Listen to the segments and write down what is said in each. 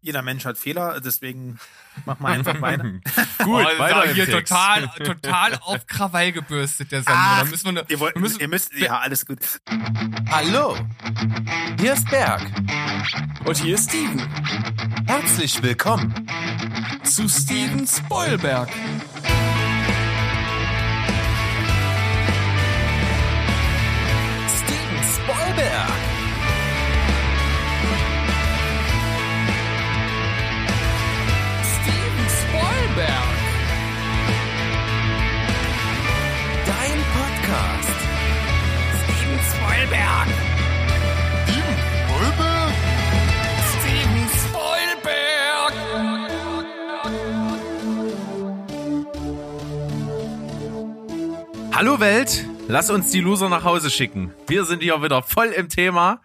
jeder Mensch hat Fehler, deswegen mach mal einfach weiter. Gut, oh, weiter hier Text. total, total auf Krawall gebürstet, der Sandro. Ach, da müssen wir, ihr, wollt, müssen, ihr müsst, ja, alles gut. Hallo, hier ist Berg. Und hier ist Steven. Herzlich willkommen zu Steven Spoilberg. Steven Spoilberg. Spoilberg. Dein Podcast. Steven Spoilberg. Steven Spoilberg. Steven Spoilberg. Hallo Welt, lass uns die Loser nach Hause schicken. Wir sind hier wieder voll im Thema.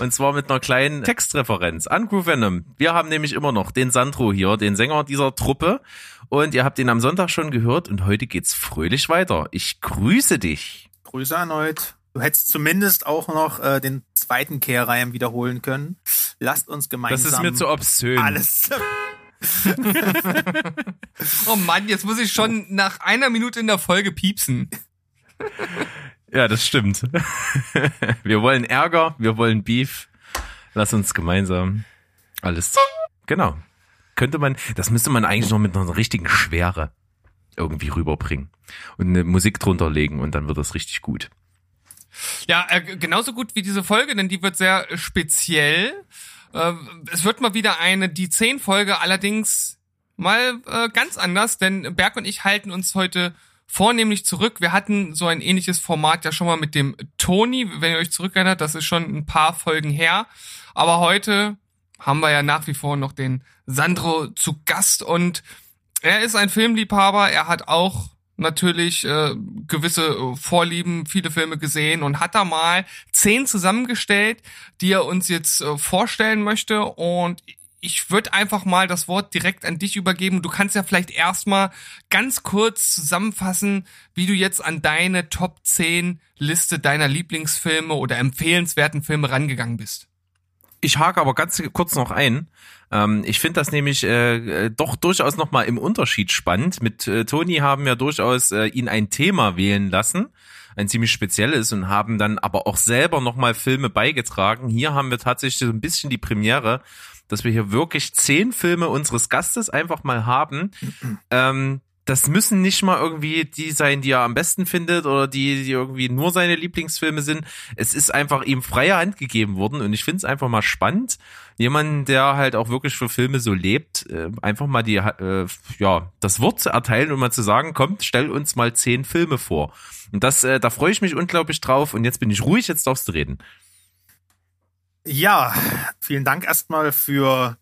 Und zwar mit einer kleinen Textreferenz an Groove Venom. Wir haben nämlich immer noch den Sandro hier, den Sänger dieser Truppe. Und ihr habt ihn am Sonntag schon gehört und heute geht's fröhlich weiter. Ich grüße dich. Grüße erneut. Du hättest zumindest auch noch äh, den zweiten Kehrreim wiederholen können. Lasst uns gemeinsam. Das ist mir zu obszön. Alles. oh Mann, jetzt muss ich schon nach einer Minute in der Folge piepsen. Ja, das stimmt. Wir wollen Ärger, wir wollen Beef. Lass uns gemeinsam alles. Genau. Könnte man, das müsste man eigentlich noch mit einer richtigen Schwere irgendwie rüberbringen und eine Musik drunter legen und dann wird das richtig gut. Ja, äh, genauso gut wie diese Folge, denn die wird sehr speziell. Äh, es wird mal wieder eine die zehn Folge, allerdings mal äh, ganz anders, denn Berg und ich halten uns heute vornehmlich zurück. Wir hatten so ein ähnliches Format ja schon mal mit dem Tony, wenn ihr euch zurückerinnert, das ist schon ein paar Folgen her. Aber heute haben wir ja nach wie vor noch den Sandro zu Gast und er ist ein Filmliebhaber. Er hat auch natürlich äh, gewisse Vorlieben, viele Filme gesehen und hat da mal zehn zusammengestellt, die er uns jetzt äh, vorstellen möchte. Und ich würde einfach mal das Wort direkt an dich übergeben. Du kannst ja vielleicht erstmal ganz kurz zusammenfassen, wie du jetzt an deine Top 10 Liste deiner Lieblingsfilme oder empfehlenswerten Filme rangegangen bist. Ich hake aber ganz kurz noch ein. Ähm, ich finde das nämlich äh, äh doch durchaus nochmal im Unterschied spannend. Mit äh, Toni haben wir durchaus äh, ihn ein Thema wählen lassen ein ziemlich spezielles und haben dann aber auch selber nochmal Filme beigetragen. Hier haben wir tatsächlich so ein bisschen die Premiere, dass wir hier wirklich zehn Filme unseres Gastes einfach mal haben. ähm, das müssen nicht mal irgendwie die sein, die er am besten findet oder die, die irgendwie nur seine Lieblingsfilme sind. Es ist einfach ihm freie Hand gegeben worden und ich finde es einfach mal spannend, jemanden, der halt auch wirklich für Filme so lebt, äh, einfach mal die, äh, ja, das Wort zu erteilen und mal zu sagen, kommt, stell uns mal zehn Filme vor. Und das, äh, da freue ich mich unglaublich drauf und jetzt bin ich ruhig, jetzt darfst du reden. Ja, vielen Dank erstmal für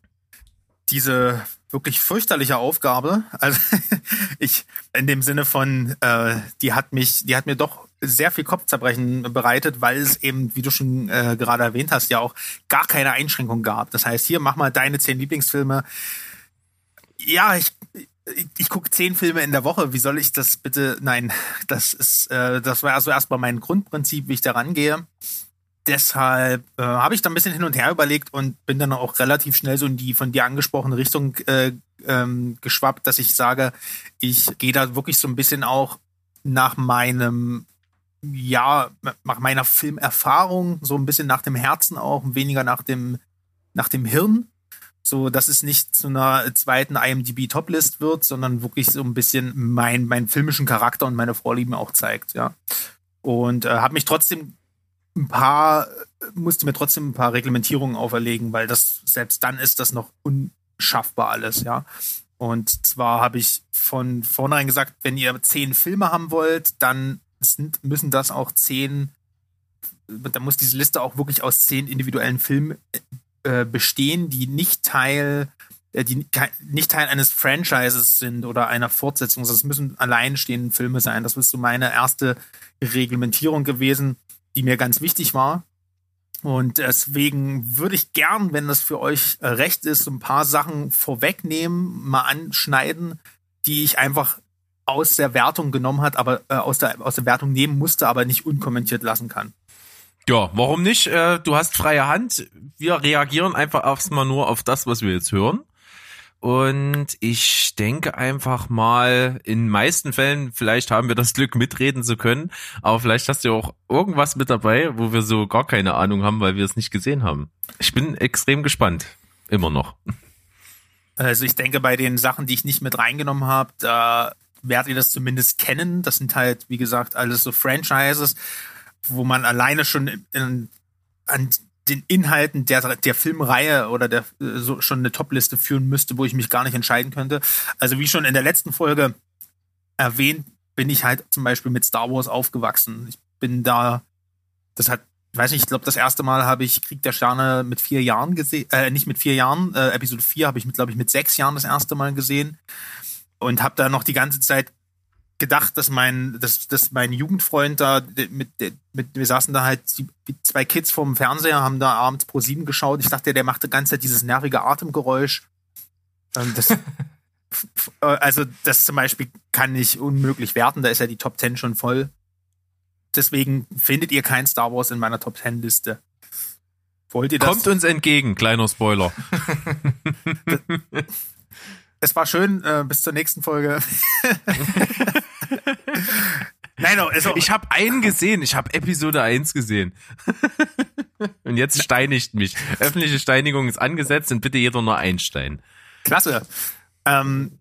diese wirklich fürchterliche Aufgabe. Also ich in dem Sinne von, äh, die hat mich, die hat mir doch sehr viel Kopfzerbrechen bereitet, weil es eben, wie du schon äh, gerade erwähnt hast, ja auch gar keine Einschränkung gab. Das heißt, hier mach mal deine zehn Lieblingsfilme. Ja, ich ich, ich gucke zehn Filme in der Woche. Wie soll ich das bitte? Nein, das ist, äh, das war also erstmal mein Grundprinzip, wie ich da rangehe deshalb äh, habe ich da ein bisschen hin und her überlegt und bin dann auch relativ schnell so in die von dir angesprochene Richtung äh, ähm, geschwappt, dass ich sage, ich gehe da wirklich so ein bisschen auch nach meinem, ja, nach meiner Filmerfahrung, so ein bisschen nach dem Herzen auch, weniger nach dem, nach dem Hirn. So, dass es nicht zu einer zweiten IMDb Toplist wird, sondern wirklich so ein bisschen mein, meinen filmischen Charakter und meine Vorlieben auch zeigt, ja. Und äh, habe mich trotzdem ein paar, musste mir trotzdem ein paar Reglementierungen auferlegen, weil das, selbst dann ist das noch unschaffbar alles, ja. Und zwar habe ich von vornherein gesagt, wenn ihr zehn Filme haben wollt, dann sind, müssen das auch zehn, da muss diese Liste auch wirklich aus zehn individuellen Filmen äh, bestehen, die nicht Teil, äh, die nicht Teil eines Franchises sind oder einer Fortsetzung. Das müssen alleinstehende Filme sein. Das ist so meine erste Reglementierung gewesen die mir ganz wichtig war. Und deswegen würde ich gern, wenn das für euch recht ist, ein paar Sachen vorwegnehmen, mal anschneiden, die ich einfach aus der Wertung genommen hat, aber äh, aus der aus der Wertung nehmen musste, aber nicht unkommentiert lassen kann. Ja, warum nicht? Äh, Du hast freie Hand. Wir reagieren einfach erstmal nur auf das, was wir jetzt hören. Und ich denke einfach mal, in meisten Fällen, vielleicht haben wir das Glück, mitreden zu können, aber vielleicht hast du auch irgendwas mit dabei, wo wir so gar keine Ahnung haben, weil wir es nicht gesehen haben. Ich bin extrem gespannt. Immer noch. Also ich denke, bei den Sachen, die ich nicht mit reingenommen habe, da werdet ihr das zumindest kennen. Das sind halt, wie gesagt, alles so Franchises, wo man alleine schon in, an den Inhalten der, der Filmreihe oder der äh, so schon eine Topliste führen müsste, wo ich mich gar nicht entscheiden könnte. Also wie schon in der letzten Folge erwähnt, bin ich halt zum Beispiel mit Star Wars aufgewachsen. Ich bin da, das hat, ich weiß nicht, ich glaube, das erste Mal habe ich Krieg der Sterne mit vier Jahren gesehen, äh, nicht mit vier Jahren, äh, Episode 4 habe ich glaube ich, mit sechs Jahren das erste Mal gesehen und habe da noch die ganze Zeit gedacht, dass mein, dass, dass mein Jugendfreund da mit, mit, wir saßen da halt zwei Kids vorm Fernseher, haben da abends pro sieben geschaut. Ich dachte, der macht die ganze Zeit dieses nervige Atemgeräusch. Ähm, das, äh, also das zum Beispiel kann ich unmöglich werten. Da ist ja die Top 10 schon voll. Deswegen findet ihr kein Star Wars in meiner Top 10 Liste. Wollt ihr das? Kommt uns entgegen, kleiner Spoiler. es war schön, äh, bis zur nächsten Folge. Nein, also, Ich habe einen gesehen, ich habe Episode 1 gesehen. Und jetzt steinigt mich. Öffentliche Steinigung ist angesetzt und bitte jeder nur ein Stein. klasse. Ähm,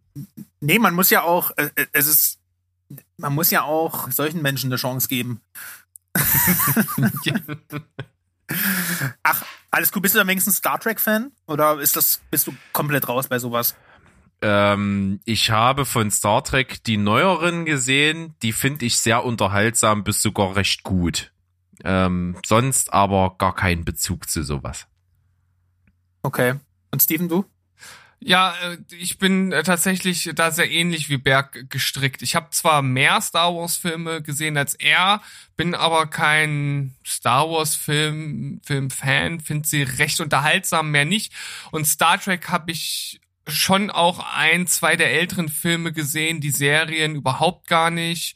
nee, man muss ja auch, äh, äh, es ist, man muss ja auch solchen Menschen eine Chance geben. Ach, alles gut. Bist du da wenigstens Star Trek-Fan? Oder ist das, bist du komplett raus bei sowas? Ähm, ich habe von Star Trek die neueren gesehen, die finde ich sehr unterhaltsam bis sogar recht gut. Ähm, sonst aber gar keinen Bezug zu sowas. Okay. Und Steven, du? Ja, äh, ich bin äh, tatsächlich da sehr ähnlich wie Berg gestrickt. Ich habe zwar mehr Star Wars Filme gesehen als er, bin aber kein Star Wars Film Film Fan, finde sie recht unterhaltsam, mehr nicht. Und Star Trek habe ich schon auch ein, zwei der älteren Filme gesehen, die Serien überhaupt gar nicht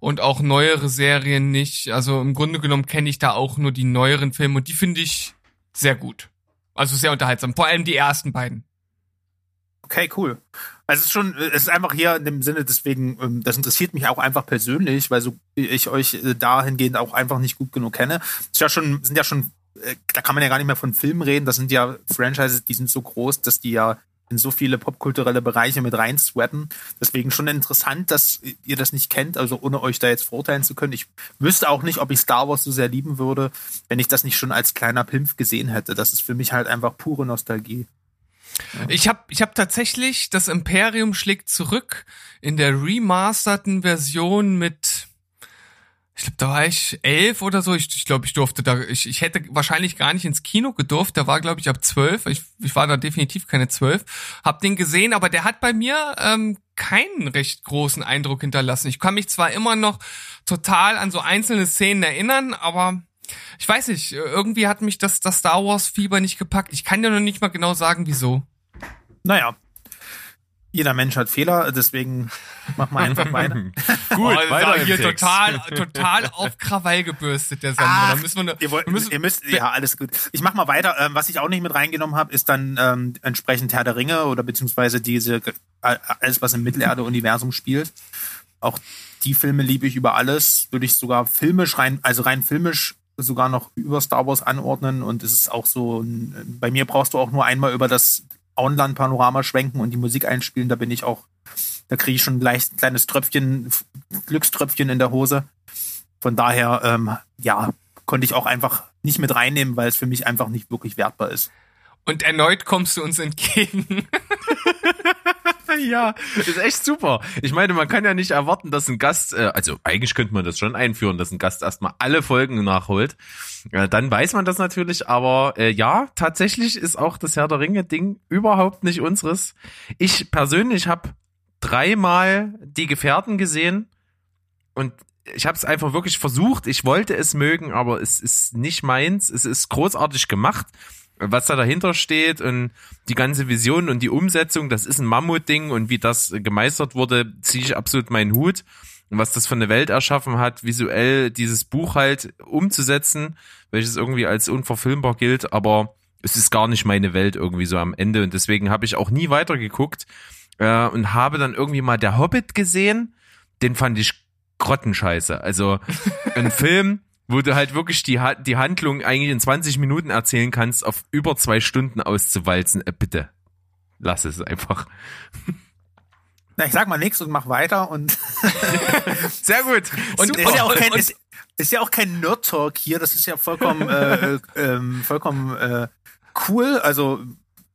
und auch neuere Serien nicht. Also im Grunde genommen kenne ich da auch nur die neueren Filme und die finde ich sehr gut. Also sehr unterhaltsam, vor allem die ersten beiden. Okay, cool. Also es ist schon, es ist einfach hier in dem Sinne, deswegen, ähm, das interessiert mich auch einfach persönlich, weil so ich euch äh, dahingehend auch einfach nicht gut genug kenne. Das ist ja schon, sind ja schon, äh, da kann man ja gar nicht mehr von Filmen reden. Das sind ja Franchises, die sind so groß, dass die ja in so viele popkulturelle Bereiche mit rein swappen. Deswegen schon interessant, dass ihr das nicht kennt, also ohne euch da jetzt verurteilen zu können. Ich wüsste auch nicht, ob ich Star Wars so sehr lieben würde, wenn ich das nicht schon als kleiner Pimpf gesehen hätte. Das ist für mich halt einfach pure Nostalgie. Ich habe ich hab tatsächlich das Imperium schlägt zurück in der remasterten Version mit ich glaube, da war ich elf oder so. Ich, ich glaube, ich durfte da, ich, ich hätte wahrscheinlich gar nicht ins Kino gedurft. Da war, glaube ich, ab zwölf. Ich, ich war da definitiv keine zwölf. Hab den gesehen, aber der hat bei mir ähm, keinen recht großen Eindruck hinterlassen. Ich kann mich zwar immer noch total an so einzelne Szenen erinnern, aber ich weiß nicht, irgendwie hat mich das, das Star Wars Fieber nicht gepackt. Ich kann dir noch nicht mal genau sagen, wieso. Naja, jeder Mensch hat Fehler, deswegen machen wir einfach weiter. Gut, oh, weiter hier Text. total, total auf Krawall gebürstet, der Sender. Ach, da müssen wir, ne, Ihr, wollt, wir müssen, ihr müsst, ja, alles gut. Ich mach mal weiter. Ähm, was ich auch nicht mit reingenommen habe, ist dann ähm, entsprechend Herr der Ringe oder beziehungsweise diese äh, alles, was im Mittelerde-Universum spielt. Auch die Filme liebe ich über alles. Würde ich sogar filmisch rein, also rein filmisch sogar noch über Star Wars anordnen. Und es ist auch so, ein- bei mir brauchst du auch nur einmal über das Auenland-Panorama schwenken und die Musik einspielen. Da bin ich auch, da kriege ich schon gleich ein kleines Tröpfchen, Glückströpfchen in der Hose. Von daher, ähm, ja, konnte ich auch einfach nicht mit reinnehmen, weil es für mich einfach nicht wirklich wertbar ist. und erneut kommst du uns entgegen. Ja, ist echt super. Ich meine, man kann ja nicht erwarten, dass ein Gast, äh, also eigentlich könnte man das schon einführen, dass ein Gast erstmal alle Folgen nachholt. Äh, dann weiß man das natürlich, aber äh, ja, tatsächlich ist auch das Herr der Ringe-Ding überhaupt nicht unseres. Ich persönlich habe dreimal die Gefährten gesehen und ich habe es einfach wirklich versucht. Ich wollte es mögen, aber es ist nicht meins. Es ist großartig gemacht, was da dahinter steht und die ganze Vision und die Umsetzung. Das ist ein Mammutding und wie das gemeistert wurde, ziehe ich absolut meinen Hut. und was das für eine Welt erschaffen hat, visuell dieses Buch halt umzusetzen, welches irgendwie als unverfilmbar gilt, aber es ist gar nicht meine Welt irgendwie so am Ende und deswegen habe ich auch nie weitergeguckt äh, und habe dann irgendwie mal der Hobbit gesehen, den fand ich grottenscheiße. Also ein Film, wo du halt wirklich die, die Handlung eigentlich in 20 Minuten erzählen kannst, auf über zwei Stunden auszuwalzen. Äh, bitte, lass es einfach. Na, ich sag mal nichts und mach weiter und Sehr gut. Und- ist ja auch kein, und- ist, ist ja auch kein Nerd-Talk hier, das ist ja vollkommen, äh, äh, ähm, vollkommen äh, cool. Also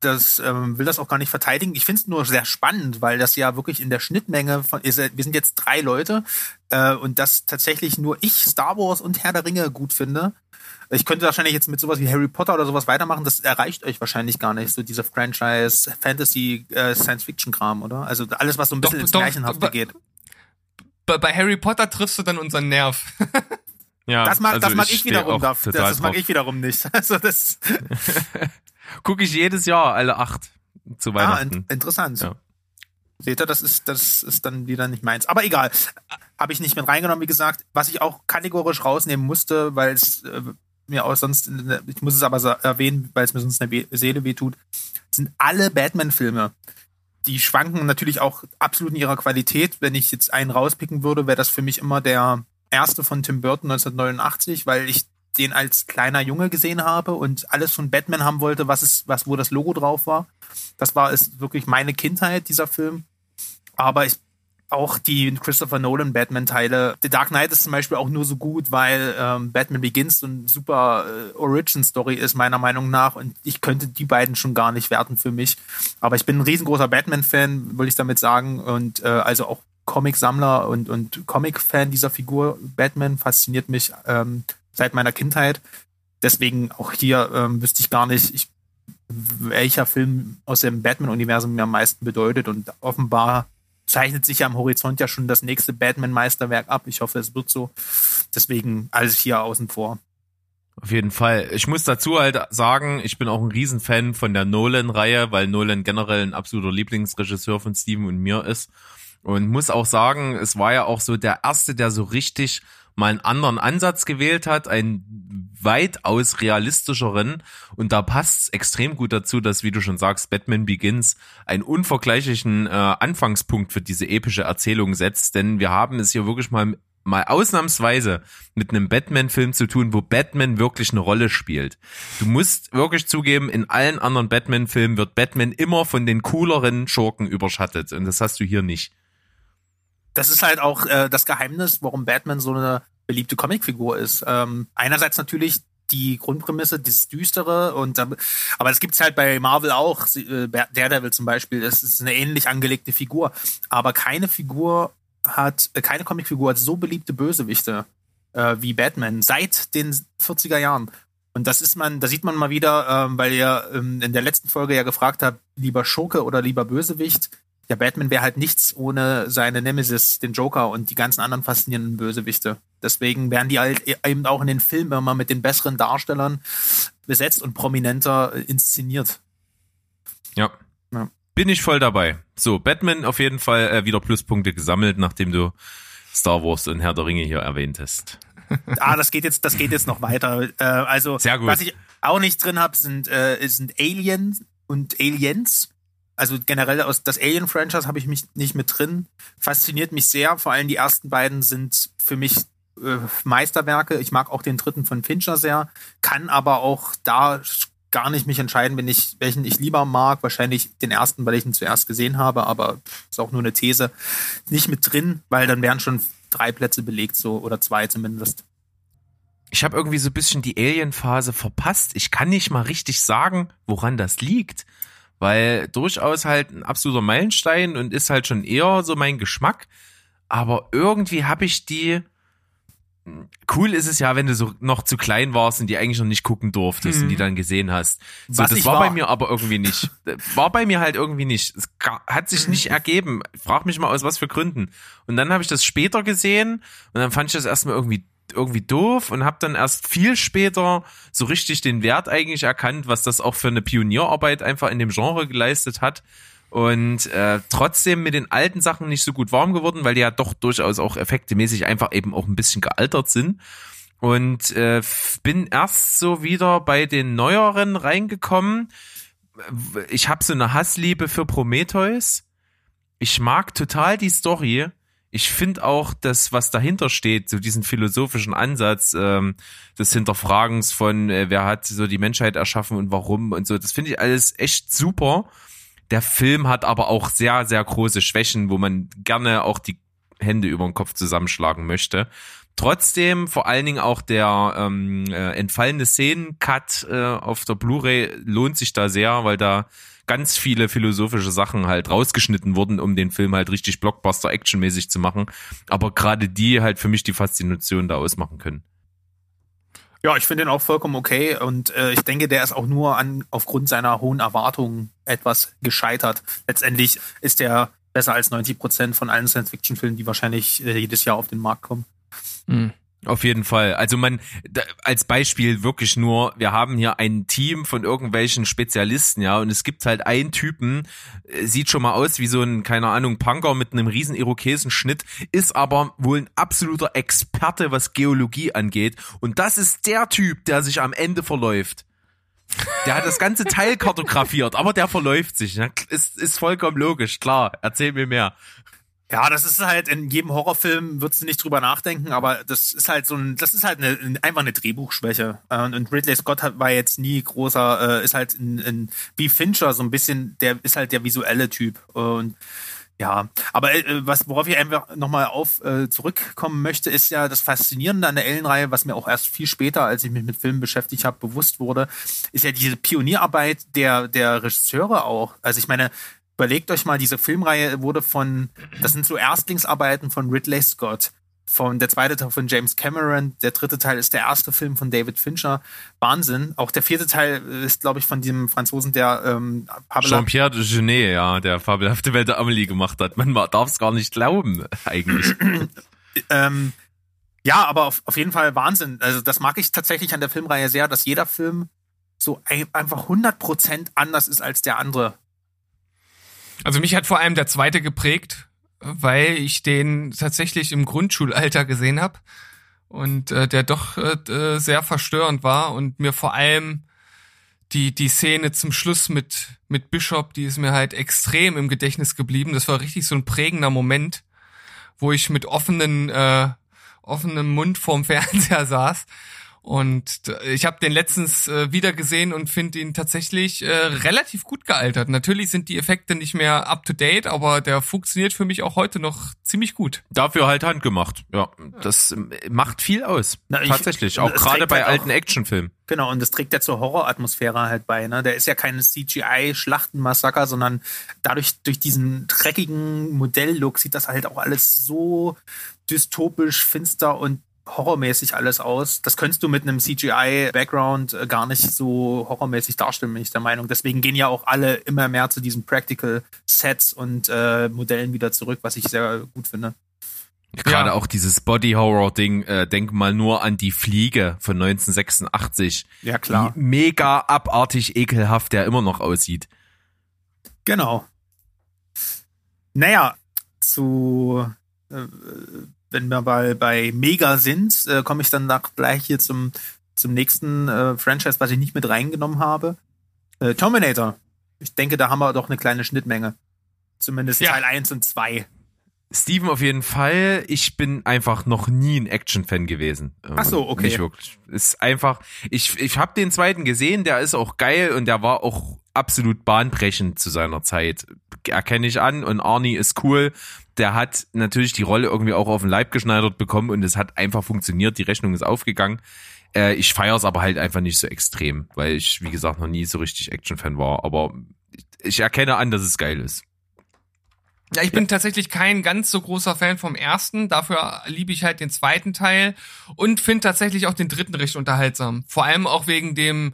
das ähm, will das auch gar nicht verteidigen. Ich finde es nur sehr spannend, weil das ja wirklich in der Schnittmenge von, ist, wir sind jetzt drei Leute äh, und dass tatsächlich nur ich Star Wars und Herr der Ringe gut finde. Ich könnte wahrscheinlich jetzt mit sowas wie Harry Potter oder sowas weitermachen, das erreicht euch wahrscheinlich gar nicht, so diese Franchise, Fantasy, äh, Science-Fiction-Kram, oder? Also alles, was so ein bisschen Doch, ins doch, Märchenhafte geht. Bei, bei Harry Potter triffst du dann unseren Nerv. Ja, Das mag, also das mag ich, steh wiederum, auch das, das, mag ich wiederum nicht. Also das Gucke ich jedes Jahr alle acht zu ah, Weihnachten. in, interessant. Ja. Seht ihr, das ist, das ist dann wieder nicht meins. Aber egal. Habe ich nicht mit reingenommen, wie gesagt. Was ich auch kategorisch rausnehmen musste, weil es äh, mir auch sonst, ich muss es aber sa- erwähnen, weil es mir sonst Be- Seele wehtut, sind alle Batman-Filme. Die schwanken natürlich auch absolut in ihrer Qualität. Wenn ich jetzt einen rauspicken würde, wäre das für mich immer der erste von Tim Burton 1989, weil ich den als kleiner Junge gesehen habe und alles von Batman haben wollte, was ist, was, wo das Logo drauf war. Das war ist wirklich meine Kindheit, dieser Film. Aber ich auch die Christopher Nolan Batman-Teile. The Dark Knight ist zum Beispiel auch nur so gut, weil ähm, Batman Begins so eine super äh, Origin-Story ist, meiner Meinung nach. Und ich könnte die beiden schon gar nicht werten für mich. Aber ich bin ein riesengroßer Batman-Fan, würde ich damit sagen. Und äh, also auch Comic-Sammler und, und Comic-Fan dieser Figur. Batman fasziniert mich ähm, seit meiner Kindheit. Deswegen auch hier ähm, wüsste ich gar nicht, ich, welcher Film aus dem Batman-Universum mir am meisten bedeutet. Und offenbar zeichnet sich ja am Horizont ja schon das nächste Batman-Meisterwerk ab. Ich hoffe, es wird so. Deswegen alles hier außen vor. Auf jeden Fall. Ich muss dazu halt sagen, ich bin auch ein Riesenfan von der Nolan-Reihe, weil Nolan generell ein absoluter Lieblingsregisseur von Steven und mir ist. Und muss auch sagen, es war ja auch so der erste, der so richtig mal einen anderen Ansatz gewählt hat, einen weitaus realistischeren. Und da passt es extrem gut dazu, dass, wie du schon sagst, Batman Begins einen unvergleichlichen äh, Anfangspunkt für diese epische Erzählung setzt. Denn wir haben es hier wirklich mal mal ausnahmsweise mit einem Batman-Film zu tun, wo Batman wirklich eine Rolle spielt. Du musst wirklich zugeben, in allen anderen Batman-Filmen wird Batman immer von den cooleren Schurken überschattet. Und das hast du hier nicht. Das ist halt auch äh, das Geheimnis, warum Batman so eine beliebte Comicfigur ist. Ähm, einerseits natürlich die Grundprämisse, dieses Düstere und aber das gibt's halt bei Marvel auch. Äh, Daredevil zum Beispiel, das ist eine ähnlich angelegte Figur. Aber keine Figur hat, äh, keine Comicfigur hat so beliebte Bösewichte äh, wie Batman seit den 40er Jahren. Und das ist man, da sieht man mal wieder, ähm, weil ihr ähm, in der letzten Folge ja gefragt habt, lieber Schurke oder lieber Bösewicht. Ja, Batman wäre halt nichts ohne seine Nemesis, den Joker und die ganzen anderen faszinierenden Bösewichte. Deswegen werden die halt eben auch in den Filmen immer mit den besseren Darstellern besetzt und prominenter äh, inszeniert. Ja. Ja. Bin ich voll dabei. So, Batman auf jeden Fall äh, wieder Pluspunkte gesammelt, nachdem du Star Wars und Herr der Ringe hier erwähnt hast. Ah, das geht jetzt, das geht jetzt noch weiter. Äh, also, Sehr gut. was ich auch nicht drin habe, sind, äh, sind Aliens und Aliens. Also generell aus das Alien-Franchise habe ich mich nicht mit drin. Fasziniert mich sehr. Vor allem die ersten beiden sind für mich äh, Meisterwerke. Ich mag auch den dritten von Fincher sehr, kann aber auch da gar nicht mich entscheiden, wenn ich welchen ich lieber mag. Wahrscheinlich den ersten, weil ich ihn zuerst gesehen habe, aber ist auch nur eine These. Nicht mit drin, weil dann wären schon drei Plätze belegt, so oder zwei zumindest. Ich habe irgendwie so ein bisschen die Alien-Phase verpasst. Ich kann nicht mal richtig sagen, woran das liegt. Weil durchaus halt ein absoluter Meilenstein und ist halt schon eher so mein Geschmack. Aber irgendwie habe ich die. Cool ist es ja, wenn du so noch zu klein warst und die eigentlich noch nicht gucken durftest und die dann gesehen hast. So, Was das war, war. bei mir aber irgendwie nicht. War bei mir halt irgendwie nicht. Es hat sich nicht ergeben. Frag mich mal aus was für Gründen. Und dann habe ich das später gesehen und dann fand ich das erstmal irgendwie irgendwie doof und habe dann erst viel später so richtig den Wert eigentlich erkannt, was das auch für eine Pionierarbeit einfach in dem Genre geleistet hat. und äh, trotzdem mit den alten Sachen nicht so gut warm geworden, weil die ja doch durchaus auch effektemäßig einfach eben auch ein bisschen gealtert sind. Und äh, bin erst so wieder bei den neueren reingekommen. Ich habe so eine Hassliebe für Prometheus. Ich mag total die Story. Ich finde auch das, was dahinter steht, so diesen philosophischen Ansatz ähm, des Hinterfragens von, äh, wer hat so die Menschheit erschaffen und warum und so. Das finde ich alles echt super. Der Film hat aber auch sehr, sehr große Schwächen, wo man gerne auch die Hände über den Kopf zusammenschlagen möchte. Trotzdem vor allen Dingen auch der ähm, äh, entfallene Szenen-Cut äh, auf der Blu-ray lohnt sich da sehr, weil da ganz viele philosophische Sachen halt rausgeschnitten wurden, um den Film halt richtig Blockbuster-Action-mäßig zu machen. Aber gerade die halt für mich die Faszination da ausmachen können. Ja, ich finde ihn auch vollkommen okay und äh, ich denke, der ist auch nur an aufgrund seiner hohen Erwartungen etwas gescheitert. Letztendlich ist der besser als 90 Prozent von allen Science-Fiction-Filmen, die wahrscheinlich äh, jedes Jahr auf den Markt kommen. Auf jeden Fall. Also man, als Beispiel wirklich nur, wir haben hier ein Team von irgendwelchen Spezialisten, ja, und es gibt halt einen Typen, äh, sieht schon mal aus wie so ein, keine Ahnung, Punker mit einem riesen Irokesenschnitt, ist aber wohl ein absoluter Experte, was Geologie angeht. Und das ist der Typ, der sich am Ende verläuft. Der hat das ganze Teil kartografiert, aber der verläuft sich. Ist, ist vollkommen logisch, klar. Erzähl mir mehr. Ja, das ist halt in jedem Horrorfilm würdest du nicht drüber nachdenken, aber das ist halt so ein, das ist halt eine, einfach eine Drehbuchschwäche. Äh, Und Ridley Scott war jetzt nie großer, äh, ist halt in, in, wie Fincher so ein bisschen, der ist halt der visuelle Typ. Und ja, aber äh, was, worauf ich einfach nochmal auf äh, zurückkommen möchte, ist ja das Faszinierende an der Ellenreihe, was mir auch erst viel später, als ich mich mit Filmen beschäftigt habe, bewusst wurde, ist ja diese Pionierarbeit der, der Regisseure auch. Also ich meine, überlegt euch mal, diese Filmreihe wurde von, das sind so Erstlingsarbeiten von Ridley Scott. Von der zweite Teil von James Cameron, der dritte Teil ist der erste Film von David Fincher. Wahnsinn. Auch der vierte Teil ist, glaube ich, von dem Franzosen, der ähm, Jean-Pierre de Genet, ja, der fabelhafte Welt der Amelie gemacht hat. Man darf es gar nicht glauben, eigentlich. Ähm, ja, aber auf, auf jeden Fall Wahnsinn. Also das mag ich tatsächlich an der Filmreihe sehr, dass jeder Film so ein, einfach 100% anders ist als der andere. Also mich hat vor allem der zweite geprägt, weil ich den tatsächlich im Grundschulalter gesehen habe und äh, der doch äh, sehr verstörend war und mir vor allem die die Szene zum Schluss mit mit Bishop, die ist mir halt extrem im Gedächtnis geblieben. Das war richtig so ein prägender Moment, wo ich mit offenen äh, offenem Mund vorm Fernseher saß und äh, ich habe den letztens äh, wieder gesehen und finde ihn tatsächlich äh, relativ gut gealtert. Natürlich sind die Effekte nicht mehr up to date, aber der funktioniert für mich auch heute noch ziemlich gut. Dafür halt handgemacht. Ja, das ähm, macht viel aus. Na, ich- Tatsächlich. Auch gerade bei halt auch- alten Actionfilmen. Genau, und das trägt ja zur Horroratmosphäre halt bei. Ne? Der ist ja kein CGI-Schlachtenmassaker, sondern dadurch, durch diesen dreckigen Modelllook sieht das halt auch alles so dystopisch, finster und horrormäßig alles aus. Das könntest du mit einem CGI-Background äh, gar nicht so horrormäßig darstellen, bin ich der Meinung. Deswegen gehen ja auch alle immer mehr zu diesen Practical-Sets und äh, Modellen wieder zurück, was ich sehr gut finde. Gerade Ja. auch dieses Body-Horror-Ding, äh, denk mal nur an die Fliege von 1986. Ja, Wie mega abartig ekelhaft der immer noch aussieht. Genau. Naja, zu, äh, wenn wir bei, bei Mega sind, äh, komme ich dann nach, gleich hier zum, zum nächsten äh, Franchise, was ich nicht mit reingenommen habe. Äh, Terminator. Ich denke, da haben wir doch eine kleine Schnittmenge. Zumindest Ja. Teil 1 und 2. Steven auf jeden Fall. Ich bin einfach noch nie ein Action-Fan gewesen. Ach so, okay. Nicht wirklich. Ist einfach, ich, ich habe den zweiten gesehen, der ist auch geil und der war auch absolut bahnbrechend zu seiner Zeit. Erkenne ich an und Arnie ist cool. Der hat natürlich die Rolle irgendwie auch auf den Leib geschneidert bekommen und es hat einfach funktioniert. Die Rechnung ist aufgegangen. Äh, ich feiere es aber halt einfach nicht so extrem, weil ich, wie gesagt, noch nie so richtig Action-Fan war. Aber ich erkenne an, dass es geil ist. Ja, ich bin tatsächlich kein ganz so großer Fan vom ersten. Dafür liebe ich halt den zweiten Teil und finde tatsächlich auch den dritten recht unterhaltsam. Vor allem auch wegen dem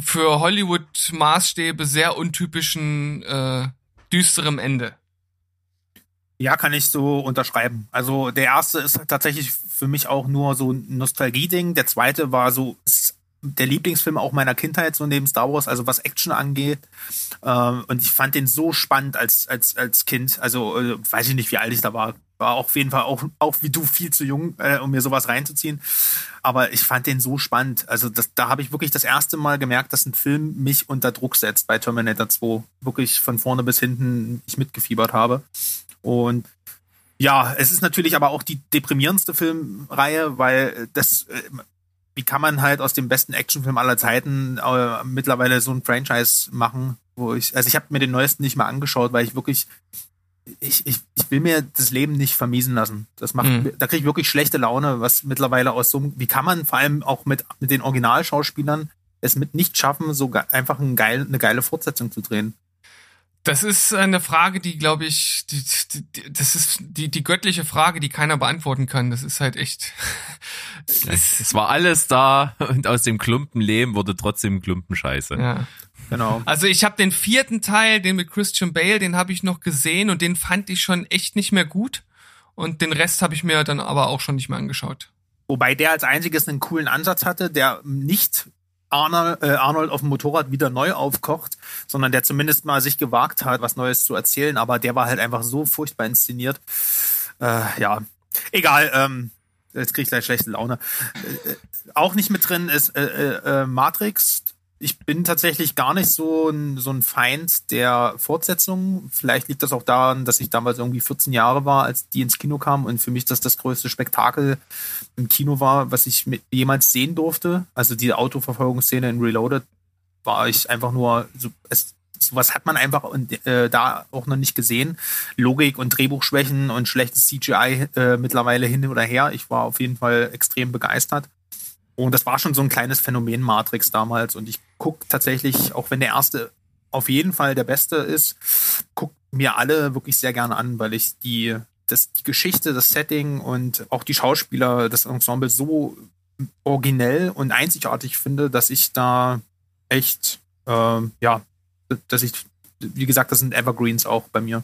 für Hollywood-Maßstäbe sehr untypischen äh, düsterem Ende. Ja, kann ich so unterschreiben. Also der erste ist tatsächlich für mich auch nur so ein Nostalgie-Ding. Der zweite war so der Lieblingsfilm auch meiner Kindheit, so neben Star Wars, also was Action angeht. Ähm, und ich fand den so spannend als, als, als Kind. Also äh, weiß ich nicht, wie alt ich da war. War auf jeden Fall auch, auch wie du viel zu jung, äh, um mir sowas reinzuziehen. Aber ich fand den so spannend. Also das, da habe ich wirklich das erste Mal gemerkt, dass ein Film mich unter Druck setzt bei Terminator 2. Wirklich von vorne bis hinten ich mitgefiebert habe. Und ja, es ist natürlich aber auch die deprimierendste Filmreihe, weil das, äh, wie kann man halt aus dem besten Actionfilm aller Zeiten äh, mittlerweile so ein Franchise machen, wo ich, also ich habe mir den neuesten nicht mal angeschaut, weil ich wirklich, ich, ich, ich will mir das Leben nicht vermiesen lassen. Das macht, Mhm. da kriege ich wirklich schlechte Laune, was mittlerweile aus so, einem- wie kann man vor allem auch mit, mit den Originalschauspielern es mit nicht schaffen, so einfach ein geil, eine geile Fortsetzung zu drehen. Das ist eine Frage, die, glaube ich, die, die, die, das ist die, die göttliche Frage, die keiner beantworten kann. Das ist halt echt. es, Es war alles da und aus dem Klumpen Lehm wurde trotzdem Klumpen Scheiße. ja. Genau. Also ich habe den vierten Teil, den mit Christian Bale, den habe ich noch gesehen und den fand ich schon echt nicht mehr gut. Und den Rest habe ich mir dann aber auch schon nicht mehr angeschaut. Wobei der als einziges einen coolen Ansatz hatte, der nicht Arnold, äh, Arnold auf dem Motorrad wieder neu aufkocht, sondern der zumindest mal sich gewagt hat, was Neues zu erzählen. Aber der war halt einfach so furchtbar inszeniert. Äh, ja, egal. Ähm, jetzt krieg ich gleich schlechte Laune. Äh, äh, auch nicht mit drin ist äh, äh, Matrix. Ich bin tatsächlich gar nicht so ein, so ein Feind der Fortsetzung. Vielleicht liegt das auch daran, dass ich damals irgendwie 14 Jahre war, als die ins Kino kamen und für mich das das größte Spektakel im Kino war, was ich mit, jemals sehen durfte. Also die Autoverfolgungsszene in Reloaded war ich einfach nur, so, es, sowas hat man einfach und, äh, da auch noch nicht gesehen. Logik und Drehbuchschwächen und schlechtes CGI äh, mittlerweile hin oder her. Ich war auf jeden Fall extrem begeistert. Und das war schon so ein kleines Phänomen Matrix damals. Und ich gucke tatsächlich, auch wenn der erste auf jeden Fall der beste ist, guck mir alle wirklich sehr gerne an, weil ich die, das, die Geschichte, das Setting und auch die Schauspieler, das Ensemble so originell und einzigartig finde, dass ich da echt, ähm, ja, dass ich, wie gesagt, das sind Evergreens auch bei mir.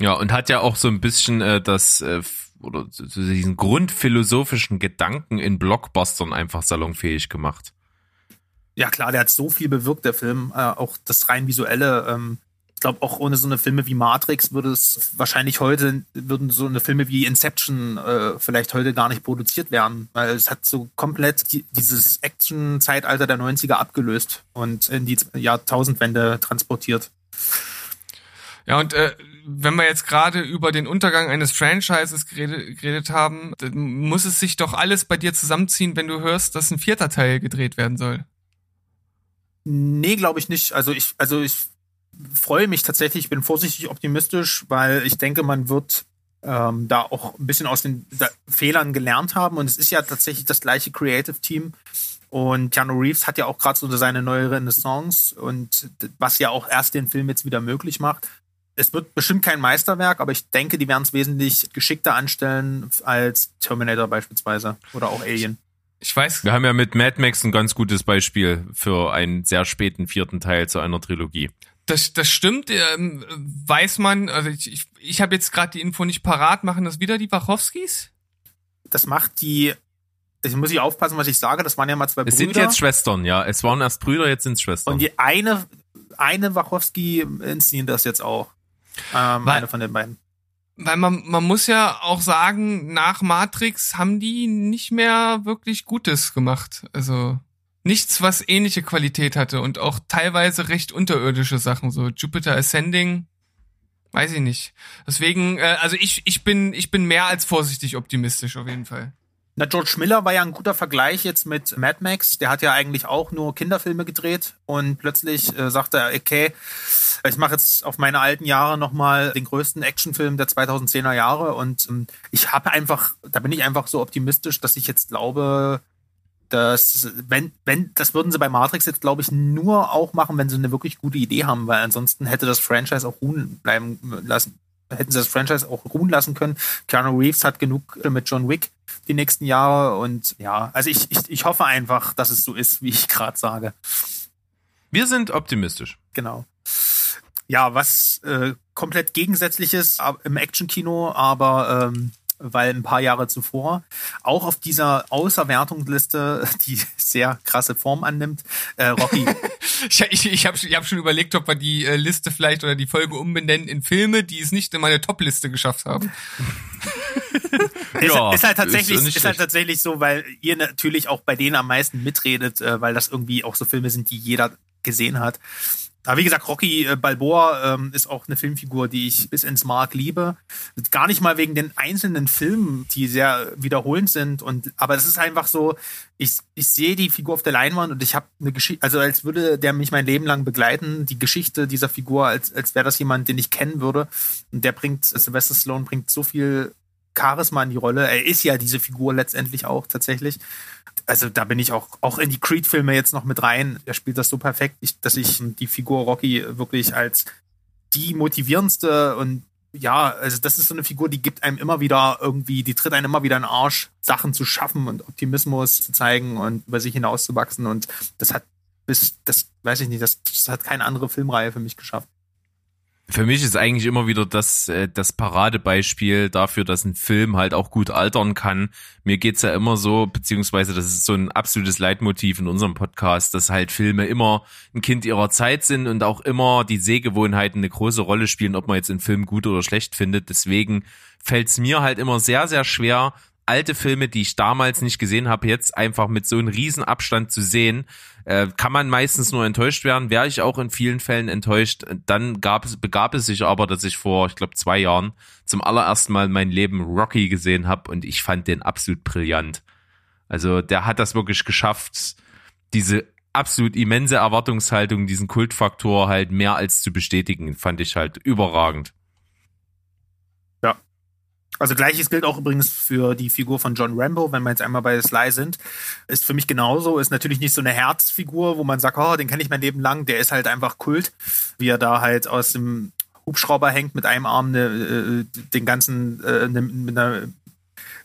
Ja, und hat ja auch so ein bisschen äh, das äh, oder so diesen grundphilosophischen Gedanken in Blockbustern einfach salonfähig gemacht. Ja klar, der hat so viel bewirkt, der Film, äh, auch das rein visuelle. Ähm, ich glaube, auch ohne so eine Filme wie Matrix würde es wahrscheinlich heute, würden so eine Filme wie Inception äh, vielleicht heute gar nicht produziert werden, weil es hat so komplett die, dieses Action-Zeitalter der 90er abgelöst und in die Jahrtausendwende transportiert. Ja, und äh, wenn wir jetzt gerade über den Untergang eines Franchises geredet, geredet haben, muss es sich doch alles bei dir zusammenziehen, wenn du hörst, dass ein vierter Teil gedreht werden soll. Nee, glaube ich nicht. Also ich, also ich freue mich tatsächlich, ich bin vorsichtig optimistisch, weil ich denke, man wird ähm, da auch ein bisschen aus den da, Fehlern gelernt haben. Und es ist ja tatsächlich das gleiche Creative Team. Und Keanu Reeves hat ja auch gerade so seine neue Renaissance und was ja auch erst den Film jetzt wieder möglich macht. Es wird bestimmt kein Meisterwerk, aber ich denke, die werden es wesentlich geschickter anstellen als Terminator beispielsweise oder auch Alien. Ich weiß, Wir haben ja mit Mad Max ein ganz gutes Beispiel für einen sehr späten vierten Teil zu einer Trilogie. das, das stimmt, ähm, weiß man, also ich, ich, ich habe jetzt gerade die Info nicht parat, machen das wieder die Wachowskis? Das macht die, ich muss ich aufpassen, was ich sage, das waren ja mal zwei Es Brüder. sind jetzt Schwestern, ja. Es waren erst Brüder, jetzt sind es Schwestern. Und die eine, eine Wachowski inszeniert das jetzt auch. Ähm, Weil- eine von den beiden. Weil man, man muss ja auch sagen, nach Matrix haben die nicht mehr wirklich Gutes gemacht. Also nichts, was ähnliche Qualität hatte und auch teilweise recht unterirdische Sachen, so Jupiter Ascending, weiß ich nicht. Deswegen, äh, also ich, ich bin, ich bin mehr als vorsichtig optimistisch auf jeden Fall. Na, George Miller war ja ein guter Vergleich jetzt mit Mad Max. Der hat ja eigentlich auch nur Kinderfilme gedreht. Und plötzlich äh, sagte er, okay, ich mache jetzt auf meine alten Jahre nochmal den größten Actionfilm der 2010er Jahre. Und ähm, ich habe einfach, da bin ich einfach so optimistisch, dass ich jetzt glaube, dass, wenn, wenn, das würden sie bei Matrix jetzt, glaube ich, nur auch machen, wenn sie eine wirklich gute Idee haben, weil ansonsten hätte das Franchise auch ruhen bleiben lassen, hätten sie das Franchise auch ruhen lassen können. Keanu Reeves hat genug mit John Wick die nächsten Jahre und ja, also ich, ich, ich hoffe einfach, dass es so ist, wie ich gerade sage. Wir sind optimistisch. Genau. Ja, was äh, komplett gegensätzliches im Actionkino, aber ähm, weil ein paar Jahre zuvor auch auf dieser Außerwertungsliste, die sehr krasse Form annimmt, äh, Rocky. Ich, ich, ich habe ich hab schon überlegt, ob wir die äh, Liste vielleicht oder die Folge umbenennen in Filme, die es nicht in meine Top-Liste geschafft haben. ist, Ja, ist halt tatsächlich, ist ist, halt tatsächlich so, weil ihr natürlich auch bei denen am meisten mitredet, äh, weil das irgendwie auch so Filme sind, die jeder gesehen hat. Aber wie gesagt, Rocky äh, Balboa ähm, ist auch eine Filmfigur, die ich bis ins Mark liebe. Gar nicht mal wegen den einzelnen Filmen, die sehr wiederholend sind. Und aber es ist einfach so, ich, ich sehe die Figur auf der Leinwand und ich habe eine Geschichte, also als würde der mich mein Leben lang begleiten, die Geschichte dieser Figur, als, als wäre das jemand, den ich kennen würde. Und der bringt, Sylvester Stallone bringt so viel Charisma in die Rolle. Er ist ja diese Figur letztendlich auch tatsächlich. Also da bin ich auch, auch in die Creed-Filme jetzt noch mit rein. Er spielt das so perfekt, dass ich die Figur Rocky wirklich als die motivierendste und ja, also das ist so eine Figur, die gibt einem immer wieder irgendwie, die tritt einem immer wieder in den Arsch, Sachen zu schaffen und Optimismus zu zeigen und über sich hinauszuwachsen. Und das hat bis, das weiß ich nicht, das, das hat keine andere Filmreihe für mich geschafft. Für mich ist eigentlich immer wieder das, äh, das Paradebeispiel dafür, dass ein Film halt auch gut altern kann. Mir geht's ja immer so, beziehungsweise das ist so ein absolutes Leitmotiv in unserem Podcast, dass halt Filme immer ein Kind ihrer Zeit sind und auch immer die Sehgewohnheiten eine große Rolle spielen, ob man jetzt einen Film gut oder schlecht findet. Deswegen fällt's mir halt immer sehr, sehr schwer, alte Filme, die ich damals nicht gesehen habe, jetzt einfach mit so einem riesen Abstand zu sehen, äh, kann man meistens nur enttäuscht werden. Wäre ich auch in vielen Fällen enttäuscht. Dann gab es, begab es sich aber, dass ich vor, ich glaube, zwei Jahren zum allerersten Mal in meinem Leben Rocky gesehen habe und ich fand den absolut brillant. Also der hat das wirklich geschafft, diese absolut immense Erwartungshaltung, diesen Kultfaktor halt mehr als zu bestätigen, fand ich halt überragend. Also gleiches gilt auch übrigens für die Figur von John Rambo, wenn wir jetzt einmal bei Sly sind. Ist für mich genauso, ist natürlich nicht so eine Herzfigur, wo man sagt, oh, den kenne ich mein Leben lang, der ist halt einfach Kult, wie er da halt aus dem Hubschrauber hängt mit einem Arm ne, äh, den ganzen äh, ne, mit einer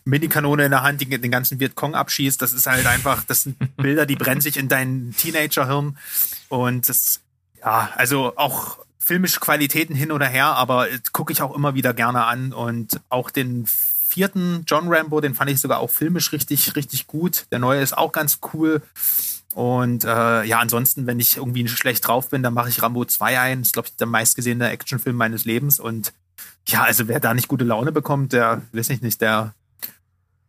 Minikanone in der Hand, die den ganzen Vietcong abschießt. Das ist halt einfach, das sind Bilder, die brennen sich in dein Teenagerhirn. Und das, ja, also auch filmische Qualitäten hin oder her, aber gucke ich auch immer wieder gerne an. Und auch den vierten John Rambo, den fand ich sogar auch filmisch richtig, richtig gut. Der neue ist auch ganz cool. Und äh, ja, ansonsten, wenn ich irgendwie schlecht drauf bin, dann mache ich Rambo 2 ein. Das ist, glaube ich, der meistgesehene Actionfilm meines Lebens. Und ja, also wer da nicht gute Laune bekommt, der, weiß ich nicht, der,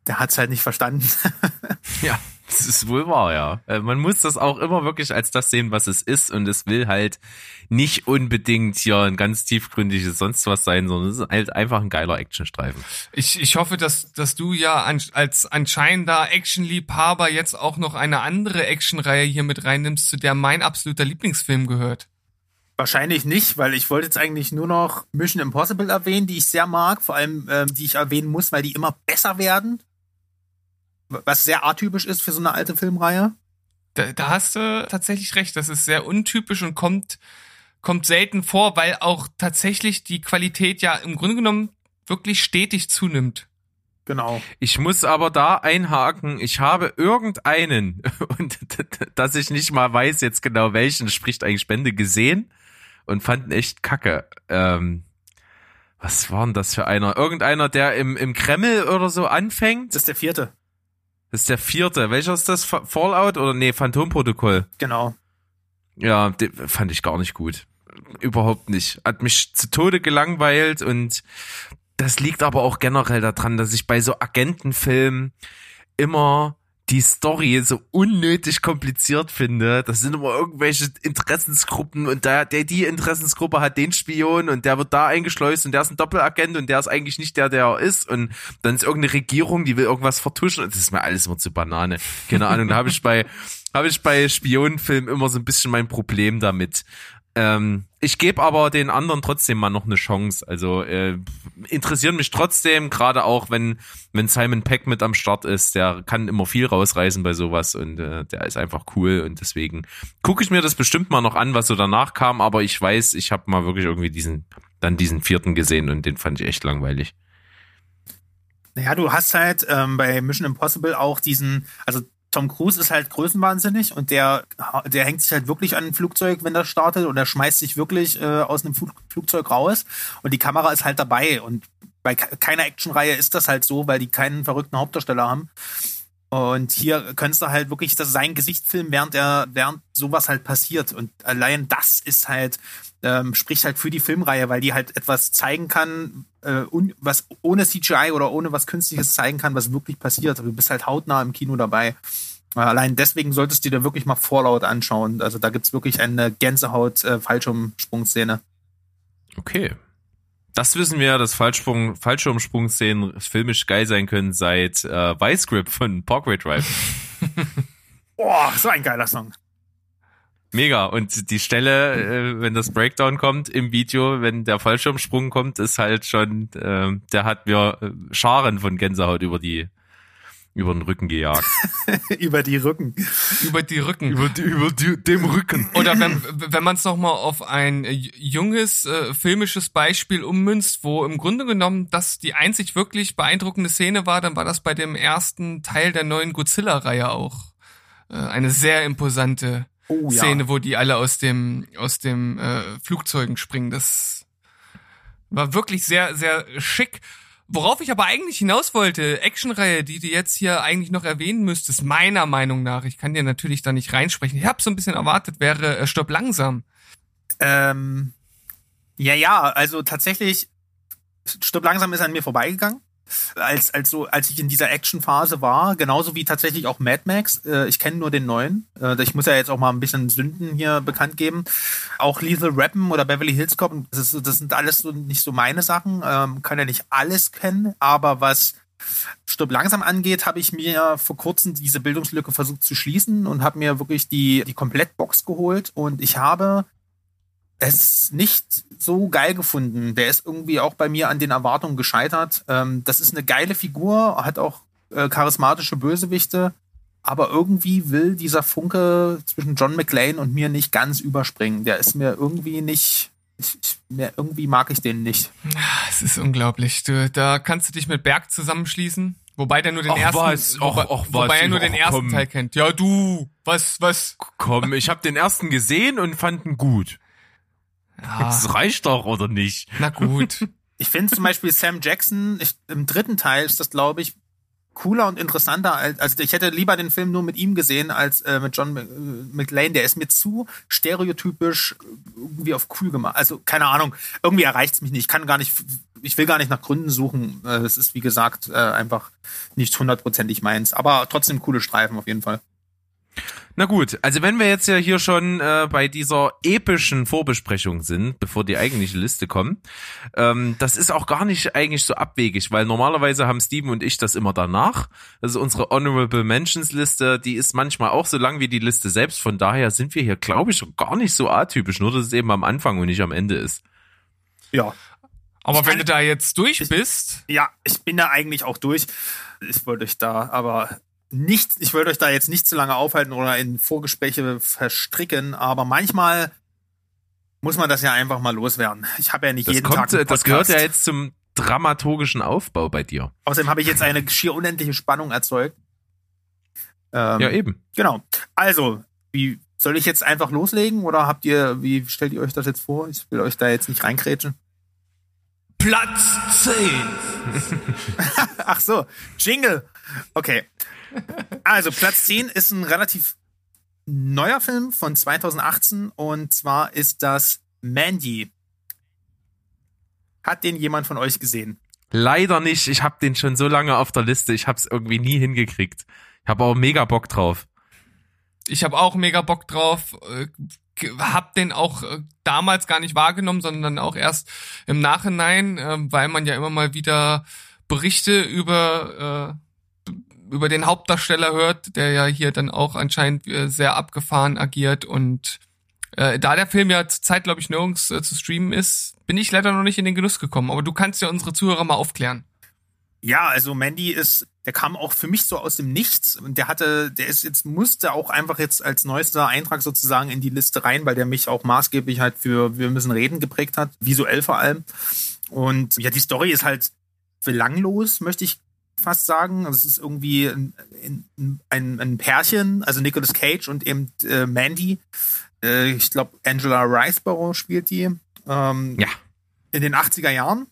der hat's halt nicht verstanden. Ja, das ist wohl wahr, ja. Äh, Man muss das auch immer wirklich als das sehen, was es ist und es will halt nicht unbedingt hier ein ganz tiefgründiges sonst was sein, sondern es ist halt einfach ein geiler Actionstreifen. Ich, ich hoffe, dass, dass du ja an, als anscheinender Actionliebhaber jetzt auch noch eine andere Actionreihe hier mit reinnimmst, zu der mein absoluter Lieblingsfilm gehört. Wahrscheinlich nicht, weil ich wollte jetzt eigentlich nur noch Mission Impossible erwähnen, die ich sehr mag, vor allem ähm, die ich erwähnen muss, weil die immer besser werden. Was sehr atypisch ist für so eine alte Filmreihe. Da, da hast du tatsächlich recht. Das ist sehr untypisch und kommt, kommt selten vor, weil auch tatsächlich die Qualität ja im Grunde genommen wirklich stetig zunimmt. Genau. Ich muss aber da einhaken, ich habe irgendeinen, und dass ich nicht mal weiß jetzt genau welchen, spricht eigentlich Spende, gesehen und fand ihn echt kacke. Ähm, was war denn das für einer? Irgendeiner, der im, im Kreml oder so anfängt? Das ist der vierte. Das ist der vierte. Welcher ist das? Fa- Fallout oder nee, Phantomprotokoll? Genau. Ja, fand ich gar nicht gut. Überhaupt nicht. Hat mich zu Tode gelangweilt und das liegt aber auch generell daran, dass ich bei so Agentenfilmen immer die Story so unnötig kompliziert finde. Das sind immer irgendwelche Interessensgruppen und der, der die Interessensgruppe hat den Spion und der wird da eingeschleust und der ist ein Doppelagent und der ist eigentlich nicht der, der er ist und dann ist irgendeine Regierung, die will irgendwas vertuschen und das ist mir alles immer zu Banane. Keine Ahnung, da habe ich bei habe ich bei Spionenfilmen immer so ein bisschen mein Problem damit. Ähm, ich gebe aber den anderen trotzdem mal noch eine Chance. Also äh, interessieren mich trotzdem, gerade auch wenn wenn Simon Peck mit am Start ist, der kann immer viel rausreißen bei sowas und äh, der ist einfach cool und deswegen gucke ich mir das bestimmt mal noch an, was so danach kam. Aber ich weiß, ich habe mal wirklich irgendwie diesen dann diesen vierten gesehen und den fand ich echt langweilig. Naja, du hast halt ähm, bei Mission Impossible auch diesen, also Tom Cruise ist halt größenwahnsinnig und der, der hängt sich halt wirklich an ein Flugzeug, wenn das startet und er schmeißt sich wirklich äh, aus einem Flug, Flugzeug raus und die Kamera ist halt dabei und bei ke- keiner Actionreihe ist das halt so, weil die keinen verrückten Hauptdarsteller haben. Und hier könntest du halt wirklich das sein Gesicht filmen, während er, während sowas halt passiert. Und allein das ist halt, ähm, spricht halt für die Filmreihe, weil die halt etwas zeigen kann, äh, was ohne CGI oder ohne was Künstliches zeigen kann, was wirklich passiert. Du bist halt hautnah im Kino dabei. Äh, Allein deswegen solltest du dir wirklich mal Fallout anschauen. Also da gibt's wirklich eine Gänsehaut-Fallschirmsprungszene. Okay. Das wissen wir ja, dass Fallsprung, Fallschirmsprungszenen filmisch geil sein können seit äh, Vice Grip von Parkway Drive. Boah, so ein geiler Song. Mega. Und die Stelle, äh, wenn das Breakdown kommt im Video, wenn der Fallschirmsprung kommt, ist halt schon, äh, der hat mir äh, Scharen von Gänsehaut über die über den Rücken gejagt. Über die Rücken. Über die Rücken. über die, über die, dem Rücken. Oder wenn, wenn man es nochmal auf ein äh, junges äh, filmisches Beispiel ummünzt, wo im Grunde genommen das die einzig wirklich beeindruckende Szene war, dann war das bei dem ersten Teil der neuen Godzilla-Reihe auch. Äh, eine sehr imposante Oh ja. Szene, wo die alle aus dem, aus dem äh, Flugzeugen springen. Das war wirklich sehr, sehr schick. Worauf ich aber eigentlich hinaus wollte, Actionreihe, die du jetzt hier eigentlich noch erwähnen müsstest, meiner Meinung nach, ich kann dir natürlich da nicht reinsprechen, ich habe so ein bisschen erwartet, wäre äh, Stopp langsam. Ähm, ja, ja, also tatsächlich, Stopp langsam ist an mir vorbeigegangen. Als, als, so, als ich in dieser Action-Phase war, genauso wie tatsächlich auch Mad Max. Äh, ich kenne nur den neuen. Äh, ich muss ja jetzt auch mal ein bisschen Sünden hier bekannt geben. Auch Lethal Weapon oder Beverly Hills Cop, das, ist, das sind alles so nicht so meine Sachen. Ähm, kann ja nicht alles kennen, aber was Stopp langsam angeht, habe ich mir vor kurzem diese Bildungslücke versucht zu schließen und habe mir wirklich die, die Komplettbox geholt und ich habe es nicht so geil gefunden. Der ist irgendwie auch bei mir an den Erwartungen gescheitert. Ähm, das ist eine geile Figur, hat auch äh, charismatische Bösewichte, aber irgendwie will dieser Funke zwischen John McClane und mir nicht ganz überspringen. Der ist mir irgendwie nicht. Ich, ich, mir, irgendwie mag ich den nicht. Ah, Es ist unglaublich. Du, da kannst du dich mit Berg zusammenschließen. Wobei der nur den Ach, ersten, was? Ach, wobei, ach, was? wobei er nur den ersten komm. Teil kennt. Ja, du, was, was? Komm, ich habe den ersten gesehen und fand ihn gut. Ja, Das reicht doch, oder nicht? na gut. Ich finde zum Beispiel Sam Jackson, ich, im dritten Teil ist das, glaube ich, cooler und interessanter als, also ich hätte lieber den Film nur mit ihm gesehen als äh, mit John äh, McLean. Der ist mir zu stereotypisch irgendwie auf cool gemacht. Also keine Ahnung, irgendwie erreicht es mich nicht. Ich kann gar nicht, ich will gar nicht nach Gründen suchen. Äh, Es ist wie gesagt äh, einfach nicht hundertprozentig meins. Aber trotzdem coole Streifen auf jeden Fall. Na gut, also wenn wir jetzt ja hier schon äh, bei dieser epischen Vorbesprechung sind, bevor die eigentliche Liste kommt, ähm, das ist auch gar nicht eigentlich so abwegig, weil normalerweise haben Steven und ich das immer danach. Also unsere Honorable Mentions Liste, die ist manchmal auch so lang wie die Liste selbst. Von daher sind wir hier, glaube ich, gar nicht so atypisch, nur dass es eben am Anfang und nicht am Ende ist. Ja. Aber Ich wenn kann- du da jetzt durch bist, Ja, ich bin da eigentlich auch durch. Ich wollte euch da aber nicht, ich wollte euch da jetzt nicht zu lange aufhalten oder in Vorgespräche verstricken, aber manchmal muss man das ja einfach mal loswerden. Ich habe ja nicht Das jeden kommt, Tag einen äh, das gehört ja jetzt zum dramaturgischen Aufbau bei dir. Außerdem habe ich jetzt eine schier unendliche Spannung erzeugt. Ähm, Ja, eben. Genau. Also, wie soll ich jetzt einfach loslegen oder habt ihr, wie stellt ihr euch das jetzt vor? Ich will euch da jetzt nicht reinkrätschen. Platz 10. Ach so, Jingle. Okay. Also Platz 10 ist ein relativ neuer Film von 2018 und zwar ist das Mandy. Hat den jemand von euch gesehen? Leider nicht. Ich habe den schon so lange auf der Liste. Ich habe es irgendwie nie hingekriegt. Ich habe auch mega Bock drauf. ich habe auch mega Bock drauf, äh, hab den auch äh, damals gar nicht wahrgenommen, sondern auch erst im Nachhinein, äh, weil man ja immer mal wieder Berichte über äh, über den Hauptdarsteller hört, der ja hier dann auch anscheinend äh, sehr abgefahren agiert und äh, da der Film ja zurzeit, glaube ich, nirgends äh, zu streamen ist, bin ich leider noch nicht in den Genuss gekommen. Aber du kannst ja unsere Zuhörer mal aufklären. Ja, also Mandy ist, der kam auch für mich so aus dem Nichts und der hatte, der ist jetzt, musste auch einfach jetzt als neuester Eintrag sozusagen in die Liste rein, weil der mich auch maßgeblich halt für Wir müssen reden geprägt hat, visuell vor allem. Und ja, die Story ist halt belanglos, möchte ich fast sagen. Also es ist irgendwie ein, ein, ein, Pärchen, also Nicolas Cage und eben äh, Mandy. Äh, ich glaube, Angela Riceborough spielt die. Ähm, Ja. In den 80er Jahren.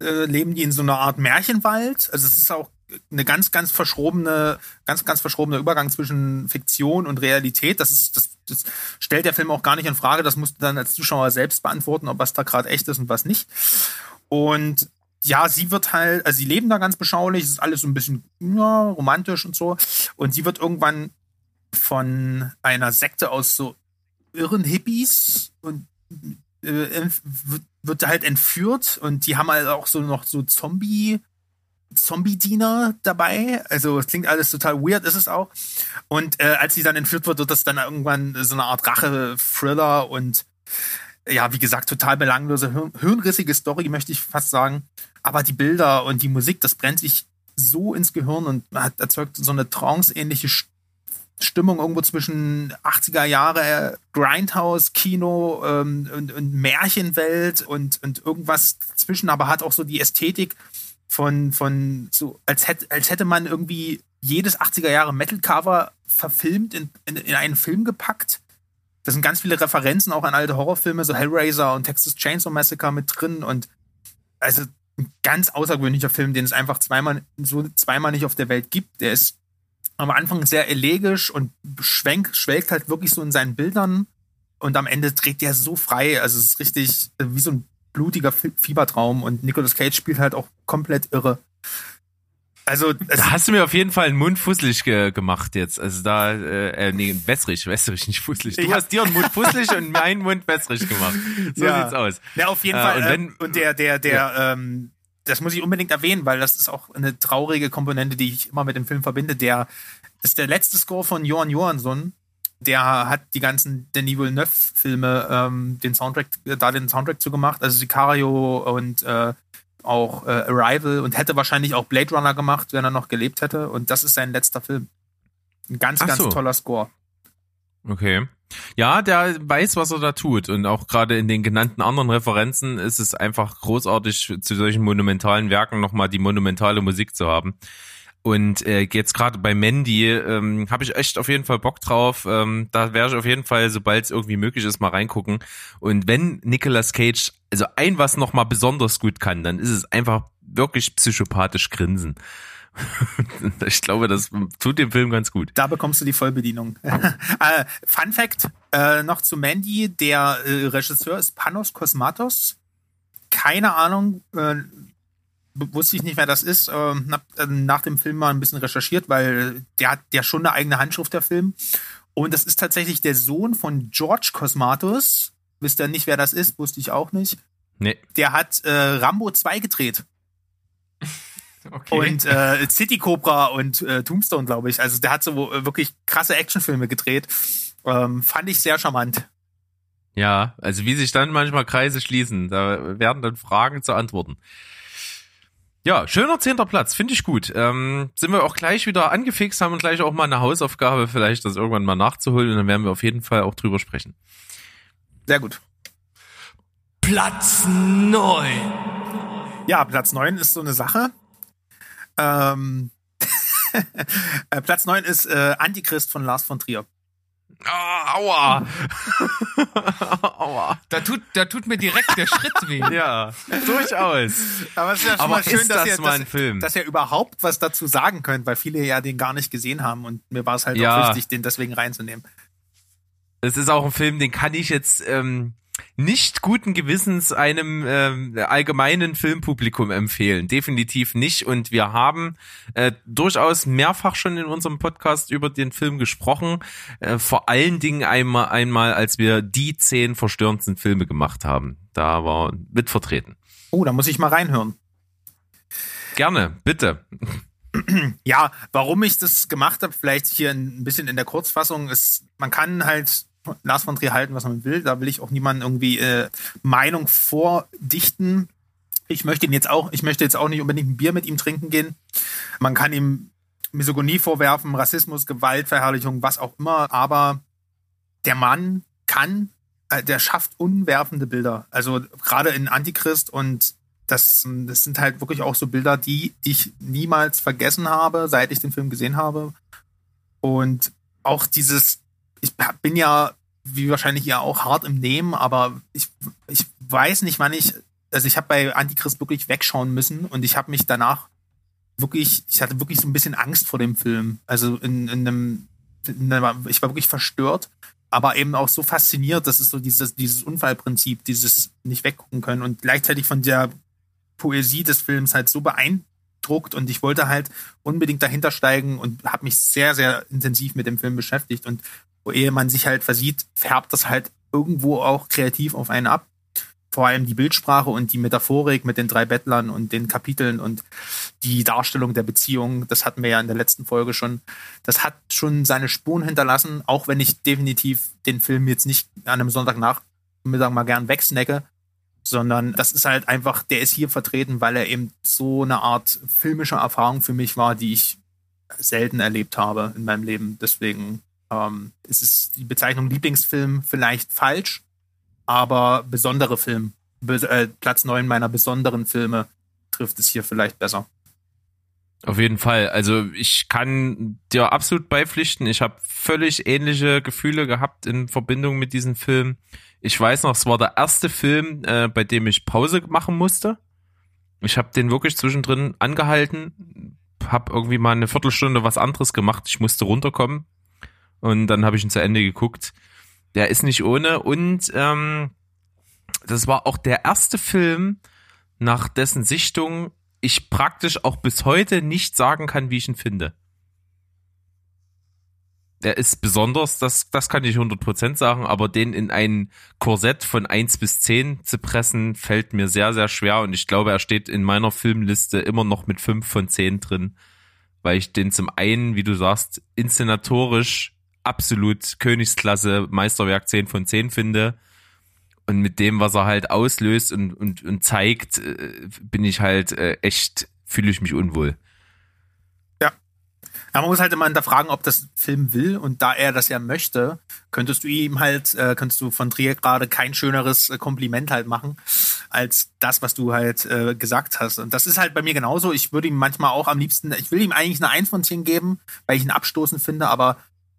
äh, leben die in so einer Art Märchenwald. Also es ist auch eine ganz, ganz verschrobene, ganz, ganz verschrobener Übergang zwischen Fiktion und Realität. Das ist, das, das stellt der Film auch gar nicht in Frage. Das musst du dann als Zuschauer selbst beantworten, ob was da gerade echt ist und was nicht. Und ja, sie wird halt, also sie leben da ganz beschaulich, es ist alles so ein bisschen ja, romantisch und so. Und sie wird irgendwann von einer Sekte aus so irren Hippies und äh, wird, halt entführt und die haben halt auch so noch so Zombie Zombie-Diener dabei. Also es klingt alles total weird, ist es auch. Und äh, als sie dann entführt wird, wird das dann irgendwann so eine Art Rache-Thriller und ja, wie gesagt, total belanglose, hirnrissige Story, möchte ich fast sagen. Aber die Bilder und die Musik, das brennt sich so ins Gehirn und hat erzeugt so eine trance-ähnliche Stimmung irgendwo zwischen 80er Jahre Grindhouse, Kino ähm, und, und Märchenwelt und, und irgendwas zwischen, aber hat auch so die Ästhetik von, von so, als hätte, als hätte man irgendwie jedes 80er Jahre Metal-Cover verfilmt, in, in, in einen Film gepackt. Da sind ganz viele Referenzen auch an alte Horrorfilme, so Hellraiser und Texas Chainsaw Massacre mit drin und also ein ganz außergewöhnlicher Film, den es einfach zweimal so zweimal nicht auf der Welt gibt. Der ist am Anfang sehr elegisch und schwenkt, schwelgt halt wirklich so in seinen Bildern und am Ende trägt der so frei. Also es ist richtig wie so ein blutiger Fiebertraum und Nicolas Cage spielt halt auch komplett irre. Also da hast du mir auf jeden Fall einen Mund fusselig ge gemacht jetzt. Also da, äh, äh nee, wässrig, wässrig, nicht fusselig. Du ich hast dir einen Mund fusselig und meinen Mund wässrig gemacht. So ja. sieht's aus. Ja, auf jeden äh, Fall. Und, wenn, äh, und der, der, der, ja. ähm, das muss ich unbedingt erwähnen, weil das ist auch eine traurige Komponente, die ich immer mit dem Film verbinde. Der ist der letzte Score von Johan Johansson, der hat die ganzen Denis Villeneuve-Filme ähm, den Soundtrack, da den Soundtrack zugemacht, also Sicario und äh, auch äh, Arrival und hätte wahrscheinlich auch Blade Runner gemacht, wenn er noch gelebt hätte. Und das ist sein letzter Film. Ein ganz, Ach ganz so. toller Score. Okay. Ja, der weiß, was er da tut. Und auch gerade in den genannten anderen Referenzen ist es einfach großartig, zu solchen monumentalen Werken nochmal die monumentale Musik zu haben. Und äh, jetzt gerade bei Mandy ähm, habe ich echt auf jeden Fall Bock drauf. Ähm, da werde ich auf jeden Fall, sobald es irgendwie möglich ist, mal reingucken. Und wenn Nicolas Cage also ein was noch mal besonders gut kann, dann ist es einfach wirklich psychopathisch grinsen. ich glaube, das tut dem Film ganz gut. Da bekommst du die Vollbedienung. äh, Fun Fact äh, noch zu Mandy: Der äh, Regisseur ist Panos Kosmatos. Keine Ahnung, äh, wusste ich nicht, wer das ist. Ähm, hab äh, nach dem Film mal ein bisschen recherchiert, weil der hat ja schon eine eigene Handschrift, der Film. Und das ist tatsächlich der Sohn von George Cosmatos. Wisst ihr nicht, wer das ist? Wusste ich auch nicht. Nee. Der hat äh, Rambo 2 gedreht. Okay. Und äh, City Cobra und äh, Tombstone, glaube ich. Also der hat so äh, wirklich krasse Actionfilme gedreht. Ähm, fand ich sehr charmant. Ja, also wie sich dann manchmal Kreise schließen. Da werden dann Fragen zu antworten. Ja, schöner zehnter Platz, finde ich gut. Ähm, sind wir auch gleich wieder angefixt, haben gleich auch mal eine Hausaufgabe, vielleicht das irgendwann mal nachzuholen und dann werden wir auf jeden Fall auch drüber sprechen. Sehr gut. Platz neun. Ja, Platz neun ist so eine Sache. Ähm, äh, Platz neun ist äh, Antichrist von Lars von Trier. Oh, aua. aua. Da tut, da tut mir direkt der Schritt weh. Ja, durchaus. Aber es ist ja schon Aber mal schön, dass, das ihr, dass, dass ihr überhaupt was dazu sagen könnt, weil viele ja den gar nicht gesehen haben und mir war es halt ja. auch wichtig, den deswegen reinzunehmen. Es ist auch ein Film, den kann ich jetzt ähm, nicht guten Gewissens einem äh, allgemeinen Filmpublikum empfehlen. Definitiv nicht. Und wir haben äh, durchaus mehrfach schon in unserem Podcast über den Film gesprochen. Äh, vor allen Dingen einmal, einmal, als wir die zehn verstörendsten Filme gemacht haben. Da war mit vertreten. Oh, da muss ich mal reinhören. Gerne, bitte. Ja, warum ich das gemacht habe, vielleicht hier ein bisschen in der Kurzfassung, ist, man kann halt Lars von Trier halten, was man will. Da will ich auch niemanden irgendwie äh, Meinung vordichten. Ich möchte ihn jetzt auch, ich möchte jetzt auch nicht unbedingt ein Bier mit ihm trinken gehen. Man kann ihm Misogonie vorwerfen, Rassismus, Gewaltverherrlichung, was auch immer. Aber der Mann kann, äh, der schafft unwerfende Bilder. Also gerade in Antichrist und das, das sind halt wirklich auch so Bilder, die ich niemals vergessen habe, seit ich den Film gesehen habe. Und auch dieses ich bin ja, wie wahrscheinlich ihr auch, hart im Nehmen, aber ich, ich weiß nicht, wann ich also ich habe bei Antichrist wirklich wegschauen müssen und ich habe mich danach wirklich, ich hatte wirklich so ein bisschen Angst vor dem Film. Also in, in einem, in einer, ich war wirklich verstört, aber eben auch so fasziniert, dass es so dieses, dieses Unfallprinzip, dieses nicht weggucken können und gleichzeitig von der Poesie des Films halt so beeindruckt und ich wollte halt unbedingt dahinter steigen und habe mich sehr, sehr intensiv mit dem Film beschäftigt und ehe man sich halt versieht, färbt das halt irgendwo auch kreativ auf einen ab vor allem die Bildsprache und die Metaphorik mit den drei Bettlern und den Kapiteln und die Darstellung der Beziehung, das hatten wir ja in der letzten Folge schon, das hat schon seine Spuren hinterlassen, auch wenn ich definitiv den Film jetzt nicht an einem Sonntagnachmittag mal gern wegsnacke, sondern das ist halt einfach, der ist hier vertreten, weil er eben so eine Art filmische Erfahrung für mich war, die ich selten erlebt habe in meinem Leben. Deswegen ähm, ist es die Bezeichnung Lieblingsfilm vielleicht falsch, aber besondere Film, äh, Platz 9 meiner besonderen Filme trifft es hier vielleicht besser. Auf jeden Fall. Also ich kann dir absolut beipflichten. Ich habe völlig ähnliche Gefühle gehabt in Verbindung mit diesem Film. Ich weiß noch, es war der erste Film, äh, bei dem ich Pause machen musste. Ich habe den wirklich zwischendrin angehalten, habe irgendwie mal eine Viertelstunde was anderes gemacht. Ich musste runterkommen und dann habe ich ihn zu Ende geguckt der ist nicht ohne. Und ähm, das war auch der erste Film, nach dessen Sichtung ich praktisch auch bis heute nicht sagen kann, wie ich ihn finde. Der ist besonders, das, das kann ich 100% sagen, aber den in ein Korsett von 1 bis 10 zu pressen, fällt mir sehr, sehr schwer und ich glaube, er steht in meiner Filmliste immer noch mit 5 von 10 drin, weil ich den zum einen, wie du sagst, inszenatorisch absolut Königsklasse Meisterwerk 10 von 10 finde. Und mit dem, was er halt auslöst und, und, und zeigt, äh, bin ich halt äh, echt, fühle ich mich unwohl. Ja. Aber man muss halt immer hinterfragen, ob das Film will. Und da er das ja möchte, könntest du ihm halt, äh, könntest du von Trier gerade kein schöneres äh, Kompliment halt machen, als das, was du halt äh, gesagt hast. Und das ist halt bei mir genauso. Ich würde ihm manchmal auch am liebsten, ich will ihm eigentlich eine 1 von 10 geben, weil ich ihn abstoßend finde, aber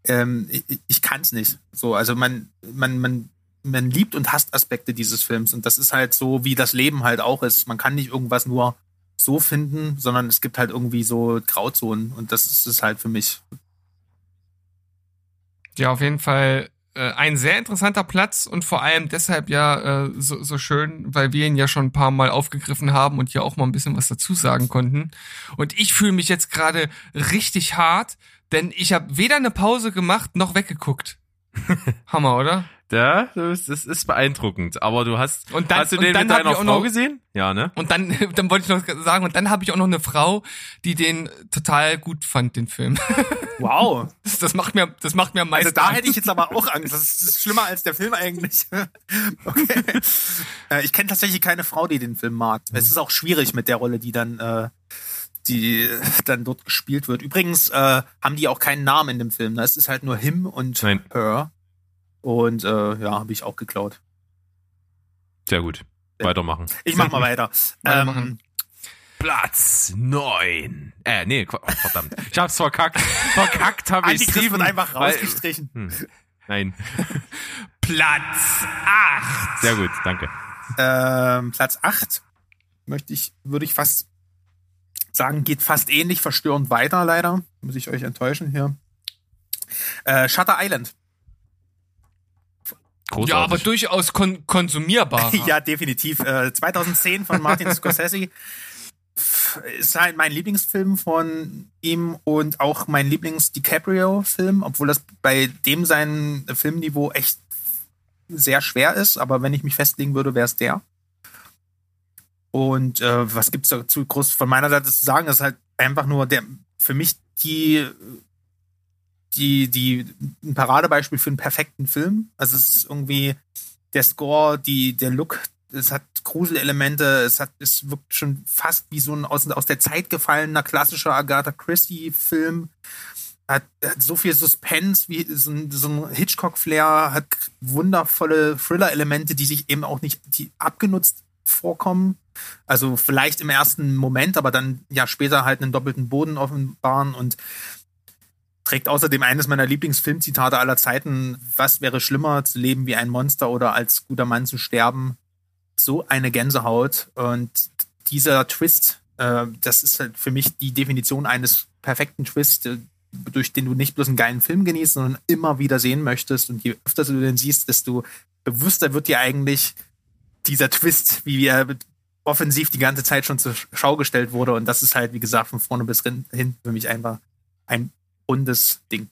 ähm, ich, ich kann es nicht. So, also man, man, man, man liebt und hasst Aspekte dieses Films und das ist halt so, wie das Leben halt auch ist. Man kann nicht irgendwas nur so finden, sondern es gibt halt irgendwie so Grauzonen und das ist es halt für mich. Ja, auf jeden Fall äh, ein sehr interessanter Platz und vor allem deshalb ja äh, so, so schön, weil wir ihn ja schon ein paar Mal aufgegriffen haben und ja auch mal ein bisschen was dazu sagen konnten. Und ich fühle mich jetzt gerade richtig hart, denn ich habe weder eine Pause gemacht noch weggeguckt. Hammer, oder? Ja, das ist beeindruckend. Aber du hast, und dann, hast du den mit deiner Frau noch, gesehen? Ja, ne? Und dann, dann wollte ich noch sagen, und dann habe ich auch noch eine Frau, die den total gut fand, den Film. Wow. Das, das macht mir, das macht mir am meisten. Also da hätte ich jetzt aber auch Angst. Das ist schlimmer als der Film eigentlich. okay. Äh, ich kenne tatsächlich keine Frau, die den Film mag. Es ist auch schwierig mit der Rolle, die dann äh, die dann dort gespielt wird. Übrigens äh, haben die auch keinen Namen in dem Film. Ne? Es ist halt nur him und Nein. her. Und äh, ja, habe ich auch geklaut. Sehr gut. Weitermachen. Ich mach mal weiter. ähm, Platz neun. Äh, nee, oh, verdammt. Ich hab's verkackt. Verkackt habe ich Steven. wird einfach rausgestrichen. Weil, hm, nein. Platz acht. Sehr gut, danke. Ähm, Platz acht möchte ich, würde ich fast sagen, geht fast ähnlich verstörend weiter, leider. Muss ich euch enttäuschen hier. Äh, Shutter Island. Großartig. Ja, aber durchaus kon konsumierbar. ja, definitiv. Äh, 2010 von Martin Scorsese ist halt mein Lieblingsfilm von ihm und auch mein Lieblings-DiCaprio-Film, obwohl das bei dem sein Filmniveau echt sehr schwer ist, aber wenn ich mich festlegen würde, wäre es der. Und äh, was gibt's dazu groß von meiner Seite zu sagen? Das ist halt einfach nur der für mich die die die ein Paradebeispiel für einen perfekten Film. Also es ist irgendwie der Score, die der Look, es hat Gruselelemente, es hat es wirkt schon fast wie so ein aus, aus der Zeit gefallener klassischer Agatha Christie Film. Hat, hat so viel Suspense wie so ein, so ein Hitchcock-Flair, hat wundervolle Thriller-Elemente, die sich eben auch nicht die abgenutzt vorkommen. Also vielleicht im ersten Moment, aber dann ja später halt einen doppelten Boden offenbaren und trägt außerdem eines meiner Lieblingsfilmzitate aller Zeiten, was wäre schlimmer, zu leben wie ein Monster oder als guter Mann zu sterben. so eine Gänsehaut und dieser Twist, äh, das ist halt für mich die Definition eines perfekten Twists, äh, durch den du nicht bloß einen geilen Film genießt, sondern immer wieder sehen möchtest. Und je öfter du den siehst, desto bewusster wird dir eigentlich dieser Twist, wie er offensiv die ganze Zeit schon zur Schau gestellt wurde. Und das ist halt, wie gesagt, von vorne bis hin für mich einfach ein rundes Ding.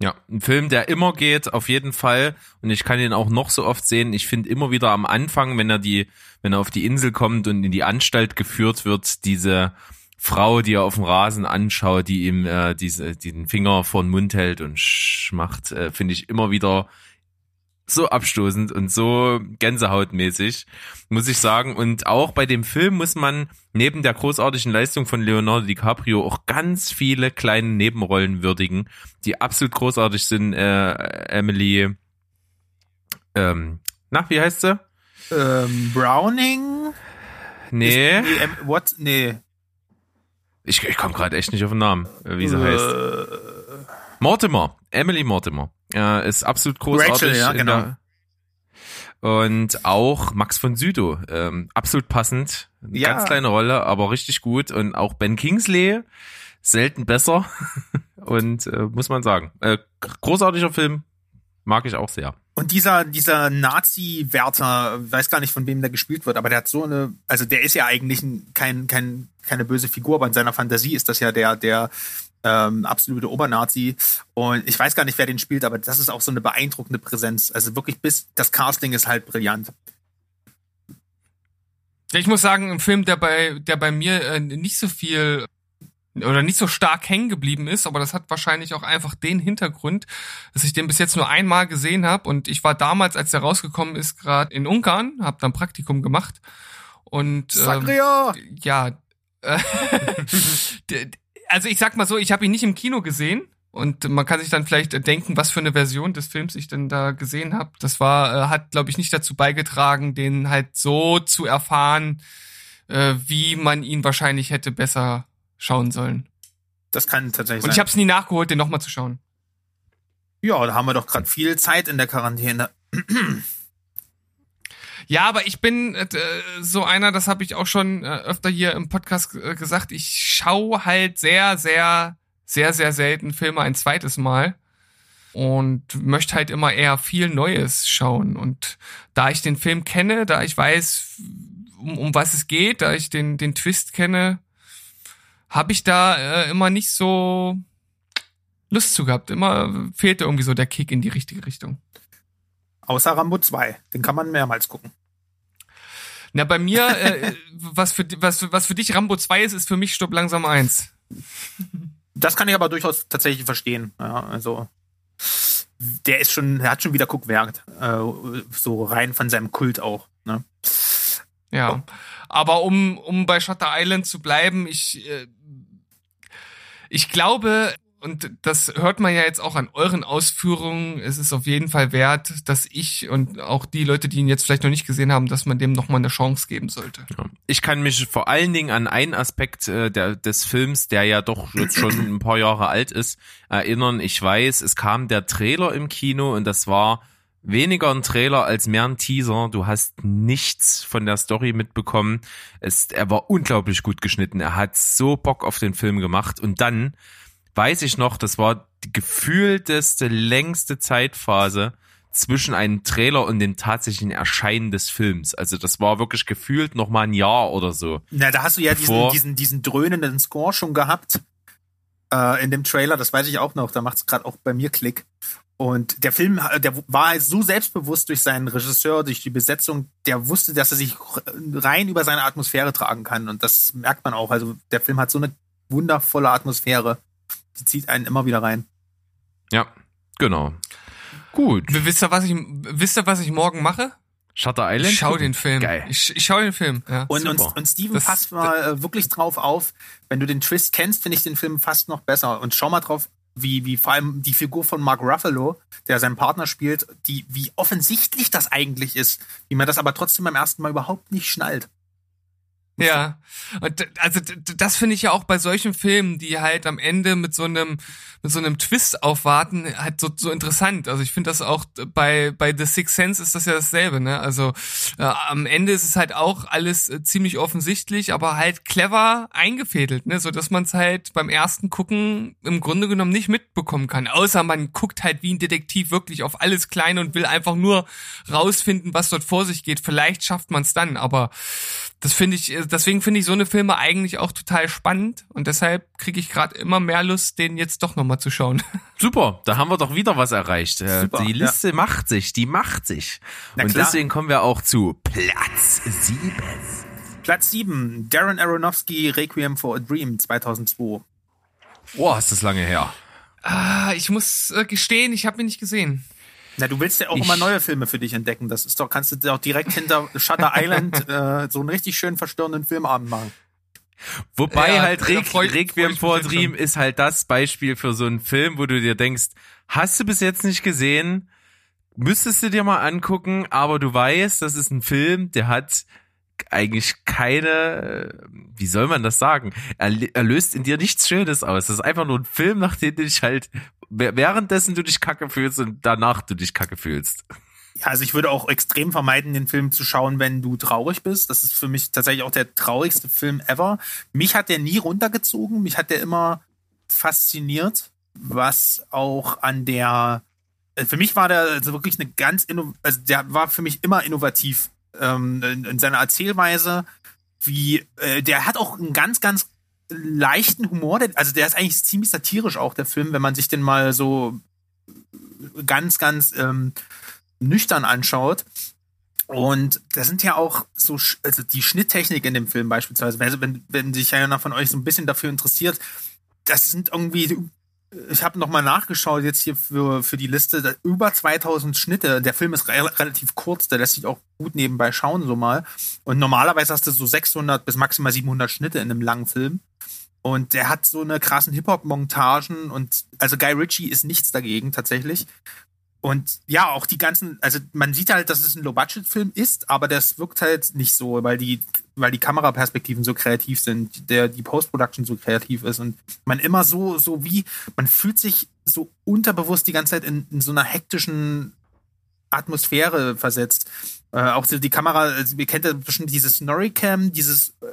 Ja, ein Film, der immer geht, auf jeden Fall. Und ich kann ihn auch noch so oft sehen. Ich finde immer wieder am Anfang, wenn er die, wenn er auf die Insel kommt und in die Anstalt geführt wird, diese Frau, die er auf dem Rasen anschaut, die ihm äh, diese, den Finger vor den Mund hält und macht, äh, finde ich immer wieder so abstoßend und so gänsehautmäßig, muss ich sagen. Und auch bei dem Film muss man neben der großartigen Leistung von Leonardo DiCaprio auch ganz viele kleine Nebenrollen würdigen, die absolut großartig sind. Äh, Emily, ähm, na, wie heißt sie? Ähm, Browning? Nee. Ist, nee, what? Nee. Ich, ich komme gerade echt nicht auf den Namen, wie sie äh, heißt. Mortimer. Emily Mortimer. Äh, ist absolut großartig. Rachel, ja, genau. Und auch Max von Südow, ähm, absolut passend. Eine ja. Ganz kleine Rolle, aber richtig gut. Und auch Ben Kingsley, selten besser. Und äh, muss man sagen, äh, großartiger Film, mag ich auch sehr. Und dieser, dieser Nazi-Wärter, weiß gar nicht, von wem der gespielt wird, aber der hat so eine, also der ist ja eigentlich kein, kein, keine böse Figur, aber in seiner Fantasie ist das ja der, der ähm, absolute Obernazi. Und ich weiß gar nicht, wer den spielt, aber das ist auch so eine beeindruckende Präsenz. Also wirklich bis, das Casting ist halt brillant. Ich muss sagen, ein Film, der bei, der bei mir äh, nicht so viel oder nicht so stark hängen geblieben ist, aber das hat wahrscheinlich auch einfach den Hintergrund, dass ich den bis jetzt nur einmal gesehen habe und ich war damals, als der rausgekommen ist, gerade in Ungarn, habe dann Praktikum gemacht und ähm, ja, äh, also ich sag mal so, ich habe ihn nicht im Kino gesehen. Und man kann sich dann vielleicht denken, was für eine Version des Films ich denn da gesehen habe. Das war, äh, hat, glaube ich, nicht dazu beigetragen, den halt so zu erfahren, äh, wie man ihn wahrscheinlich hätte besser schauen sollen. Das kann tatsächlich sein. Und ich habe es nie nachgeholt, den nochmal zu schauen. Ja, da haben wir doch gerade viel Zeit in der Quarantäne. Ja, aber ich bin äh, so einer, das habe ich auch schon äh, öfter hier im Podcast äh, gesagt, ich schaue halt sehr, sehr, sehr, sehr selten Filme ein zweites Mal und möchte halt immer eher viel Neues schauen. Und da ich den Film kenne, da ich weiß, um, um was es geht, da ich den, den Twist kenne, habe ich da äh, immer nicht so Lust zu gehabt. Immer fehlte irgendwie so der Kick in die richtige Richtung. Außer Rambo 2. Den kann man mehrmals gucken. Na, bei mir, äh, was, für, was, was für dich Rambo 2 ist, ist für mich Stopp langsam 1. Das kann ich aber durchaus tatsächlich verstehen. Ja, also der ist schon, er hat schon wieder Guckwert. Äh, so rein von seinem Kult auch. Ne? Ja. Oh. Aber um, um bei Shutter Island zu bleiben, ich, äh, ich glaube, und das hört man ja jetzt auch an euren Ausführungen. Es ist auf jeden Fall wert, dass ich und auch die Leute, die ihn jetzt vielleicht noch nicht gesehen haben, dass man dem nochmal eine Chance geben sollte. Ich kann mich vor allen Dingen an einen Aspekt äh, der, des Films, der ja doch jetzt schon ein paar Jahre alt ist, erinnern. Ich weiß, es kam der Trailer im Kino und das war weniger ein Trailer als mehr ein Teaser. Du hast nichts von der Story mitbekommen. Es, er war unglaublich gut geschnitten. Er hat so Bock auf den Film gemacht und dann weiß ich noch, das war die gefühlteste, längste Zeitphase zwischen einem Trailer und dem tatsächlichen Erscheinen des Films. Also das war wirklich gefühlt noch mal ein Jahr oder so. Na, da hast du ja diesen, diesen, diesen dröhnenden Score schon gehabt äh, in dem Trailer. Das weiß ich auch noch. Da macht es gerade auch bei mir Klick. Und der Film, der war halt so selbstbewusst durch seinen Regisseur, durch die Besetzung, der wusste, dass er sich rein über seine Atmosphäre tragen kann. Und das merkt man auch. Also der Film hat so eine wundervolle Atmosphäre die zieht einen immer wieder rein. Ja, genau. Gut. Wisst ihr, was ich, wisst ihr, was ich morgen mache? Shutter Island? Ich schau den Film. Geil. Ich, ich schau den Film. Ja. Und, und, und Steven, das, passt mal äh, wirklich drauf auf. Wenn du den Twist kennst, finde ich den Film fast noch besser. Und schau mal drauf, wie, wie vor allem die Figur von Mark Ruffalo, der seinen Partner spielt, die, wie offensichtlich das eigentlich ist. Wie man das aber trotzdem beim ersten Mal überhaupt nicht schnallt. Ja, und also das finde ich ja auch bei solchen Filmen, die halt am Ende mit so einem mit so einem Twist aufwarten, halt so, so interessant. Also ich finde das auch bei bei The Sixth Sense ist das ja dasselbe, ne? Also äh, am Ende ist es halt auch alles äh, ziemlich offensichtlich, aber halt clever eingefädelt, ne, so dass man es halt beim ersten gucken im Grunde genommen nicht mitbekommen kann, außer man guckt halt wie ein Detektiv wirklich auf alles klein und will einfach nur rausfinden, was dort vor sich geht. Vielleicht schafft man es dann, aber das finde ich, deswegen finde ich so eine Filme eigentlich auch total spannend und deshalb kriege ich gerade immer mehr Lust, den jetzt doch nochmal zu schauen. Super, da haben wir doch wieder was erreicht. Äh, Super, die Liste ja. macht sich, die macht sich. Na und klar. deswegen kommen wir auch zu Platz 7. Platz 7, Darren Aronofsky, Requiem for a Dream 2002. Boah, ist das lange her. Ah, ich muss äh, gestehen, ich habe ihn nicht gesehen. Na, du willst ja auch Ich- immer neue Filme für dich entdecken. Das ist doch, kannst du dir auch direkt hinter Shutter Island äh, so einen richtig schön verstörenden Filmabend machen. Wobei Ja, halt freu Requiem for Dream ist halt das Beispiel für so einen Film, wo du dir denkst, hast du bis jetzt nicht gesehen, müsstest du dir mal angucken, aber du weißt, das ist ein Film, der hat eigentlich keine, wie soll man das sagen? Er, er löst in dir nichts Schönes aus. Das ist einfach nur ein Film, nach dem du dich halt währenddessen du dich kacke fühlst und danach du dich kacke fühlst. Ja, also ich würde auch extrem vermeiden, den Film zu schauen, wenn du traurig bist. Das ist für mich tatsächlich auch der traurigste Film ever. Mich hat der nie runtergezogen, mich hat der immer fasziniert, was auch an der, äh, für mich war der also wirklich eine ganz, also der war für mich immer innovativ ähm, in, in seiner Erzählweise, wie, äh, der hat auch einen ganz, ganz leichten Humor, also der ist eigentlich ziemlich satirisch auch, der Film, wenn man sich den mal so ganz, ganz ähm, nüchtern anschaut. Und da sind ja auch so, also die Schnitttechnik in dem Film beispielsweise, wenn, wenn sich einer von euch so ein bisschen dafür interessiert, das sind irgendwie, ich habe nochmal nachgeschaut jetzt hier für, für die Liste, über 2000 Schnitte. Der Film ist re relativ kurz, der lässt sich auch gut nebenbei schauen, so mal. Und normalerweise hast du so 600 bis maximal 700 Schnitte in einem langen Film. Und der hat so eine krassen Hip-Hop-Montagen und also Guy Ritchie ist nichts dagegen tatsächlich. Und ja, auch die ganzen, also man sieht halt, dass es ein Low-Budget-Film ist, aber das wirkt halt nicht so, weil die, weil die Kameraperspektiven so kreativ sind, der, die Post-Production so kreativ ist und man immer so, so wie, man fühlt sich so unterbewusst die ganze Zeit in, in so einer hektischen Atmosphäre versetzt. Äh, auch so die Kamera, also, ihr kennt ja bestimmt dieses Snorri-Cam, dieses, äh,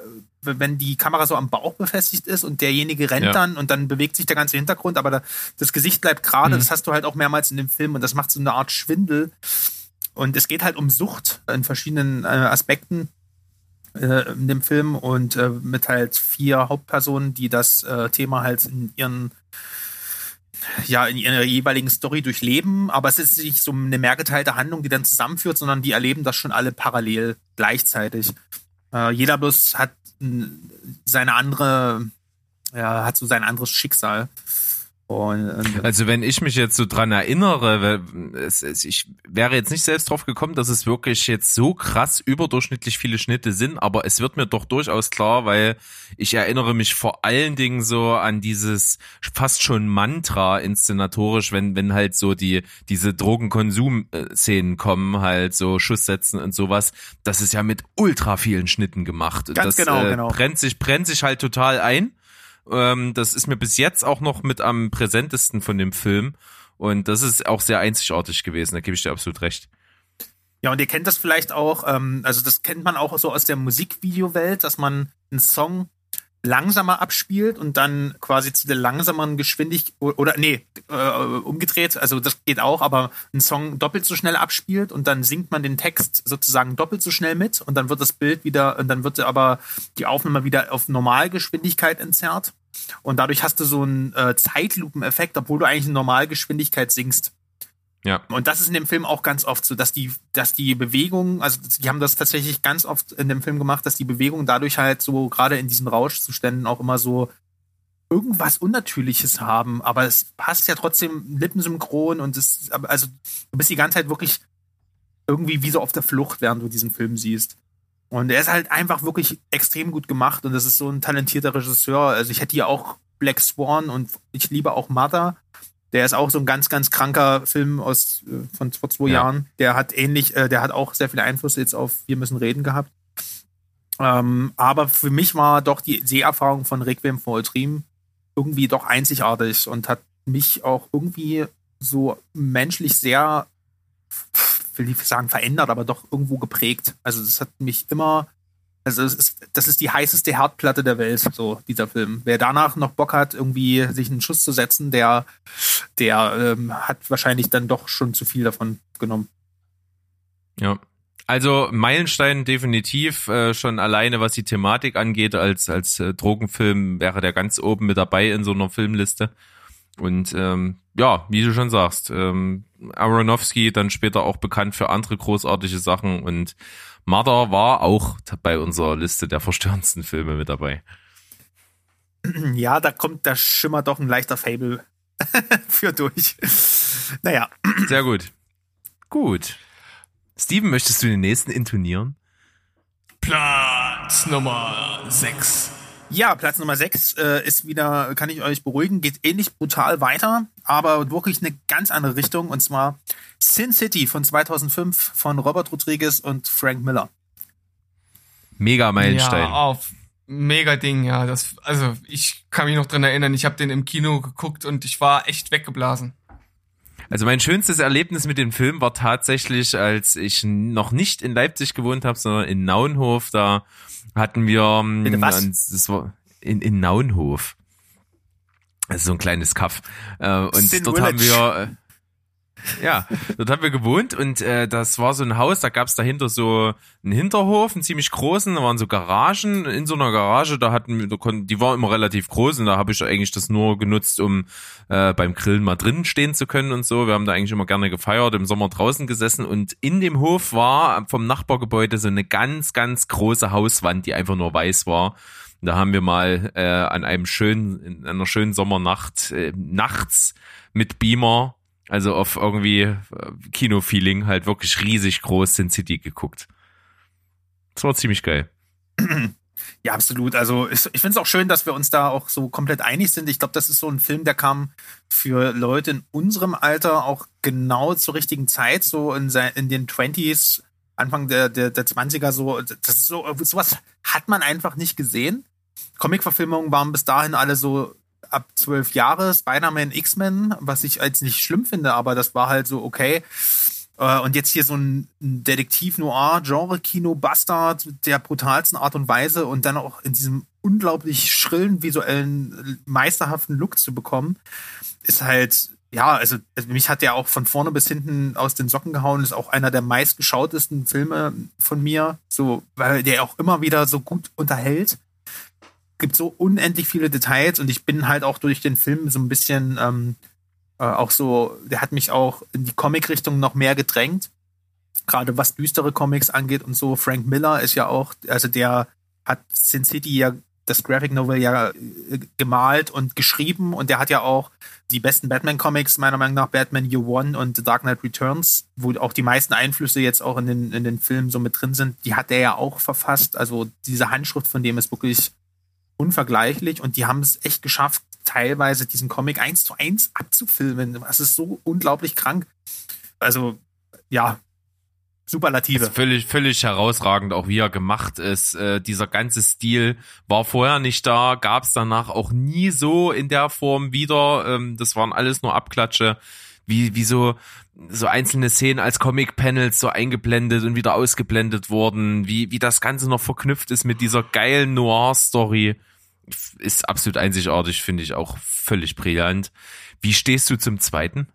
wenn die Kamera so am Bauch befestigt ist und derjenige rennt Ja. dann und dann bewegt sich der ganze Hintergrund, aber da, das Gesicht bleibt gerade. Das hast du halt auch mehrmals in dem Film und das macht so eine Art Schwindel. Und es geht halt um Sucht in verschiedenen äh, Aspekten äh, in dem Film und äh, mit halt vier Hauptpersonen, die das äh, Thema halt in ihren ja, in ihrer jeweiligen Story durchleben, aber es ist nicht so eine mehrgeteilte Handlung, die dann zusammenführt, sondern die erleben das schon alle parallel gleichzeitig. Äh, jeder bloß hat seine andere, ja, hat so sein anderes Schicksal. Und, und Also wenn ich mich jetzt so dran erinnere, es, es, ich wäre jetzt nicht selbst drauf gekommen, dass es wirklich jetzt so krass überdurchschnittlich viele Schnitte sind, aber es wird mir doch durchaus klar, weil ich erinnere mich vor allen Dingen so an dieses fast schon Mantra inszenatorisch, wenn wenn halt so die diese Drogenkonsum-Szenen kommen, halt so Schusssätzen und sowas. Das ist ja mit ultra vielen Schnitten gemacht. Ganz das genau, äh, genau. brennt sich brennt sich halt total ein. Ähm, das ist mir bis jetzt auch noch mit am präsentesten von dem Film. Und das ist auch sehr einzigartig gewesen, da gebe ich dir absolut recht. Ja, und ihr kennt das vielleicht auch, ähm, also das kennt man auch so aus der Musikvideowelt, dass man einen Song langsamer abspielt und dann quasi zu der langsameren Geschwindigkeit oder nee, äh, umgedreht, also das geht auch, aber einen Song doppelt so schnell abspielt und dann singt man den Text sozusagen doppelt so schnell mit und dann wird das Bild wieder und dann wird aber die Aufnahme wieder auf Normalgeschwindigkeit entzerrt und dadurch hast du so einen äh, Zeitlupeneffekt, obwohl du eigentlich in Normalgeschwindigkeit singst. Ja. Und das ist in dem Film auch ganz oft so, dass die, dass die Bewegung, also die haben das tatsächlich ganz oft in dem Film gemacht, dass die Bewegung dadurch halt so gerade in diesen Rauschzuständen auch immer so irgendwas Unnatürliches haben, aber es passt ja trotzdem lippensynchron und es, also du bist die ganze Zeit wirklich irgendwie wie so auf der Flucht, während du diesen Film siehst. Und er ist halt einfach wirklich extrem gut gemacht und das ist so ein talentierter Regisseur. Also ich hätte hier auch Black Swan und ich liebe auch Mother. Der ist auch so ein ganz, ganz kranker Film aus äh, von vor zwei Ja. Jahren. Der hat ähnlich, äh, der hat auch sehr viele Einflüsse jetzt auf Wir müssen reden gehabt. Ähm, aber für mich war doch die Seherfahrung von Requiem for a Dream irgendwie doch einzigartig und hat mich auch irgendwie so menschlich sehr, will ich sagen, verändert, aber doch irgendwo geprägt. Also das hat mich immer, also ist, das ist die heißeste Herdplatte der Welt, so dieser Film. Wer danach noch Bock hat, irgendwie sich einen Schuss zu setzen, der, der ähm, hat wahrscheinlich dann doch schon zu viel davon genommen. Ja. Also Meilenstein definitiv äh, schon alleine, was die Thematik angeht, als als äh, Drogenfilm wäre der ganz oben mit dabei in so einer Filmliste. Und ähm, ja, wie du schon sagst, ähm, Aronofsky dann später auch bekannt für andere großartige Sachen und Mother war auch bei unserer Liste der verstörendsten Filme mit dabei. Ja, da kommt, da schimmert doch ein leichter Fable für durch. Naja. Sehr gut. Gut. Steven, möchtest du den nächsten intonieren? Platz Nummer 6. Ja, Platz Nummer 6 äh, ist wieder, kann ich euch beruhigen, geht ähnlich brutal weiter, aber wirklich eine ganz andere Richtung und zwar Sin City von 2005 von Robert Rodriguez und Frank Miller. Mega Meilenstein. Ja, auf. Mega Ding, ja. Das, also ich kann mich noch dran erinnern, ich habe den im Kino geguckt und ich war echt weggeblasen. Also mein schönstes Erlebnis mit dem Film war tatsächlich, als ich noch nicht in Leipzig gewohnt habe, sondern in Naunhof. Da hatten wir ähm, Bitte was? das war in, in Naunhof. Also so ein kleines Kaff. Äh, und Sin dort haben Village. wir äh, ja, dort haben wir gewohnt und äh, das war so ein Haus, da gab's dahinter so einen Hinterhof, einen ziemlich großen, da waren so Garagen. In so einer Garage, da hatten wir, da konnten, die war immer relativ groß und da habe ich eigentlich das nur genutzt, um äh, beim Grillen mal drinnen stehen zu können und so. Wir haben da eigentlich immer gerne gefeiert, im Sommer draußen gesessen und in dem Hof war vom Nachbargebäude so eine ganz, ganz große Hauswand, die einfach nur weiß war. Und Da haben wir mal äh, an einem schönen, in einer schönen Sommernacht äh, nachts mit Beamer, also auf irgendwie äh, Kino-Feeling, halt wirklich riesig groß Sin City geguckt. Das war ziemlich geil. Ja, absolut. Also ich, finde es auch schön, dass wir uns da auch so komplett einig sind. Ich glaube, das ist so ein Film, der kam für Leute in unserem Alter auch genau zur richtigen Zeit, so in, in den 20s, Anfang der, der, der 20er, so, das ist so, sowas hat man einfach nicht gesehen. Comic-Verfilmungen waren bis dahin alle so ab zwölf Jahre, Spider-Man, X-Men, was ich als nicht schlimm finde, aber das war halt so okay. Äh, Und jetzt hier so ein Detektiv-Noir-Genre-Kino-Bastard der brutalsten Art und Weise und dann auch in diesem unglaublich schrillen, visuellen, meisterhaften Look zu bekommen, ist halt, ja, also also mich hat der auch von vorne bis hinten aus den Socken gehauen, ist auch einer der meistgeschautesten Filme von mir, so, weil der auch immer wieder so gut unterhält. Gibt so unendlich viele Details und ich bin halt auch durch den Film so ein bisschen ähm, äh, auch so, der hat mich auch in die Comic-Richtung noch mehr gedrängt. Gerade was düstere Comics angeht und so. Frank Miller ist ja auch, also der hat Sin City ja das Graphic Novel ja äh, gemalt und geschrieben und der hat ja auch die besten Batman-Comics, meiner Meinung nach, Batman Year One und The Dark Knight Returns, wo auch die meisten Einflüsse jetzt auch in den, in den Filmen so mit drin sind, die hat der ja auch verfasst. Also diese Handschrift von dem ist wirklich unvergleichlich und die haben es echt geschafft, teilweise diesen Comic eins zu eins abzufilmen. Das ist so unglaublich krank. Also, ja, Superlative. Ist völlig, völlig herausragend, auch wie er gemacht ist. Äh, dieser ganze Stil war vorher nicht da, gab es danach auch nie so in der Form wieder. Ähm, das waren alles nur Abklatsche, wie, wie so, so einzelne Szenen als Comic-Panels so eingeblendet und wieder ausgeblendet wurden, wie, wie das Ganze noch verknüpft ist mit dieser geilen Noir-Story. Ist absolut einzigartig, finde ich auch völlig brillant. Wie stehst du zum zweiten?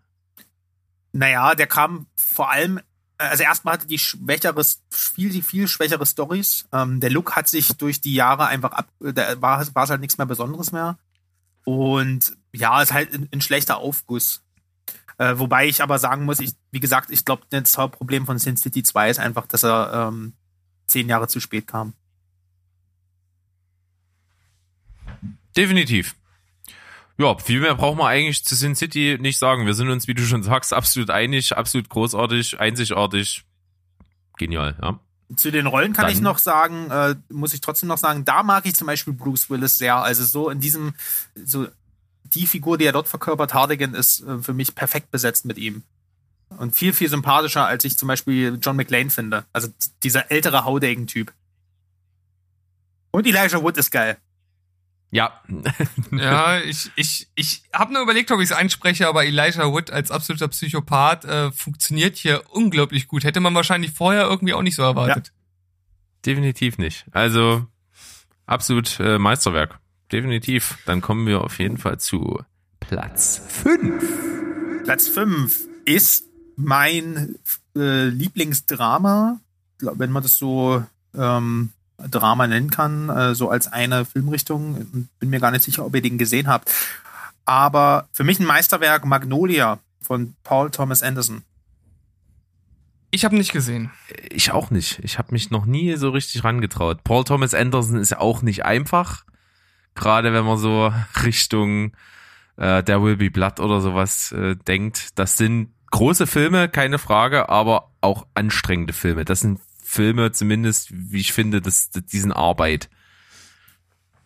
Naja, der kam vor allem, also erstmal hatte die schwächere, viel, viel schwächere Stories. Ähm, der Look hat sich durch die Jahre einfach ab, da war, es halt nichts mehr Besonderes mehr. Und ja, ist halt ein, ein schlechter Aufguss. Äh, wobei ich aber sagen muss, ich, wie gesagt, ich glaube, das Hauptproblem von Sin City 2 ist einfach, dass er ähm, zehn Jahre zu spät kam. Definitiv. Ja, viel mehr braucht man eigentlich zu Sin City nicht sagen. Wir sind uns, wie du schon sagst, absolut einig, absolut großartig, einzigartig, genial, ja. Zu den Rollen kann Dann- ich noch sagen, äh, muss ich trotzdem noch sagen, da mag ich zum Beispiel Bruce Willis sehr. Also so in diesem, so die Figur, die er dort verkörpert, Hardigan, ist äh, für mich perfekt besetzt mit ihm. Und viel, viel sympathischer, als ich zum Beispiel John McClane finde. Also dieser ältere Haudegen-Typ. Und Elijah Wood ist geil. Ja. ja, ich, ich, ich habe nur überlegt, ob ich es einspreche, aber Elijah Wood als absoluter Psychopath äh, funktioniert hier unglaublich gut. Hätte man wahrscheinlich vorher irgendwie auch nicht so erwartet. Ja. Definitiv nicht. Also absolut äh, Meisterwerk. Definitiv. Dann kommen wir auf jeden Fall zu Platz 5. Platz 5 ist mein äh, Lieblingsdrama, wenn man das so ähm, Drama nennen kann, äh, so als eine Filmrichtung. Bin mir gar nicht sicher, ob ihr den gesehen habt. Aber für mich ein Meisterwerk Magnolia von Paul Thomas Anderson. Ich habe nicht gesehen. Ich auch nicht. Ich habe mich noch nie so richtig rangetraut. Paul Thomas Anderson ist auch nicht einfach. Gerade wenn man so Richtung äh, There Will Be Blood oder sowas äh, denkt. Das sind große Filme, keine Frage, aber auch anstrengende Filme. Das sind Filme zumindest, wie ich finde, das, diesen Arbeit.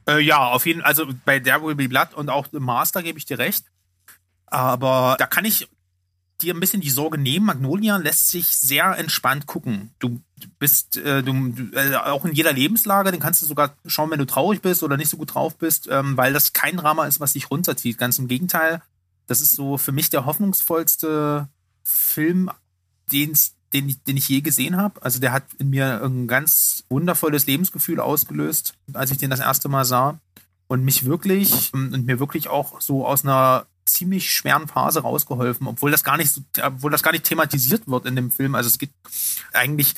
Äh, ja, auf jeden Fall. Also bei There Will Be Blood und auch Master gebe ich dir recht. Aber da kann ich dir ein bisschen die Sorge nehmen. Magnolia lässt sich sehr entspannt gucken. Du bist äh, du, äh, auch in jeder Lebenslage, den kannst du sogar schauen, wenn du traurig bist oder nicht so gut drauf bist, ähm, weil das kein Drama ist, was dich runterzieht. Ganz im Gegenteil. Das ist so für mich der hoffnungsvollste Film, den's, den, den ich je gesehen habe. Also der hat in mir ein ganz wundervolles Lebensgefühl ausgelöst, als ich den das erste Mal sah. Und mich wirklich und mir wirklich auch so aus einer ziemlich schweren Phase rausgeholfen, obwohl das gar nicht so, obwohl das gar nicht thematisiert wird in dem Film. Also es gibt eigentlich,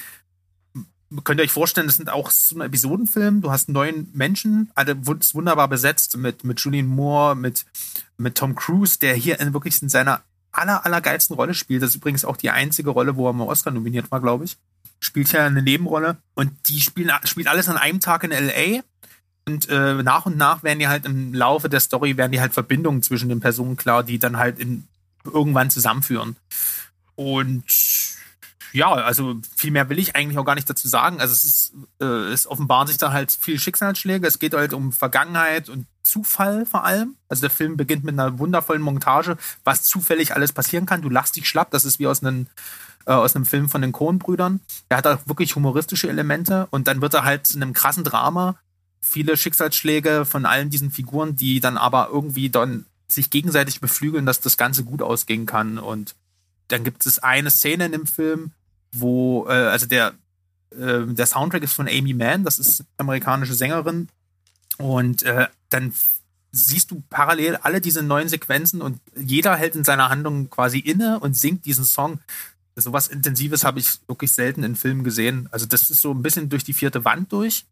könnt ihr euch vorstellen, das sind auch so ein Episodenfilm. Du hast neun Menschen, alle wunderbar besetzt mit, mit Julian Moore, mit, mit Tom Cruise, der hier in wirklich in seiner aller, allergeilsten Rolle spielt. Das ist übrigens auch die einzige Rolle, wo er mal Oscar nominiert war, glaube ich. Spielt ja eine Nebenrolle. Und die spielen, spielt alles an einem Tag in L.A. Und äh, nach und nach werden die halt im Laufe der Story werden die halt Verbindungen zwischen den Personen klar, die dann halt in, irgendwann zusammenführen. Und ja, also viel mehr will ich eigentlich auch gar nicht dazu sagen. Also es ist, äh, es offenbaren sich da halt viele Schicksalsschläge. Es geht halt um Vergangenheit und Zufall vor allem. Also der Film beginnt mit einer wundervollen Montage, was zufällig alles passieren kann. Du lachst dich schlapp. Das ist wie aus einem äh, aus einem Film von den Coen-Brüdern. Er hat auch wirklich humoristische Elemente und dann wird er halt in einem krassen Drama viele Schicksalsschläge von allen diesen Figuren, die dann aber irgendwie dann sich gegenseitig beflügeln, dass das Ganze gut ausgehen kann. Und dann gibt es eine Szene in dem Film, wo, äh, also der, äh, der Soundtrack ist von Amy Mann, das ist amerikanische Sängerin. Und äh, dann siehst du parallel alle diese neuen Sequenzen und jeder hält in seiner Handlung quasi inne und singt diesen Song. So was Intensives habe ich wirklich selten in Filmen gesehen. Also das ist so ein bisschen durch die vierte Wand durch.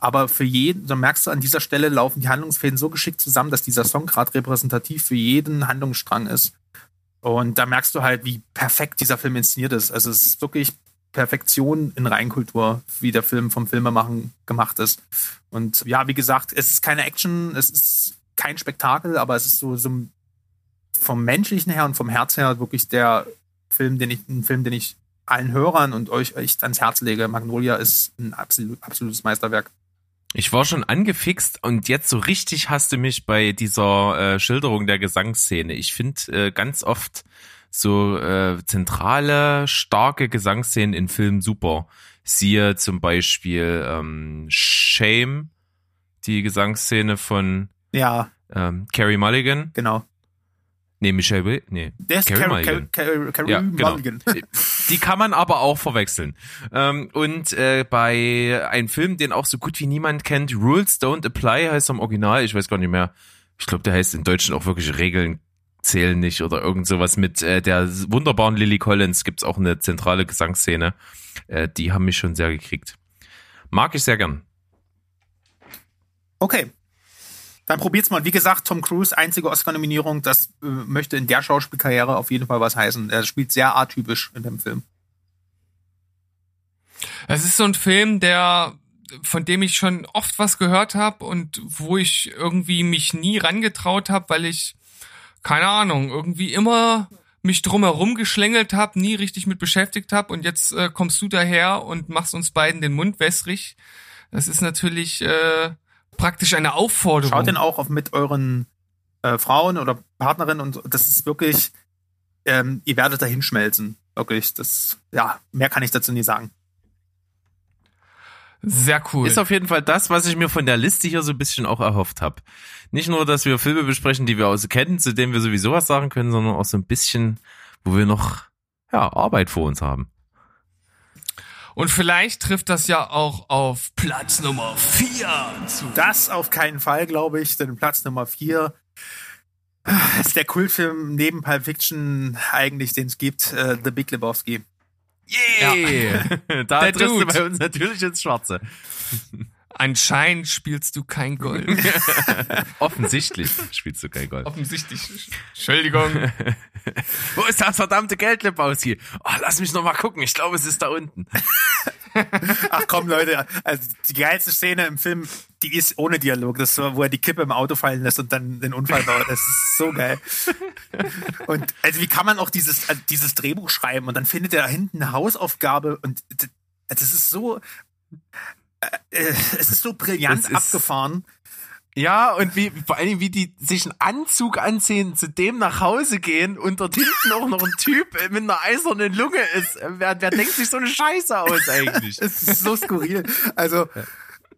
Aber für jeden, dann merkst du, an dieser Stelle laufen die Handlungsfäden so geschickt zusammen, dass dieser Song gerade repräsentativ für jeden Handlungsstrang ist. Und da merkst du halt, wie perfekt dieser Film inszeniert ist. Also es ist wirklich Perfektion in Reinkultur, wie der Film vom Filmemachen gemacht ist. Und ja, wie gesagt, es ist keine Action, es ist kein Spektakel, aber es ist so, so vom menschlichen her und vom Herz her wirklich der Film, den ich, ein Film, den ich allen Hörern und euch echt ans Herz lege. Magnolia ist ein absolut, absolutes Meisterwerk. Ich war schon angefixt und jetzt so richtig hast du mich bei dieser äh, Schilderung der Gesangsszene. Ich finde äh, ganz oft so äh, zentrale, starke Gesangsszenen in Filmen super. Siehe zum Beispiel ähm, Shame, die Gesangsszene von ja. ähm, Carrie Mulligan. Genau. Nee, Michelle Will, nee. Der ist Carrie, Carrie, Carrie, Carrie ja, genau. Mulligan. Die kann man aber auch verwechseln. Ähm, und äh, bei einem Film, den auch so gut wie niemand kennt, Rules Don't Apply heißt am Original, ich weiß gar nicht mehr. Ich glaube, der heißt in Deutschen auch wirklich Regeln zählen nicht oder irgend sowas mit äh, der wunderbaren Lily Collins gibt's auch eine zentrale Gesangsszene. Äh, die haben mich schon sehr gekriegt. Mag ich sehr gern. Okay, dann probiert's mal. Wie gesagt, Tom Cruise, einzige Oscar-Nominierung, das äh, möchte in der Schauspielkarriere auf jeden Fall was heißen. Er spielt sehr atypisch in dem Film. Es ist so ein Film, der von dem ich schon oft was gehört habe und wo ich irgendwie mich nie rangetraut habe, weil ich keine Ahnung, irgendwie immer mich drumherum geschlängelt habe, nie richtig mit beschäftigt habe und jetzt äh, kommst du daher und machst uns beiden den Mund wässrig. Das ist natürlich äh, praktisch eine Aufforderung. Schaut den auch auf mit euren äh, Frauen oder Partnerinnen und das ist wirklich, ähm, ihr werdet dahin schmelzen. Wirklich, das, ja, mehr kann ich dazu nie sagen. Sehr cool. Ist auf jeden Fall das, was ich mir von der Liste hier so ein bisschen auch erhofft habe. Nicht nur, dass wir Filme besprechen, die wir aus kennen, zu denen wir sowieso was sagen können, sondern auch so ein bisschen, wo wir noch ja, Arbeit vor uns haben. Und vielleicht trifft das ja auch auf Platz Nummer vier zu. Das auf keinen Fall, glaube ich, denn Platz Nummer vier ist der Kultfilm neben Pulp Fiction eigentlich, den es gibt, äh, The Big Lebowski. Yeah! da Der triffst du bei uns natürlich ins Schwarze. Anscheinend spielst du kein Gold. Offensichtlich spielst du kein Golf. Offensichtlich. Entschuldigung. Wo ist das verdammte Geld, Lebowski? Oh, lass mich noch mal gucken. Ich glaube, es ist da unten. Ach komm, Leute, also die geilste Szene im Film, die ist ohne Dialog. Das ist so, wo er die Kippe im Auto fallen lässt und dann den Unfall baut. Das ist so geil. Und also wie kann man auch dieses, also dieses Drehbuch schreiben und dann findet er da hinten eine Hausaufgabe und das ist so, es ist so brillant ist- abgefahren. Ja, und wie, vor allen Dingen, wie die sich einen Anzug anziehen, zu dem nach Hause gehen und dort hinten auch noch ein Typ mit einer eisernen Lunge ist. Wer, wer denkt sich so eine Scheiße aus eigentlich? Es ist so skurril. Also,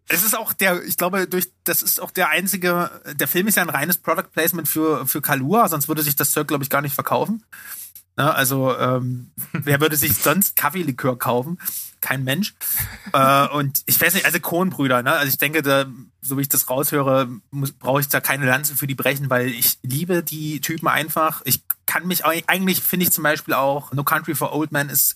es ist auch der, ich glaube, durch, das ist auch der einzige, der Film ist ja ein reines Product Placement für, für Kalua, sonst würde sich das Zeug, glaube ich, gar nicht verkaufen. Ne, also, ähm, wer würde sich sonst Kaffeelikör kaufen? Kein Mensch. äh, und ich weiß nicht, also Kohnbrüder, ne? Also ich denke, da, so wie ich das raushöre, brauche ich da keine Lanze für die brechen, weil ich liebe die Typen einfach. Ich kann mich eigentlich finde ich zum Beispiel auch No Country for Old Men ist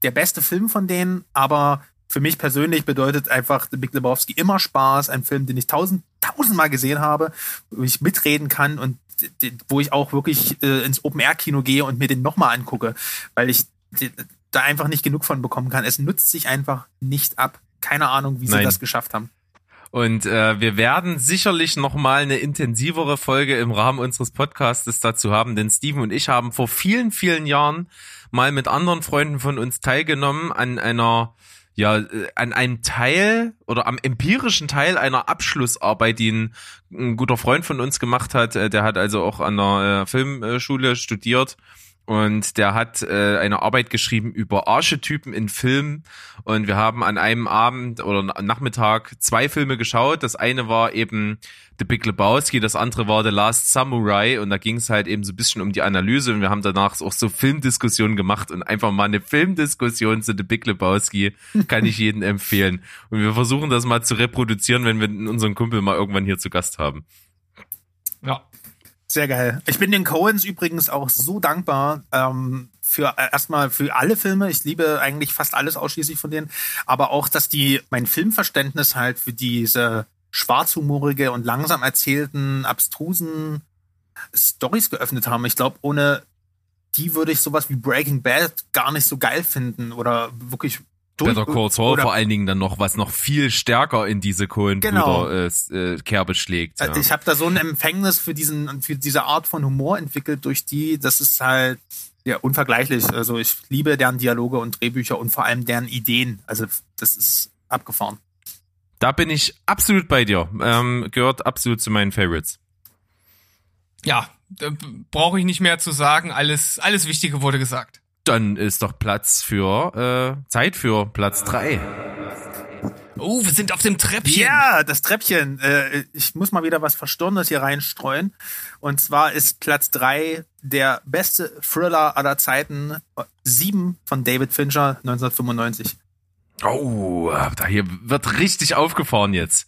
der beste Film von denen, aber für mich persönlich bedeutet einfach The Big Lebowski immer Spaß, ein Film, den ich tausend, tausendmal gesehen habe, wo ich mitreden kann und wo ich auch wirklich äh, ins Open-Air-Kino gehe und mir den nochmal angucke, weil ich da einfach nicht genug von bekommen kann. Es nutzt sich einfach nicht ab. Keine Ahnung, wie sie Nein. das geschafft haben. Und äh, wir werden sicherlich noch mal eine intensivere Folge im Rahmen unseres Podcastes dazu haben, denn Steven und ich haben vor vielen, vielen Jahren mal mit anderen Freunden von uns teilgenommen an einer ja, äh, an einem Teil oder am empirischen Teil einer Abschlussarbeit, die ein, ein guter Freund von uns gemacht hat. Äh, Der hat also auch an der äh, Filmschule studiert und der hat äh, eine Arbeit geschrieben über Archetypen in Filmen und wir haben an einem Abend oder Na- Nachmittag zwei Filme geschaut. Das eine war eben The Big Lebowski, das andere war The Last Samurai und da ging es halt eben so ein bisschen um die Analyse und wir haben danach auch so Filmdiskussionen gemacht und einfach mal eine Filmdiskussion zu The Big Lebowski kann ich jedem empfehlen. Und wir versuchen das mal zu reproduzieren, wenn wir unseren Kumpel mal irgendwann hier zu Gast haben. Ja. Sehr geil. Ich bin den Coens übrigens auch so dankbar ähm, für äh, erstmal für alle Filme. Ich liebe eigentlich fast alles ausschließlich von denen, aber auch, dass die mein Filmverständnis halt für diese schwarzhumorige und langsam erzählten, abstrusen Stories geöffnet haben. Ich glaube, ohne die würde ich sowas wie Breaking Bad gar nicht so geil finden oder wirklich durch- Better Call Saul oder vor allen Dingen dann noch, was noch viel stärker in diese Cohen-Brüder Genau. äh, äh, Kerbe schlägt. Ja. Also Ich habe da so ein Empfängnis für diesen, für diese Art von Humor entwickelt, durch die, das ist halt ja unvergleichlich. Also ich liebe deren Dialoge und Drehbücher und vor allem deren Ideen. Also das ist abgefahren. Da bin ich absolut bei dir. Ähm, gehört absolut zu meinen Favorites. Ja, da brauche ich nicht mehr zu sagen. Alles, alles Wichtige wurde gesagt. Dann ist doch Platz für äh, Zeit für Platz drei. Oh, wir sind auf dem Treppchen. Ja, das Treppchen. Äh, ich muss mal wieder was Verstorbenes hier reinstreuen. Und zwar ist Platz drei der beste Thriller aller Zeiten. Sieben von David Fincher, 1995. Oh, da hier wird richtig aufgefahren jetzt.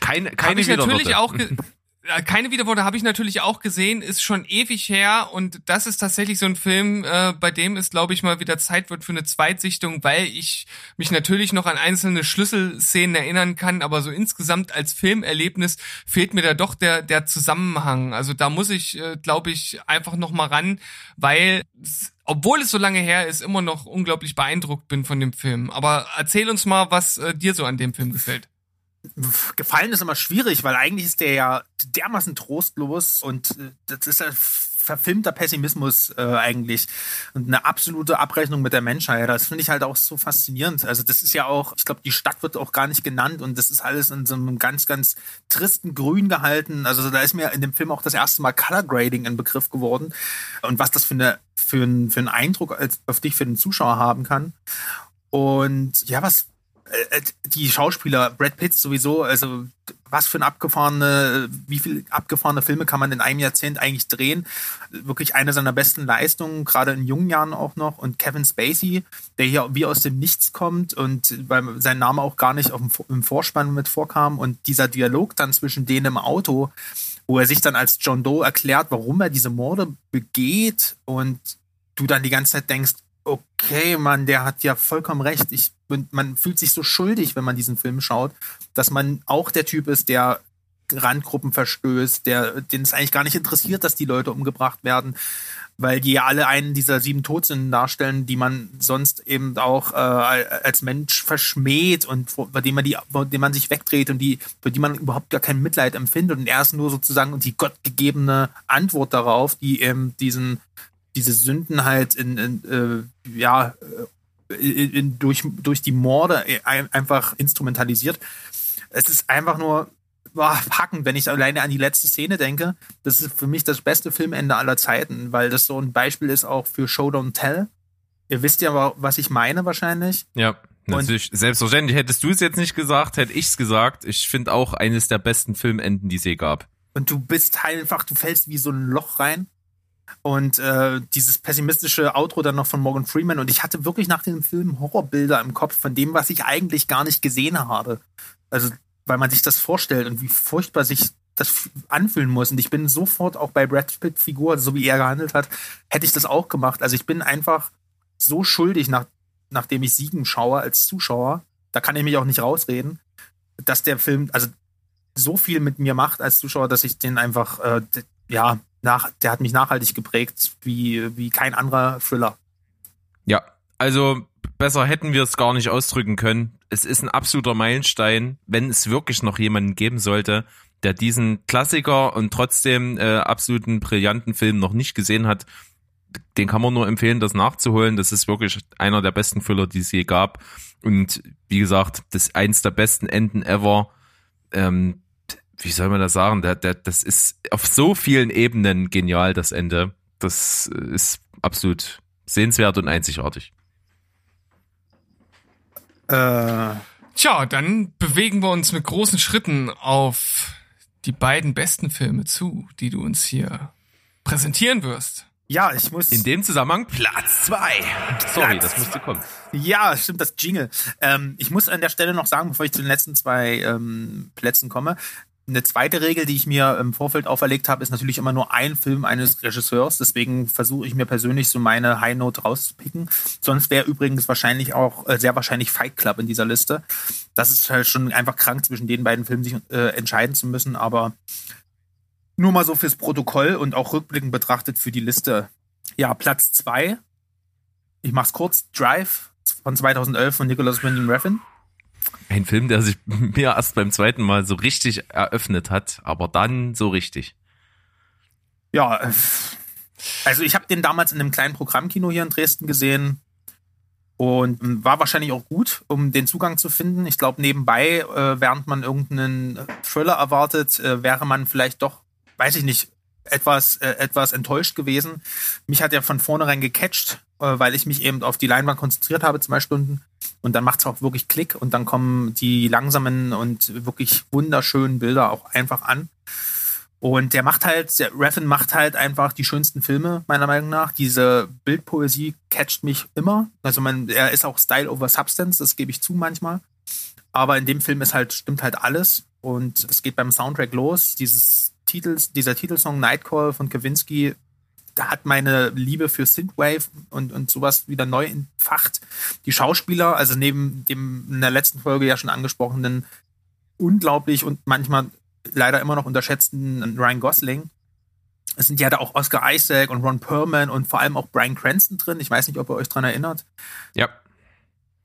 Keine, keine Habe ich natürlich auch äh, keine Widerworte habe ich natürlich auch gesehen, ist schon ewig her und das ist tatsächlich so ein Film, äh, bei dem es glaube ich mal wieder Zeit wird für eine Zweitsichtung, weil ich mich natürlich noch an einzelne Schlüsselszenen erinnern kann, aber so insgesamt als Filmerlebnis fehlt mir da doch der der Zusammenhang. Also da muss ich äh, glaube ich einfach noch mal ran, weil obwohl es so lange her ist, immer noch unglaublich beeindruckt bin von dem Film. Aber erzähl uns mal, was äh, dir so an dem Film gefällt. Gefallen ist immer schwierig, weil eigentlich ist der ja dermaßen trostlos und äh, das ist ja verfilmter Pessimismus äh, eigentlich und eine absolute Abrechnung mit der Menschheit. Das finde ich halt auch so faszinierend. Also das ist ja auch, ich glaube, die Stadt wird auch gar nicht genannt und das ist alles in so einem ganz, ganz tristen Grün gehalten. Also da ist mir in dem Film auch das erste Mal Color Grading ein Begriff geworden und was das für, eine, für, einen, für einen Eindruck als, auf dich, für den Zuschauer haben kann. Und ja, was die Schauspieler, Brad Pitt sowieso, also was für ein abgefahrene, wie viel abgefahrene Filme kann man in einem Jahrzehnt eigentlich drehen? Wirklich eine seiner besten Leistungen, gerade in jungen Jahren auch noch. Und Kevin Spacey, der hier wie aus dem Nichts kommt und weil sein Name auch gar nicht auf dem, im Vorspann mit vorkam und dieser Dialog dann zwischen denen im Auto, wo er sich dann als John Doe erklärt, warum er diese Morde begeht und du dann die ganze Zeit denkst, okay, Mann, der hat ja vollkommen recht. Ich, man fühlt sich so schuldig, wenn man diesen Film schaut, dass man auch der Typ ist, der Randgruppen verstößt, der, den es eigentlich gar nicht interessiert, dass die Leute umgebracht werden, weil die ja alle einen dieser sieben Todsünden darstellen, die man sonst eben auch äh, als Mensch verschmäht und bei dem man die, bei dem man sich wegdreht und die, für die man überhaupt gar kein Mitleid empfindet. Und er ist nur sozusagen die gottgegebene Antwort darauf, die eben diesen diese Sünden halt in, in äh, ja in, in, durch durch die Morde einfach instrumentalisiert. Es ist einfach nur boah, packend, wenn ich alleine an die letzte Szene denke. Das ist für mich das beste Filmende aller Zeiten, weil das so ein Beispiel ist auch für Show Don't Tell. Ihr wisst ja, was ich meine wahrscheinlich. Ja. Natürlich, und selbstverständlich hättest du es jetzt nicht gesagt, hätte ich es gesagt. Ich finde auch eines der besten Filmenden, die es je gab. Und du bist halt einfach, du fällst wie so ein Loch rein. Und äh, dieses pessimistische Outro dann noch von Morgan Freeman. Und ich hatte wirklich nach dem Film Horrorbilder im Kopf von dem, was ich eigentlich gar nicht gesehen habe. Also, weil man sich das vorstellt und wie furchtbar sich das anfühlen muss. Und ich bin sofort auch bei Brad Pitt Figur, so wie er gehandelt hat, hätte ich das auch gemacht. Also ich bin einfach so schuldig, nach, nachdem ich Siegen schaue als Zuschauer. Da kann ich mich auch nicht rausreden, dass der Film, also so viel mit mir macht als Zuschauer, dass ich den einfach, äh, ja, nach, der hat mich nachhaltig geprägt wie, wie kein anderer Thriller. Ja, also besser hätten wir es gar nicht ausdrücken können. Es ist ein absoluter Meilenstein, wenn es wirklich noch jemanden geben sollte, der diesen Klassiker und trotzdem äh, absoluten brillanten Film noch nicht gesehen hat. Den kann man nur empfehlen, das nachzuholen. Das ist wirklich einer der besten Thriller, die es je gab. Und wie gesagt, das ist eins der besten Enden ever. Ähm, wie soll man das sagen? Der, der, das ist auf so vielen Ebenen genial, das Ende. Das ist absolut sehenswert und einzigartig. Äh. Tja, dann bewegen wir uns mit großen Schritten auf die beiden besten Filme zu, die du uns hier präsentieren wirst. Ja, ich muss. In dem Zusammenhang Platz zwei. Sorry, Platz das musste kommen. Ja, stimmt, das Jingle. Ähm, ich muss an der Stelle noch sagen, bevor ich zu den letzten zwei ähm, Plätzen komme, eine zweite Regel, die ich mir im Vorfeld auferlegt habe, ist natürlich immer nur ein Film eines Regisseurs. Deswegen versuche ich mir persönlich so meine High Note rauszupicken. Sonst wäre übrigens wahrscheinlich auch äh, sehr wahrscheinlich Fight Club in dieser Liste. Das ist halt schon einfach krank, zwischen den beiden Filmen sich äh, entscheiden zu müssen. Aber nur mal so fürs Protokoll und auch rückblickend betrachtet für die Liste. Ja, Platz zwei. Ich mach's kurz. Drive von 2011 von Nicholas Winding Refn. Ein Film, der sich mir erst beim zweiten Mal so richtig eröffnet hat, aber dann so richtig. Ja, äh, also ich habe den damals in einem kleinen Programmkino hier in Dresden gesehen und ähm, war wahrscheinlich auch gut, um den Zugang zu finden. Ich glaube, nebenbei, äh, während man irgendeinen Thriller erwartet, äh, wäre man vielleicht doch, weiß ich nicht, etwas, etwas enttäuscht gewesen. Mich hat er von vornherein gecatcht, weil ich mich eben auf die Leinwand konzentriert habe, zwei Stunden. Und dann macht es auch wirklich Klick und dann kommen die langsamen und wirklich wunderschönen Bilder auch einfach an. Und der macht halt, der Refn macht halt einfach die schönsten Filme, meiner Meinung nach. Diese Bildpoesie catcht mich immer. Also man, er ist auch Style over Substance, das gebe ich zu manchmal. Aber in dem Film ist halt, stimmt halt alles. Und es geht beim Soundtrack los. Dieses Titels, dieser Titelsong Nightcall von Kavinsky da hat meine Liebe für Synthwave und, und sowas wieder neu entfacht. Die Schauspieler, also neben dem in der letzten Folge ja schon angesprochenen, unglaublich und manchmal leider immer noch unterschätzten Ryan Gosling. Es sind ja da auch Oscar Isaac und Ron Perlman und vor allem auch Brian Cranston drin. Ich weiß nicht, ob ihr euch dran erinnert. Ja.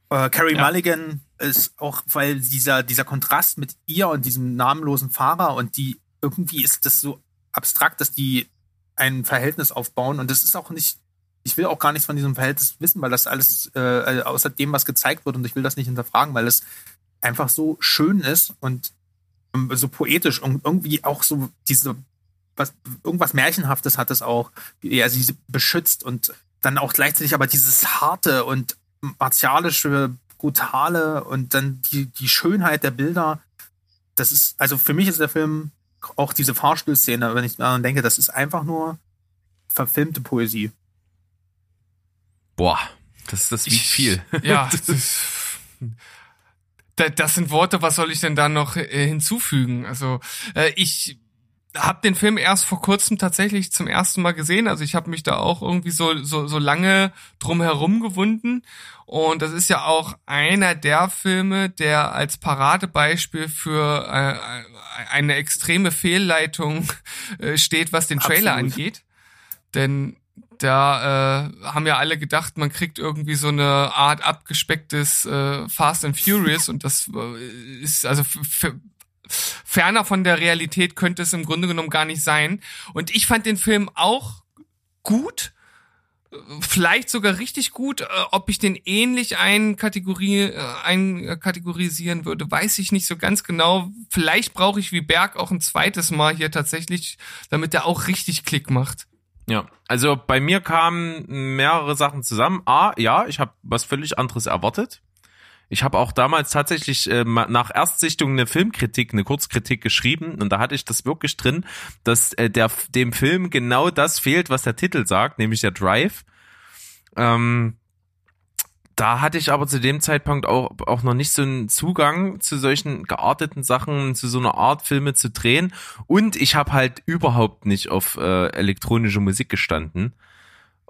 Äh, Carrie ja. Mulligan ist auch, weil dieser, dieser Kontrast mit ihr und diesem namenlosen Fahrer und die irgendwie ist das so abstrakt, dass die ein Verhältnis aufbauen. Und das ist auch nicht, ich will auch gar nichts von diesem Verhältnis wissen, weil das alles äh, außer dem, was gezeigt wird, und ich will das nicht hinterfragen, weil es einfach so schön ist und ähm, so poetisch und irgendwie auch so diese, was, irgendwas Märchenhaftes hat es auch, wie er sie beschützt und dann auch gleichzeitig aber dieses harte und martialische, Brutale und dann die, die Schönheit der Bilder. Das ist, also für mich ist der Film auch diese Fahrstuhlszene, wenn ich daran denke, das ist einfach nur verfilmte Poesie. Boah, das, das wiegt viel. Ja, das, ist, das sind Worte, was soll ich denn da noch äh, hinzufügen? Also äh, ich habe den Film erst vor kurzem tatsächlich zum ersten Mal gesehen. Also ich habe mich da auch irgendwie so, so, so lange drum herum gewunden. Und das ist ja auch einer der Filme, der als Paradebeispiel für äh, eine extreme Fehlleitung äh, steht, was den Trailer Absolut. angeht. Denn da äh, haben ja alle gedacht, man kriegt irgendwie so eine Art abgespecktes äh, Fast and Furious und das äh, ist also ferner von der Realität könnte es im Grunde genommen gar nicht sein. Und ich fand den Film auch gut, vielleicht sogar richtig gut. Äh, ob ich den ähnlich einkategorie, äh, einkategorisieren würde, weiß ich nicht so ganz genau. Vielleicht brauche ich wie Berg auch ein zweites Mal hier tatsächlich, damit er auch richtig Klick macht. Ja, also bei mir kamen mehrere Sachen zusammen. A, ja, ich habe was völlig anderes erwartet. Ich habe auch damals tatsächlich äh, nach Erstsichtung eine Filmkritik, eine Kurzkritik geschrieben und da hatte ich das wirklich drin, dass äh, der dem Film genau das fehlt, was der Titel sagt, nämlich der Drive. Ähm, da hatte ich aber zu dem Zeitpunkt auch, auch noch nicht so einen Zugang zu solchen gearteten Sachen, zu so einer Art Filme zu drehen. Und ich habe halt überhaupt nicht auf äh, elektronische Musik gestanden.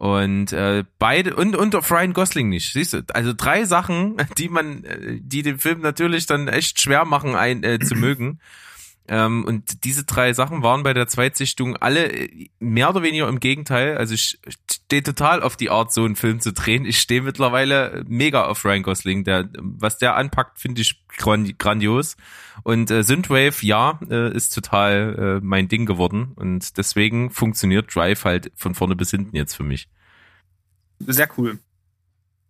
Und äh, beide und und auf Ryan Gosling nicht, siehst du? Also drei Sachen, die man, äh, die den Film natürlich dann echt schwer machen, ein äh, zu mögen. Ähm, und diese drei Sachen waren bei der Zweitsichtung alle äh, mehr oder weniger im Gegenteil. Also ich stehe total auf die Art, so einen Film zu drehen. Ich stehe mittlerweile mega auf Ryan Gosling. Der, was der anpackt, finde ich grandios. Und äh, Synthwave, ja, äh, ist total äh, mein Ding geworden. Und deswegen funktioniert Drive halt von vorne bis hinten jetzt für mich. Sehr cool.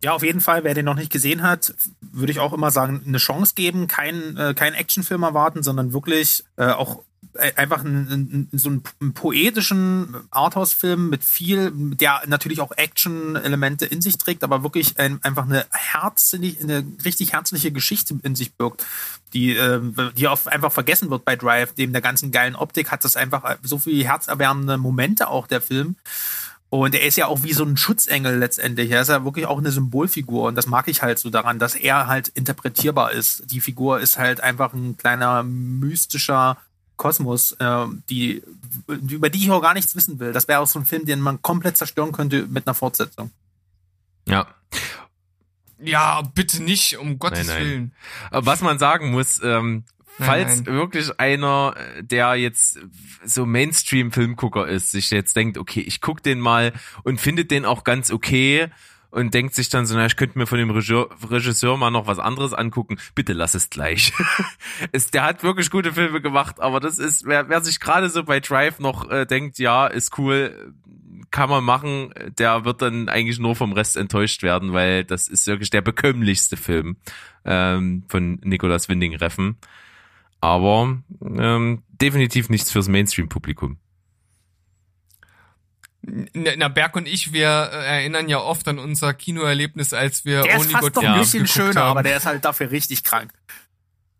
Ja, auf jeden Fall, wer den noch nicht gesehen hat, würde ich auch immer sagen, eine Chance geben, kein, äh, kein Actionfilm erwarten, sondern wirklich äh, auch äh, einfach einen, so einen poetischen Arthouse-Film mit viel, der natürlich auch Action-Elemente in sich trägt, aber wirklich ein, einfach eine herzlich, eine richtig herzliche Geschichte in sich birgt, die, äh, die oft einfach vergessen wird bei Drive, dem der ganzen geilen Optik hat das einfach so viele herzerwärmende Momente auch der Film. Und er ist ja auch wie so ein Schutzengel letztendlich. Er ist ja wirklich auch eine Symbolfigur. Und das mag ich halt so daran, dass er halt interpretierbar ist. Die Figur ist halt einfach ein kleiner mystischer Kosmos, äh, die, über die ich auch gar nichts wissen will. Das wäre auch so ein Film, den man komplett zerstören könnte mit einer Fortsetzung. Ja. Ja, bitte nicht, um Gottes nein, nein. Willen. Was man sagen muss, ähm, Falls nein, wirklich einer, der jetzt so Mainstream-Filmgucker ist, sich jetzt denkt, okay, ich guck den mal und findet den auch ganz okay und denkt sich dann so, na, ich könnte mir von dem Regisseur, Regisseur mal noch was anderes angucken. Bitte lass es gleich. es, der hat wirklich gute Filme gemacht, aber das ist, wer, wer sich gerade so bei Drive noch äh, denkt, ja, ist cool, kann man machen, der wird dann eigentlich nur vom Rest enttäuscht werden, weil das ist wirklich der bekömmlichste Film ähm, von Nicolas Winding Reffen aber ähm, definitiv nichts fürs Mainstream-Publikum. Na, Berg und ich, wir äh, erinnern ja oft an unser Kinoerlebnis, als wir der Only ist fast God doch ein bisschen schöner, haben. aber der ist halt dafür richtig krank.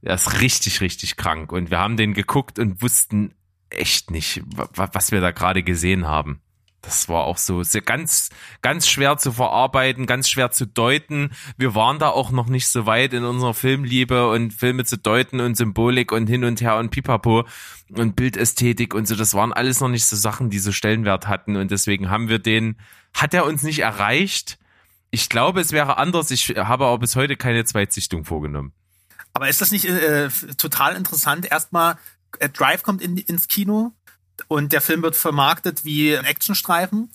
Der ist richtig, richtig krank. Und wir haben den geguckt und wussten echt nicht, was wir da gerade gesehen haben das war auch so sehr ganz, ganz schwer zu verarbeiten, ganz schwer zu deuten. Wir waren da auch noch nicht so weit in unserer Filmliebe und Filme zu deuten und Symbolik und hin und her und pipapo und Bildästhetik und so. Das waren alles noch nicht so Sachen, die so Stellenwert hatten und deswegen haben wir den, hat er uns nicht erreicht. Ich glaube, es wäre anders. Ich habe aber bis heute keine Zweitsichtung vorgenommen. Aber ist das nicht äh, total interessant? Erstmal, äh, Drive kommt in, ins Kino und der Film wird vermarktet wie ein Actionstreifen.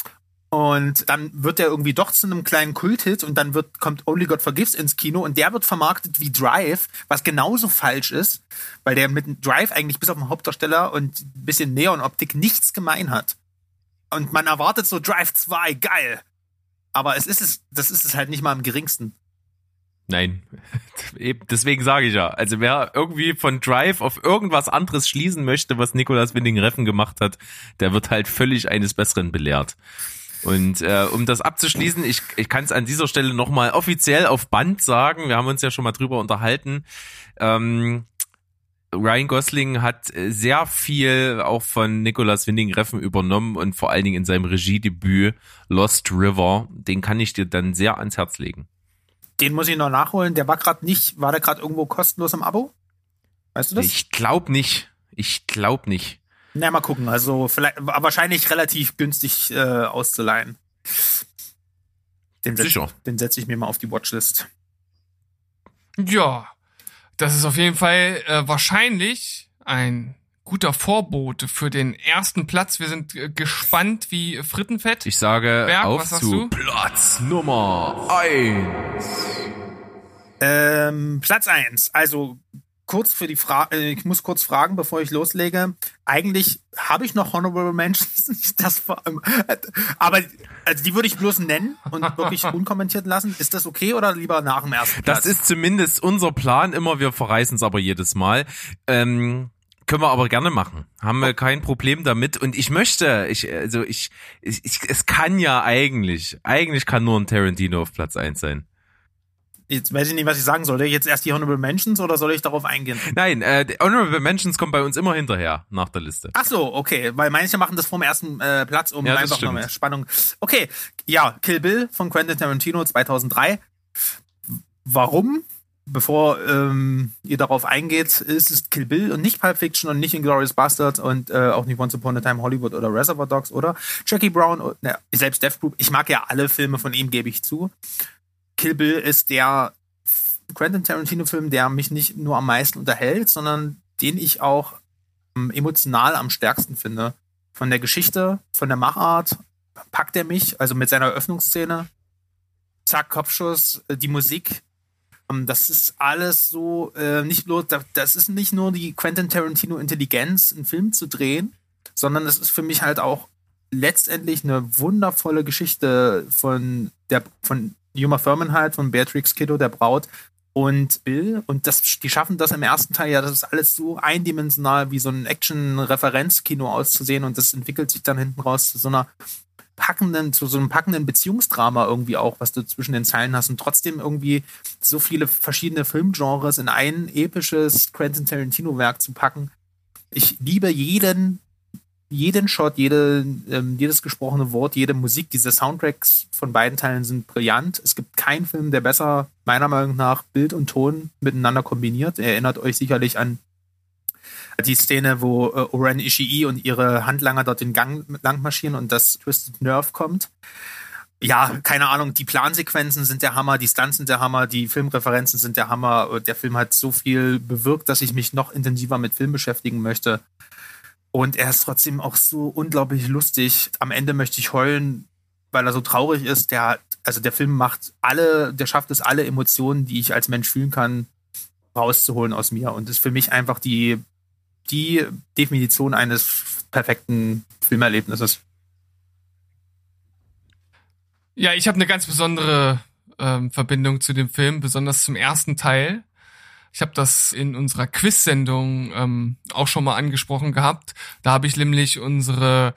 Und dann wird der irgendwie doch zu einem kleinen Kulthit und dann wird, kommt Only God Forgives ins Kino und der wird vermarktet wie Drive, was genauso falsch ist, weil der mit Drive eigentlich bis auf den Hauptdarsteller und ein bisschen Neon-Optik nichts gemein hat. Und man erwartet so Drive 2, geil. Aber es ist es, das ist es halt nicht mal im geringsten. Nein, deswegen sage ich ja. Also wer irgendwie von Drive auf irgendwas anderes schließen möchte, was Nicolas Winding Reffen gemacht hat, der wird halt völlig eines Besseren belehrt. Und äh, um das abzuschließen, ich, ich kann es an dieser Stelle nochmal offiziell auf Band sagen, wir haben uns ja schon mal drüber unterhalten. Ähm, Ryan Gosling hat äh, sehr viel auch von Nicolas Winding Reffen übernommen und vor allen Dingen in seinem Regiedebüt Lost River, den kann ich dir dann sehr ans Herz legen. Den muss ich noch nachholen. Der war gerade nicht, war der gerade irgendwo kostenlos im Abo? Weißt du das? Ich glaube nicht. Ich glaube nicht. Na, mal gucken. Also vielleicht, wahrscheinlich relativ günstig äh, auszuleihen. Den setz, Sicher. Den setze ich mir mal auf die Watchlist. Ja, das ist auf jeden Fall äh, wahrscheinlich ein guter Vorbote für den ersten Platz. Wir sind äh, gespannt wie Frittenfett. Ich sage Berg, auf zu du? Platz Nummer eins. Ähm, Platz eins. Also kurz für die Frage, ich muss kurz fragen, bevor ich loslege. Eigentlich habe ich noch Honorable Mentions, nicht das vor allem, aber also die würde ich bloß nennen und wirklich unkommentiert lassen. Ist das okay oder lieber nach dem ersten Platz? Das ist zumindest unser Plan immer, wir verreißen es aber jedes Mal. Ähm, können wir aber gerne machen. Haben wir kein Problem damit. Und ich möchte, ich, also ich, ich, ich, es kann ja eigentlich, eigentlich kann nur ein Tarantino auf Platz eins sein. Jetzt weiß ich nicht, was ich sagen soll. Jetzt erst die Honorable Mentions oder soll ich darauf eingehen? Nein, äh, Honorable Mentions kommen bei uns immer hinterher nach der Liste. Ach so, okay, weil manche machen das vom ersten äh, Platz, um Ja, einfach noch mehr Spannung. Okay, ja, Kill Bill von Quentin Tarantino 2003. Warum? Bevor ähm, ihr darauf eingeht, ist es Kill Bill und nicht Pulp Fiction und nicht Inglourious Bastard und äh, auch nicht Once Upon a Time Hollywood oder Reservoir Dogs oder Jackie Brown, und, ne, selbst Death Group. Ich mag ja alle Filme von ihm, gebe ich zu. Kill Bill ist der Quentin Tarantino-Film, der mich nicht nur am meisten unterhält, sondern den ich auch ähm, emotional am stärksten finde. Von der Geschichte, von der Machart packt er mich, also mit seiner Eröffnungsszene. Zack, Kopfschuss, äh, die Musik. Ähm, Das ist alles so, äh, nicht bloß, da- das ist nicht nur die Quentin Tarantino-Intelligenz, einen Film zu drehen, sondern es ist für mich halt auch letztendlich eine wundervolle Geschichte von der, von Yuma Thurman halt, von Beatrix Kiddo, der Braut, und Bill. Und das, die schaffen das im ersten Teil ja, das ist alles so eindimensional, wie so ein Action-Referenzkino auszusehen. Und das entwickelt sich dann hinten raus zu so einer packenden, zu so einem packenden Beziehungsdrama irgendwie auch, was du zwischen den Zeilen hast. Und trotzdem irgendwie so viele verschiedene Filmgenres in ein episches Quentin Tarantino-Werk zu packen. Ich liebe jeden jeden Shot, jede, ähm, jedes gesprochene Wort, jede Musik, diese Soundtracks von beiden Teilen sind brillant. Es gibt keinen Film, der besser, meiner Meinung nach, Bild und Ton miteinander kombiniert. Erinnert euch sicherlich an die Szene, wo äh, Oren Ishii und ihre Handlanger dort den Gang lang marschieren und das Twisted Nerve kommt. Ja, keine Ahnung, die Plansequenzen sind der Hammer, die Stunts sind der Hammer, die Filmreferenzen sind der Hammer. Der Film hat so viel bewirkt, dass ich mich noch intensiver mit Film beschäftigen möchte. Und er ist trotzdem auch so unglaublich lustig. Am Ende möchte ich heulen, weil er so traurig ist. Der, also der Film macht alle, der schafft es, alle Emotionen, die ich als Mensch fühlen kann, rauszuholen aus mir. Und ist für mich einfach die, die Definition eines perfekten Filmerlebnisses. Ja, ich habe eine ganz besondere ähm, Verbindung zu dem Film, besonders zum ersten Teil. Ich habe das in unserer Quiz-Sendung ähm, auch schon mal angesprochen gehabt. Da habe ich nämlich unsere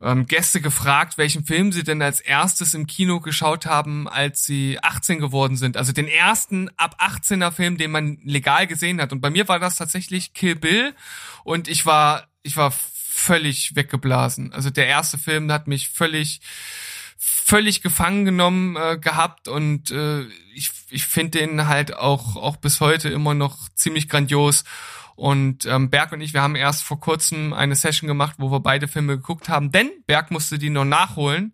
ähm, Gäste gefragt, welchen Film sie denn als erstes im Kino geschaut haben, als sie 18 geworden sind. Also den ersten ab 18er Film, den man legal gesehen hat. Und bei mir war das tatsächlich Kill Bill. Und ich war, ich war völlig weggeblasen. Also der erste Film hat mich völlig völlig gefangen genommen äh, gehabt und äh, ich, ich finde den halt auch auch bis heute immer noch ziemlich grandios und ähm, Berg und ich, wir haben erst vor kurzem eine Session gemacht, wo wir beide Filme geguckt haben, denn Berg musste die noch nachholen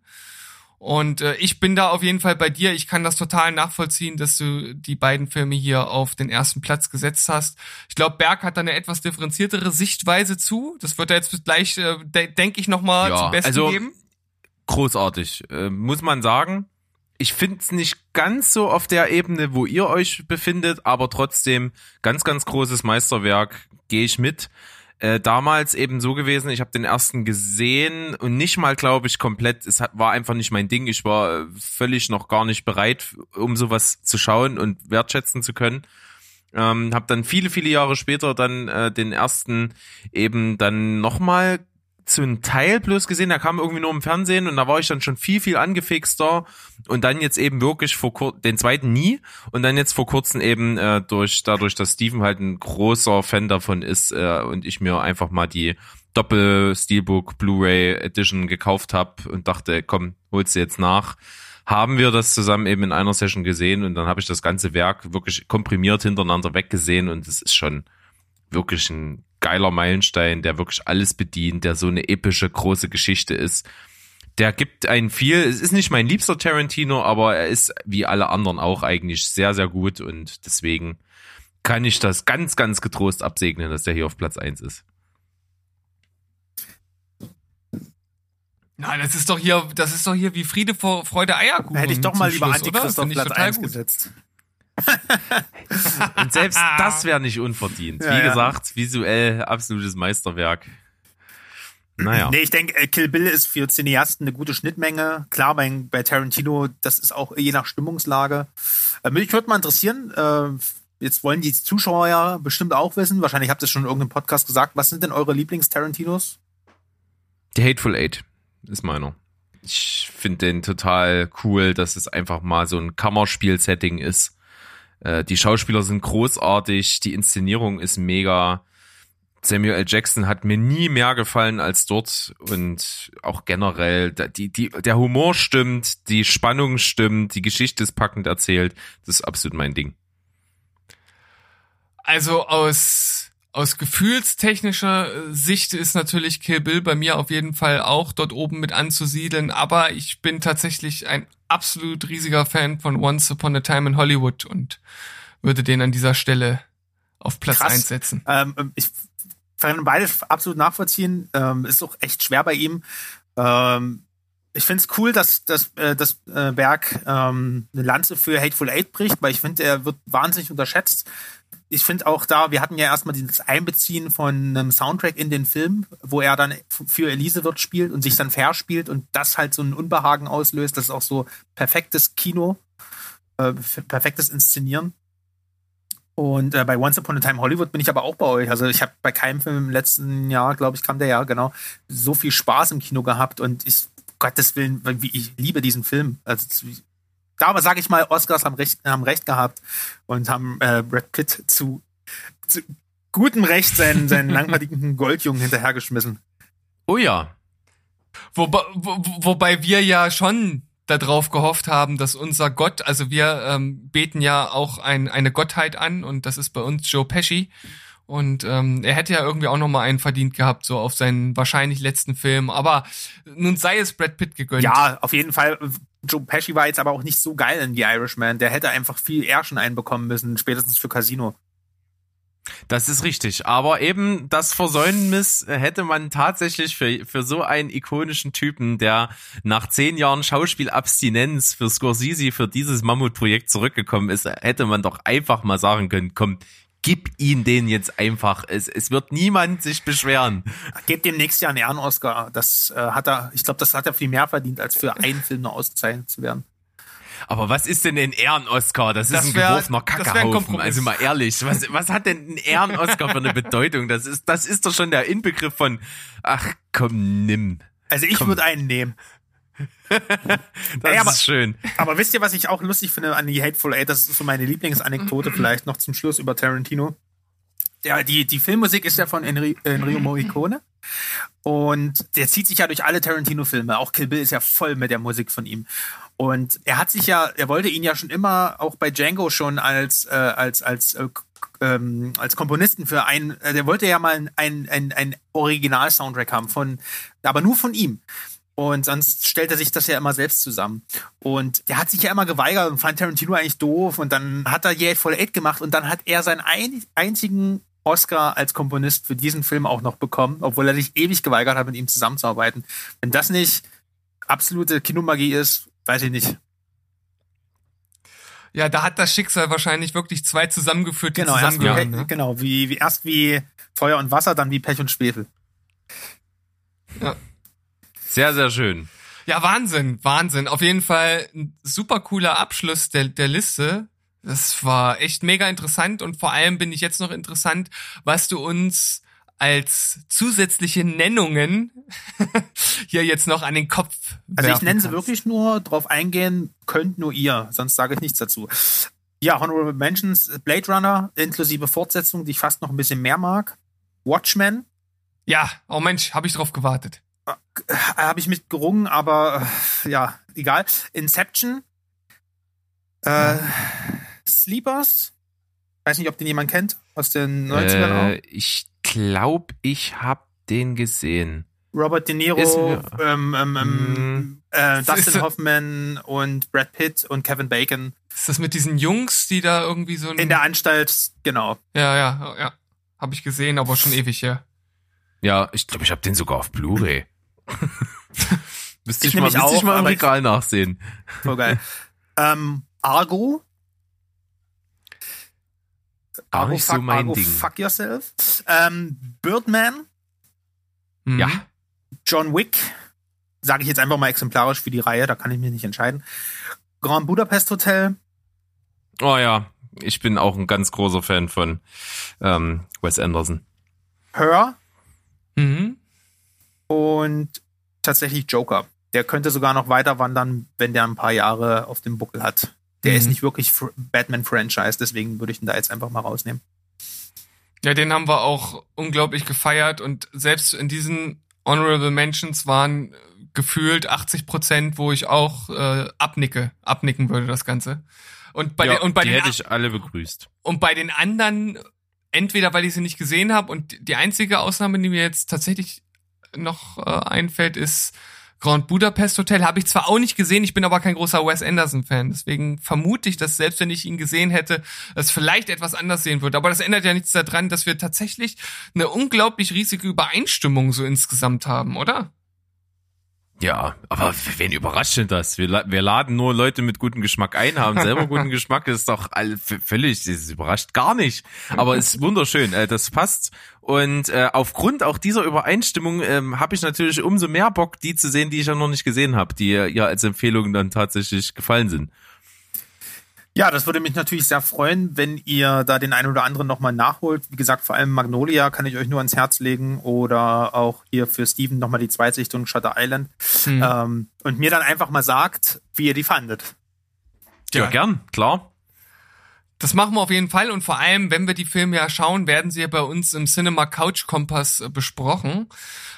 und äh, ich bin da auf jeden Fall bei dir. Ich kann das total nachvollziehen, dass du die beiden Filme hier auf den ersten Platz gesetzt hast. Ich glaube, Berg hat da eine etwas differenziertere Sichtweise zu. Das wird er jetzt gleich, äh, de denke ich, nochmal Ja, zum Besten also- geben. Großartig, äh, muss man sagen. Ich finde es nicht ganz so auf der Ebene, wo ihr euch befindet, aber trotzdem ganz, ganz großes Meisterwerk, gehe ich mit. Äh, damals eben so gewesen, ich habe den ersten gesehen und nicht mal, glaube ich, komplett, es hat, war einfach nicht mein Ding. Ich war äh, völlig noch gar nicht bereit, um sowas zu schauen und wertschätzen zu können. Ähm, habe dann viele, viele Jahre später dann äh, den ersten eben dann nochmal zum Teil bloß gesehen, der kam irgendwie nur im Fernsehen und da war ich dann schon viel, viel angefixter und dann jetzt eben wirklich vor kur den zweiten nie und dann jetzt vor kurzem eben äh, durch dadurch, dass Steven halt ein großer Fan davon ist äh, und ich mir einfach mal die Doppel Steelbook Blu-ray Edition gekauft habe und dachte, komm, holst du jetzt nach. Haben wir das zusammen eben in einer Session gesehen und dann habe ich das ganze Werk wirklich komprimiert hintereinander weggesehen und es ist schon wirklich ein geiler Meilenstein, der wirklich alles bedient, der so eine epische große Geschichte ist. Der gibt einen viel, es ist nicht mein liebster Tarantino, aber er ist wie alle anderen auch eigentlich sehr, sehr gut und deswegen kann ich das ganz, ganz getrost absegnen, dass der hier auf Platz eins ist. Na, das ist doch hier, das ist doch hier wie Friede vor Freude Eierkuchen. Hätte ich doch mal lieber Schluss? Antichrist auf Platz total 1 gut. gesetzt. Und selbst das wäre nicht unverdient. Ja, Wie ja. gesagt, visuell absolutes Meisterwerk. Naja. Nee, ich denke, äh, Kill Bill ist für Cineasten eine gute Schnittmenge. Klar, bei, bei Tarantino, das ist auch je nach Stimmungslage. Äh, mich würde mal interessieren, äh, jetzt wollen die Zuschauer ja bestimmt auch wissen, wahrscheinlich habt ihr es schon in irgendeinem Podcast gesagt, was sind denn eure Lieblings-Tarantinos? Die Hateful Eight ist meiner. Ich finde den total cool, dass es einfach mal so ein Kammerspiel-Setting ist. Äh, die Schauspieler sind großartig, die Inszenierung ist mega. Samuel L. Jackson hat mir nie mehr gefallen als dort und auch generell die, die, der Humor stimmt, die Spannung stimmt, die Geschichte ist packend erzählt. Das ist absolut mein Ding. Also aus, aus gefühlstechnischer äh, Sicht ist natürlich Kill Bill bei mir auf jeden Fall auch dort oben mit anzusiedeln, aber ich bin tatsächlich ein absolut riesiger Fan von Once Upon a Time in Hollywood und würde den an dieser Stelle auf Platz Krass. 1 setzen. Ähm, ich kann beides absolut nachvollziehen. Ähm, ist auch echt schwer bei ihm. Ähm, ich finde es cool, dass, dass, äh, das äh, Berg ähm, eine Lanze für Hateful Eight bricht, weil ich finde, er wird wahnsinnig unterschätzt. Ich finde auch da, wir hatten ja erstmal dieses Einbeziehen von einem Soundtrack in den Film, wo er dann für Elise wird spielt und sich dann verspielt und das halt so ein Unbehagen auslöst. Das ist auch so perfektes Kino, äh, perfektes Inszenieren. Und äh, bei Once Upon a Time Hollywood bin ich aber auch bei euch. Also ich habe bei keinem Film im letzten Jahr, glaube ich, kam der ja, genau, so viel Spaß im Kino gehabt und ich, Gottes Willen, ich liebe diesen Film. Also da aber sage ich mal, Oscars haben recht, haben recht gehabt und haben äh, Brad Pitt zu, zu gutem Recht seinen, seinen langverdienten Goldjungen hinterhergeschmissen. Oh ja. Wobei, wo, wobei wir ja schon darauf gehofft haben, dass unser Gott, also wir ähm, beten ja auch ein, eine Gottheit an und das ist bei uns Joe Pesci. Und ähm, er hätte ja irgendwie auch noch mal einen verdient gehabt, so auf seinen wahrscheinlich letzten Film. Aber nun sei es Brad Pitt gegönnt. Ja, auf jeden Fall. Joe Pesci war jetzt aber auch nicht so geil in The Irishman. Der hätte einfach viel eher einbekommen müssen, spätestens für Casino. Das ist richtig. Aber eben das Versäumnis hätte man tatsächlich für, für so einen ikonischen Typen, der nach zehn Jahren Schauspielabstinenz für Scorsese für dieses Mammutprojekt zurückgekommen ist, hätte man doch einfach mal sagen können, komm, gib ihn den jetzt einfach. Es, es wird niemand sich beschweren. Gebt dem nächstes Jahr einen Ehren-Oscar. Das äh, hat er, ich glaube, das hat er viel mehr verdient, als für einen Film nur ausgezeichnet zu werden. Aber was ist denn ein Ehren-Oscar? Das ist Das ein wär- geworfener das wär ein Kackerhaufen. Kompromiss. Also mal ehrlich, was, was hat denn ein Ehren-Oscar für eine Bedeutung? Das ist, das ist doch schon der Inbegriff von, ach komm, nimm. Also ich würde einen nehmen. Das Ey, aber- ist schön. Aber wisst ihr, was ich auch lustig finde an die Hateful Eight? Das ist so meine Lieblingsanekdote vielleicht noch zum Schluss über Tarantino. Ja, die, die Filmmusik ist ja von Enri Enrio Morricone. Und der zieht sich ja durch alle Tarantino-Filme. Auch Kill Bill ist ja voll mit der Musik von ihm. Und er hat sich ja, er wollte ihn ja schon immer, auch bei Django schon als, äh, als, als, äh, ähm, als Komponisten für ein, äh, der wollte ja mal ein, ein, ein Original-Soundtrack haben von, aber nur von ihm. Und sonst stellt er sich das ja immer selbst zusammen. Und der hat sich ja immer geweigert und fand Tarantino eigentlich doof. Und dann hat er Yet Full Eight gemacht und dann hat er seinen ein, einzigen Oscar als Komponist für diesen Film auch noch bekommen, obwohl er sich ewig geweigert hat, mit ihm zusammenzuarbeiten. Wenn das nicht absolute Kinomagie ist, weiß ich nicht. Ja, da hat das Schicksal wahrscheinlich wirklich zwei zusammengeführt, Genau, erst wie, zusammengehören. Ne? genau wie, wie, erst wie Feuer und Wasser, dann wie Pech und Schwefel. Sehr, sehr schön. Ja, Wahnsinn, Wahnsinn. Auf jeden Fall ein super cooler Abschluss der, der Liste. Das war echt mega interessant und vor allem bin ich jetzt noch interessant, was du uns als zusätzliche Nennungen hier jetzt noch an den Kopf. Also ich nenne sie wirklich nur, drauf eingehen könnt nur ihr, sonst sage ich nichts dazu. Ja, Honorable Mentions, Blade Runner, inklusive Fortsetzung, die ich fast noch ein bisschen mehr mag. Watchmen, Ja, oh Mensch, habe ich drauf gewartet. Äh, habe ich mit gerungen, aber äh, ja, egal. Inception, äh, Sleepers, weiß nicht, ob den jemand kennt, aus den 90ern Äh, ich glaube, ich hab den gesehen. Robert De Niro, ist ähm, ähm, ähm, Mm. äh, Dustin ist- Hoffman und Brad Pitt und Kevin Bacon Ist das mit diesen Jungs, die da irgendwie so ein in der Anstalt, genau. Ja, ja, ja. Habe ich gesehen, aber schon ewig her. Ja, ich glaube, ich habe den sogar auf Blu-ray. müsste Ich ich, mal, müsste ich auch, mal im aber ich- Regal nachsehen. Voll geil. ähm, Argo. Gar nicht so fuck, mein Argo, Ding. Fuck yourself. Ähm, Birdman, Mhm. Ja. John Wick. Sage ich jetzt einfach mal exemplarisch für die Reihe, da kann ich mich nicht entscheiden. Grand Budapest Hotel. Oh ja, ich bin auch ein ganz großer Fan von ähm, Wes Anderson. Her Mhm. Und tatsächlich Joker. Der könnte sogar noch weiter wandern, wenn der ein paar Jahre auf dem Buckel hat. Der Mhm. ist nicht wirklich Fr- Batman-Franchise, deswegen würde ich ihn da jetzt einfach mal rausnehmen. Ja, den haben wir auch unglaublich gefeiert und selbst in diesen Honorable Mentions waren äh, gefühlt 80 Prozent, wo ich auch äh, abnicke, abnicken würde das Ganze. Und bei ja, den und bei die den hätte ich alle begrüßt. und bei den anderen entweder weil ich sie nicht gesehen habe und die einzige Ausnahme, die mir jetzt tatsächlich noch äh, einfällt, ist Grand Budapest Hotel. Habe ich zwar auch nicht gesehen, ich bin aber kein großer Wes Anderson Fan. Deswegen vermute ich, dass selbst wenn ich ihn gesehen hätte, es vielleicht etwas anders sehen würde. Aber das ändert ja nichts daran, dass wir tatsächlich eine unglaublich riesige Übereinstimmung so insgesamt haben, oder? Ja, aber wen überrascht denn das? Wir, wir laden nur Leute mit gutem Geschmack ein, haben selber guten Geschmack, das ist doch all, völlig, das überrascht gar nicht. Aber es ist wunderschön, äh, das passt. Und äh, aufgrund auch dieser Übereinstimmung ähm, habe ich natürlich umso mehr Bock, die zu sehen, die ich ja noch nicht gesehen habe, die ja als Empfehlungen dann tatsächlich gefallen sind. Ja, das würde mich natürlich sehr freuen, wenn ihr da den einen oder anderen nochmal nachholt. Wie gesagt, vor allem Magnolia kann ich euch nur ans Herz legen oder auch hier für Steven nochmal die Zweitsichtung Shutter Island. Hm. Ähm, und mir dann einfach mal sagt, wie ihr die fandet. Ja, gern, klar. Das machen wir auf jeden Fall und vor allem, wenn wir die Filme ja schauen, werden sie ja bei uns im Cinema Couch Kompass äh, besprochen.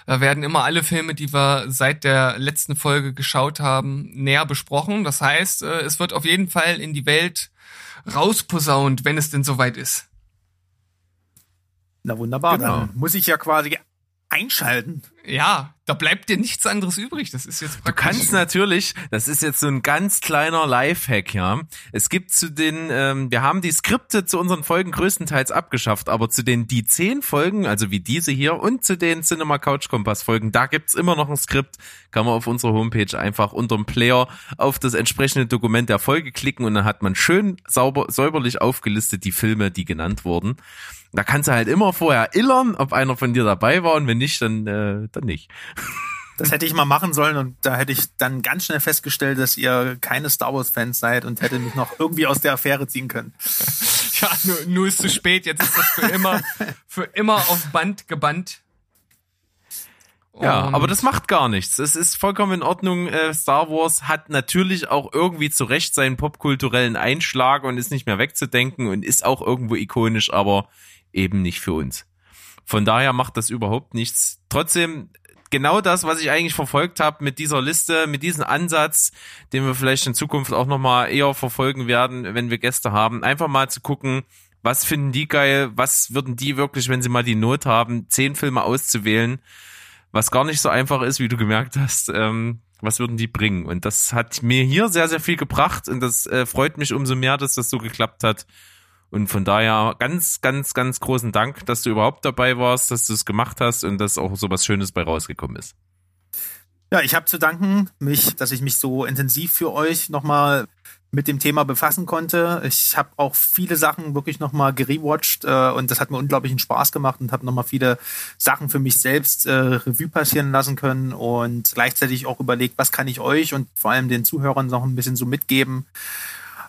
Da werden immer alle Filme, die wir seit der letzten Folge geschaut haben, näher besprochen. Das heißt, äh, es wird auf jeden Fall in die Welt rausposaunt, wenn es denn soweit ist. Na wunderbar, Genau. dann muss ich ja quasi einschalten. Ja, da bleibt dir nichts anderes übrig. Das ist jetzt Du praktisch. kannst natürlich, das ist jetzt so ein ganz kleiner Lifehack, ja. Es gibt zu den, ähm, wir haben die Skripte zu unseren Folgen größtenteils abgeschafft, aber zu den die zehn Folgen, also wie diese hier und zu den Cinema Couch Kompass Folgen, da gibt's immer noch ein Skript. Kann man auf unserer Homepage einfach unterm Player auf das entsprechende Dokument der Folge klicken und dann hat man schön sauber, säuberlich aufgelistet die Filme, die genannt wurden. Da kannst du halt immer vorher illern, ob einer von dir dabei war und wenn nicht, dann, äh, dann nicht. Das hätte ich mal machen sollen und da hätte ich dann ganz schnell festgestellt, dass ihr keine Star Wars Fans seid und hätte mich noch irgendwie aus der Affäre ziehen können. Ja, nur, nur ist zu spät. Jetzt ist das für immer, für immer auf Band gebannt. Ja, Und- aber das macht gar nichts. Es ist vollkommen in Ordnung. Äh, Star Wars hat natürlich auch irgendwie zu Recht seinen popkulturellen Einschlag und ist nicht mehr wegzudenken und ist auch irgendwo ikonisch, aber eben nicht für uns. Von daher macht das überhaupt nichts. Trotzdem genau das, was ich eigentlich verfolgt habe mit dieser Liste, mit diesem Ansatz, den wir vielleicht in Zukunft auch nochmal eher verfolgen werden, wenn wir Gäste haben. Einfach mal zu gucken, was finden die geil, was würden die wirklich, wenn sie mal die Not haben, zehn Filme auszuwählen was gar nicht so einfach ist, wie du gemerkt hast. Ähm, was würden die bringen? Und das hat mir hier sehr, sehr viel gebracht und das äh, freut mich umso mehr, dass das so geklappt hat. Und von daher ganz, ganz, ganz großen Dank, dass du überhaupt dabei warst, dass du es gemacht hast und dass auch so was Schönes bei rausgekommen ist. Ja, ich habe zu danken, mich, dass ich mich so intensiv für euch nochmal mit dem Thema befassen konnte. Ich habe auch viele Sachen wirklich nochmal gerewatcht äh, und das hat mir unglaublichen Spaß gemacht und habe nochmal viele Sachen für mich selbst äh, Revue passieren lassen können und gleichzeitig auch überlegt, was kann ich euch und vor allem den Zuhörern noch ein bisschen so mitgeben.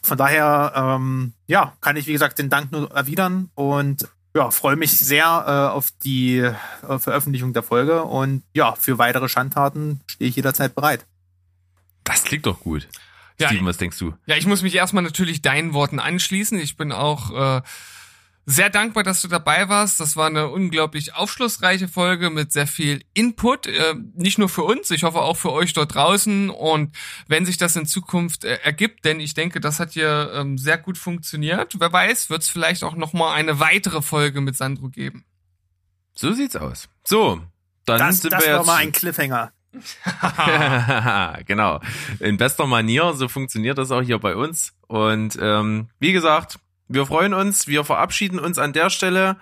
Von daher, ähm, ja, kann ich, wie gesagt, den Dank nur erwidern und ja, freue mich sehr äh, auf die äh, Veröffentlichung der Folge und ja, für weitere Schandtaten stehe ich jederzeit bereit. Das klingt doch gut. Ja, Steven, was denkst du? Ja, ich muss mich erstmal natürlich deinen Worten anschließen. Ich bin auch äh, sehr dankbar, dass du dabei warst. Das war eine unglaublich aufschlussreiche Folge mit sehr viel Input. Äh, nicht nur für uns, ich hoffe auch für euch dort draußen. Und wenn sich das in Zukunft äh, ergibt, denn ich denke, das hat hier ähm, sehr gut funktioniert. Wer weiß, wird es vielleicht auch noch mal eine weitere Folge mit Sandro geben. So sieht's aus. So, dann Das, sind das wir war jetzt mal ein Cliffhanger. genau. In bester Manier, so funktioniert das auch hier bei uns. Und ähm, wie gesagt, wir freuen uns, wir verabschieden uns an der Stelle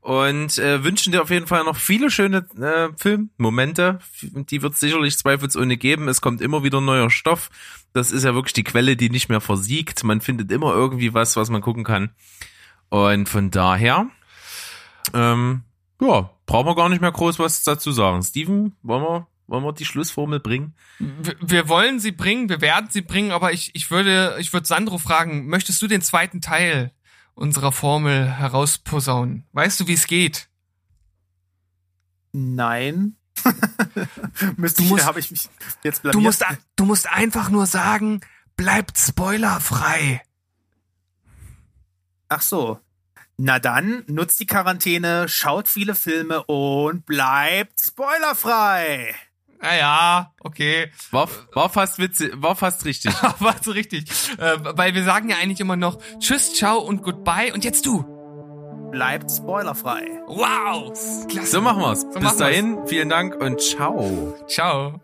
und äh, wünschen dir auf jeden Fall noch viele schöne äh, Filmmomente. Die wird es sicherlich zweifelsohne geben. Es kommt immer wieder neuer Stoff. Das ist ja wirklich die Quelle, die nicht mehr versiegt. Man findet immer irgendwie was, was man gucken kann. Und von daher, ähm, ja, brauchen wir gar nicht mehr groß was dazu sagen. Steven, wollen wir wollen wir die Schlussformel bringen? Wir, wir wollen sie bringen, wir werden sie bringen, aber ich, ich würde, ich würde Sandro fragen, möchtest du den zweiten Teil unserer Formel herausposaunen? Weißt du, wie es geht? Nein. Müsste Du musst- habe ich mich jetzt blamiert. Du musst, du musst einfach nur sagen, bleibt spoilerfrei. Ach so. Na dann, nutzt die Quarantäne, schaut viele Filme und bleibt spoilerfrei. Naja, okay. War, war fast witzig, war fast richtig. War so richtig. Äh, weil wir sagen ja eigentlich immer noch Tschüss, ciao und goodbye. Und jetzt du. Bleibt spoilerfrei. Wow. Klasse. So machen wir's. So Bis machen wir's. dahin, vielen Dank und ciao. Ciao.